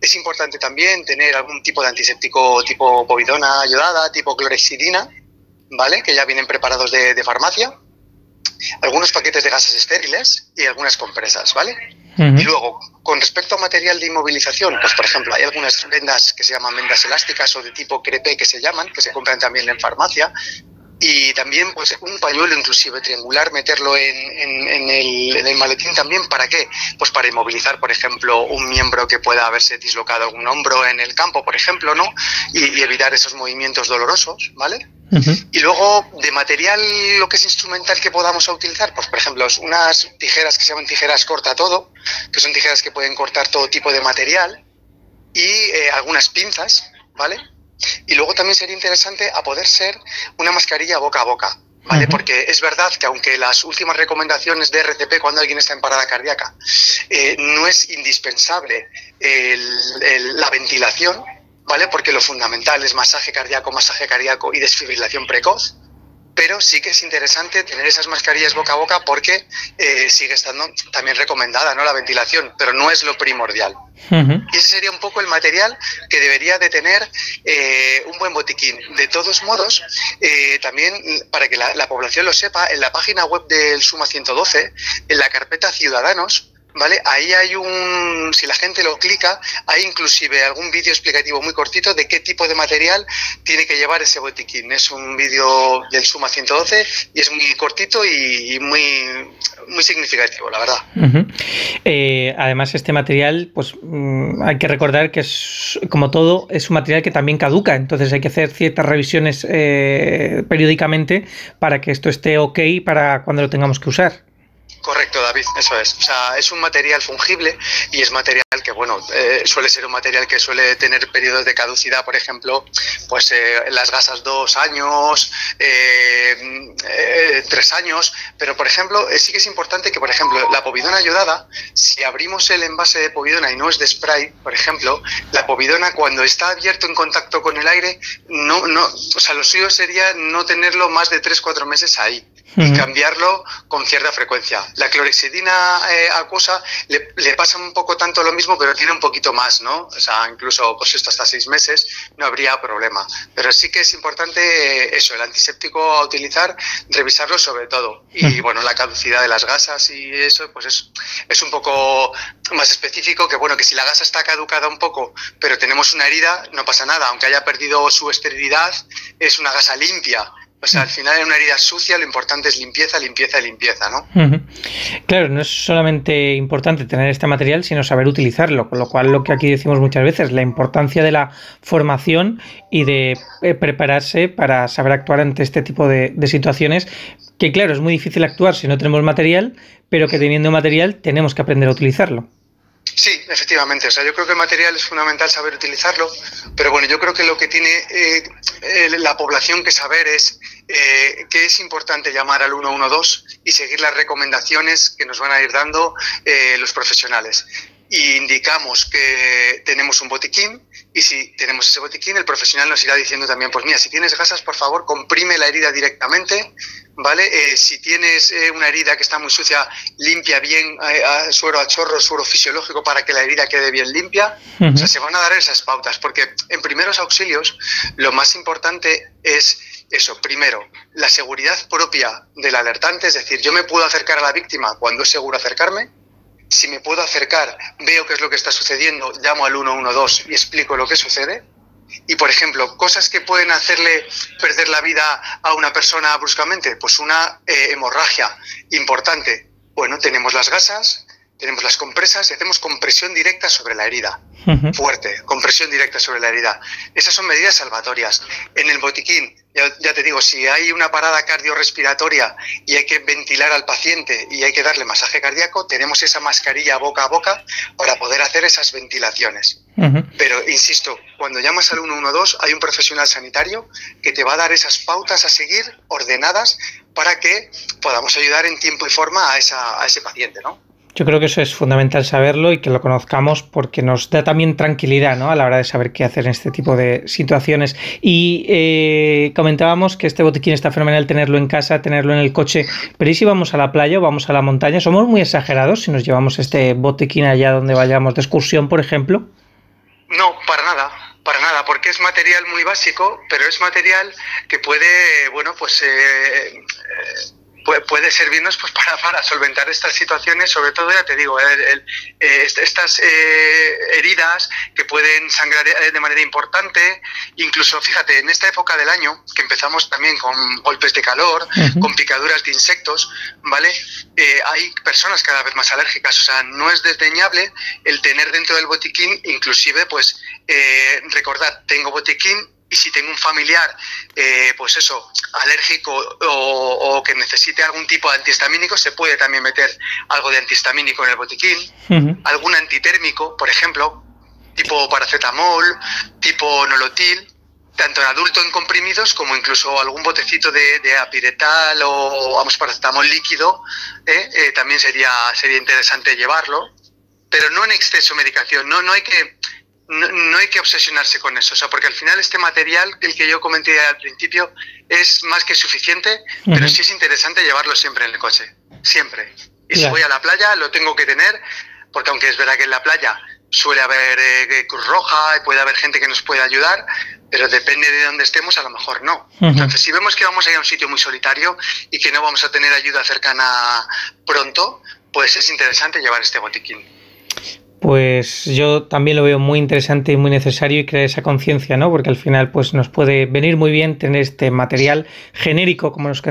Es importante también tener algún tipo de antiséptico tipo povidona ayudada, tipo clorexidina, ¿vale? Que ya vienen preparados de, de farmacia. Algunos paquetes de gases estériles y algunas compresas, ¿vale? Y luego, con respecto a material de inmovilización, pues por ejemplo, hay algunas vendas que se llaman vendas elásticas o de tipo crepe que se llaman, que se compran también en farmacia. Y también, pues, un pañuelo inclusive triangular, meterlo en, en- en el, en el maletín también, ¿para qué? Pues para inmovilizar, por ejemplo, un miembro que pueda haberse dislocado algún hombro en el campo, por ejemplo, ¿no? Y, y evitar esos movimientos dolorosos, ¿vale? Y luego, de material, lo que es instrumental que podamos utilizar, pues por ejemplo, unas tijeras que se llaman tijeras corta todo, que son tijeras que pueden cortar todo tipo de material, y eh, algunas pinzas, ¿vale? Y luego también sería interesante a poder ser una mascarilla boca a boca, ¿vale? Porque es verdad que aunque las últimas recomendaciones de RCP cuando alguien está en parada cardíaca eh, no es indispensable el- el- la ventilación, ¿vale? Porque lo fundamental es masaje cardíaco, masaje cardíaco y desfibrilación precoz. Pero sí que es interesante tener esas mascarillas boca a boca porque eh, sigue estando también recomendada ¿no? la ventilación, pero no es lo primordial. Y ese sería un poco el material que debería de tener eh, un buen botiquín. De todos modos, eh, también para que la, la población lo sepa, en la página web del Suma 112, en la carpeta Ciudadanos, ¿vale? Ahí hay un, si la gente lo clica, hay inclusive algún vídeo explicativo muy cortito de qué tipo de material tiene que llevar ese botiquín. Es un vídeo del Suma 112 y es muy cortito y, muy, muy significativo, la verdad. Eh, además, este material, pues mm, hay que recordar que es, como todo, es un material que también caduca, entonces hay que hacer ciertas revisiones eh, periódicamente para que esto esté ok para cuando lo tengamos que usar. Correcto, David, eso es. O sea, es un material fungible y es material que, bueno, eh, suele ser un material que suele tener periodos de caducidad, por ejemplo, pues eh, las gasas dos años, eh, eh, tres años, pero por ejemplo, eh, sí que es importante que, por ejemplo, la povidona ayudada, si abrimos el envase de povidona y no es de spray, por ejemplo, la povidona cuando está abierto en contacto con el aire, no, no, o sea, lo suyo sería no tenerlo más de tres, cuatro meses ahí. Y cambiarlo con cierta frecuencia. La clorexidina eh, acuosa le, le pasa un poco tanto lo mismo, pero tiene un poquito más, ¿no? O sea, incluso pues esto hasta seis meses no habría problema. Pero sí que es importante eh, eso, el antiséptico a utilizar, revisarlo sobre todo. Y bueno, la caducidad de las gasas y eso, pues es, es un poco más específico que bueno, que si la gasa está caducada un poco, pero tenemos una herida, no pasa nada, aunque haya perdido su esterilidad, es una gasa limpia. O sea, al final en una herida sucia lo importante es limpieza, limpieza limpieza, ¿no? Claro, no es solamente importante tener este material, sino saber utilizarlo, con lo cual lo que aquí decimos muchas veces, la importancia de la formación y de eh, prepararse para saber actuar ante este tipo de, de situaciones, que claro, es muy difícil actuar si no tenemos material, pero que teniendo material tenemos que aprender a utilizarlo. Sí, efectivamente. O sea, yo creo que el material es fundamental saber utilizarlo, pero bueno, yo creo que lo que tiene eh, la población que saber es eh, que es importante llamar al 112 y seguir las recomendaciones que nos van a ir dando eh, los profesionales. Y indicamos que tenemos un botiquín y si tenemos ese botiquín, el profesional nos irá diciendo también, pues mira, si tienes gasas, por favor, comprime la herida directamente, ¿vale? Eh, si tienes eh, una herida que está muy sucia, limpia bien eh, a suero a chorro, suero fisiológico para que la herida quede bien limpia. O sea, se van a dar esas pautas, porque en primeros auxilios lo más importante es eso, primero, la seguridad propia del alertante, es decir, yo me puedo acercar a la víctima cuando es seguro acercarme, si me puedo acercar, veo qué es lo que está sucediendo, llamo al 112 y explico lo que sucede. Y, por ejemplo, cosas que pueden hacerle perder la vida a una persona bruscamente, pues una eh, hemorragia importante. Bueno, tenemos las gasas, tenemos las compresas y hacemos compresión directa sobre la herida. Fuerte, compresión directa sobre la herida. Esas son medidas salvatorias. En el botiquín, ya, ya te digo, si hay una parada cardiorrespiratoria y hay que ventilar al paciente y hay que darle masaje cardíaco, tenemos esa mascarilla boca a boca para poder hacer esas ventilaciones. Pero, insisto, cuando llamas al 112 hay un profesional sanitario que te va a dar esas pautas a seguir ordenadas para que podamos ayudar en tiempo y forma a, esa, a ese paciente, ¿no? Yo creo que eso es fundamental saberlo y que lo conozcamos porque nos da también tranquilidad ¿no? a la hora de saber qué hacer en este tipo de situaciones. Y eh, comentábamos que este botiquín está fenomenal tenerlo en casa, tenerlo en el coche, pero ¿y si vamos a la playa o vamos a la montaña? ¿Somos muy exagerados si nos llevamos este botiquín allá donde vayamos de excursión, por ejemplo? No, para nada, para nada, porque es material muy básico, pero es material que puede, bueno, pues eh, eh, puede, servirnos pues para, *laughs* para solventar estas situaciones, sobre todo, ya te digo, el- el- eh, est- estas eh, heridas que pueden sangrar de manera importante, incluso, fíjate, en esta época del año, que empezamos también con golpes de calor, con picaduras de insectos, ¿vale? Eh, hay personas cada vez más alérgicas, o sea, no es desdeñable el tener dentro del botiquín, inclusive, pues, eh, recordad, tengo botiquín y si tengo un familiar, eh, pues eso, alérgico o, o que necesite algún tipo de antihistamínico, se puede también meter algo de antihistamínico en el botiquín, algún antitérmico, por ejemplo, tipo paracetamol, tipo nolotil, tanto en adulto en comprimidos como incluso algún botecito de, de apiretal o vamos paracetamol líquido, ¿eh? Eh, también sería, sería interesante llevarlo, pero no en exceso medicación, no, no hay que no, no hay que obsesionarse con eso, o sea, porque al final este material, el que yo comenté al principio, es más que suficiente, pero sí es interesante llevarlo siempre en el coche, siempre. Y si voy a la playa, lo tengo que tener, porque aunque es verdad que en la playa suele haber eh, Cruz Roja y puede haber gente que nos pueda ayudar, pero depende de dónde estemos, a lo mejor no. Ujú. Entonces, si vemos que vamos a ir a un sitio muy solitario y que no vamos a tener ayuda cercana pronto, pues es interesante llevar este botiquín. Pues yo también lo veo muy interesante y muy necesario y crear esa conciencia, ¿no? Porque al final pues nos puede venir muy bien tener este material genérico, como nos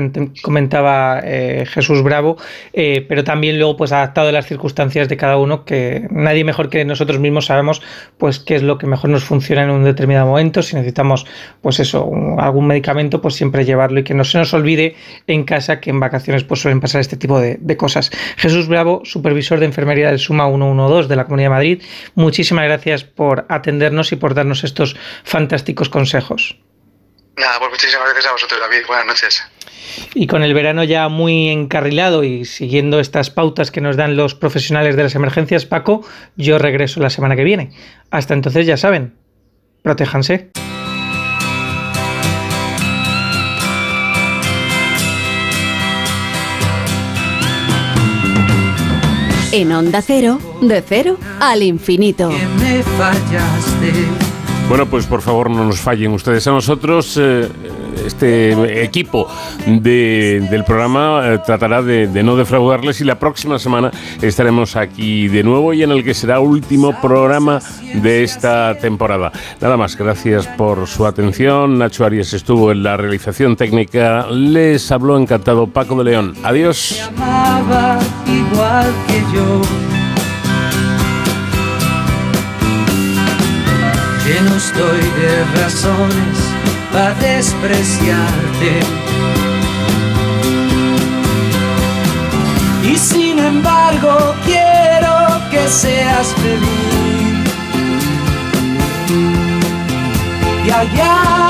comentaba eh, Jesús Bravo, eh, pero también luego pues adaptado a las circunstancias de cada uno, que nadie mejor que nosotros mismos sabemos pues qué es lo que mejor nos funciona en un determinado momento, si necesitamos pues eso, algún medicamento, pues siempre llevarlo y que no se nos olvide en casa que en vacaciones pues suelen pasar este tipo de, de cosas. Jesús Bravo, supervisor de enfermería del Suma 112 de la Comunidad de Madrid, muchísimas gracias por atendernos y por darnos estos fantásticos consejos. Nada, pues muchísimas gracias a vosotros, David. Buenas noches. Y con el verano ya muy encarrilado y siguiendo estas pautas que nos dan los profesionales de las emergencias, Paco, yo regreso la semana que viene. Hasta entonces ya saben, protéjanse. En Onda Cero, de cero al infinito. me fallaste. Bueno, pues por favor no nos fallen ustedes a nosotros. eh, este equipo de- del programa eh, tratará de, no defraudarles y la próxima semana estaremos aquí de nuevo y en el que será último programa de esta temporada. Nada más, gracias por su atención. Nacho Arias estuvo en la realización técnica. Les habló encantado Paco de León. Adiós. igual que yo. Lleno estoy de razones despreciarte. Y sin embargo quiero que seas feliz. Y allá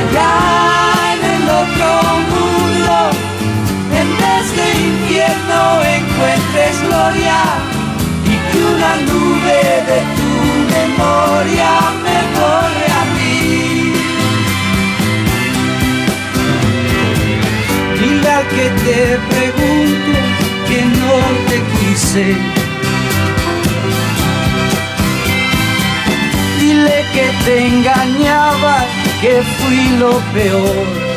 allá en el otro mundo, en vez de infierno encuentres gloria y que una nube de tu memoria me borre a mí. Dile al que te pregunte que no te quise. Dile que te engañaba, que fui lo peor.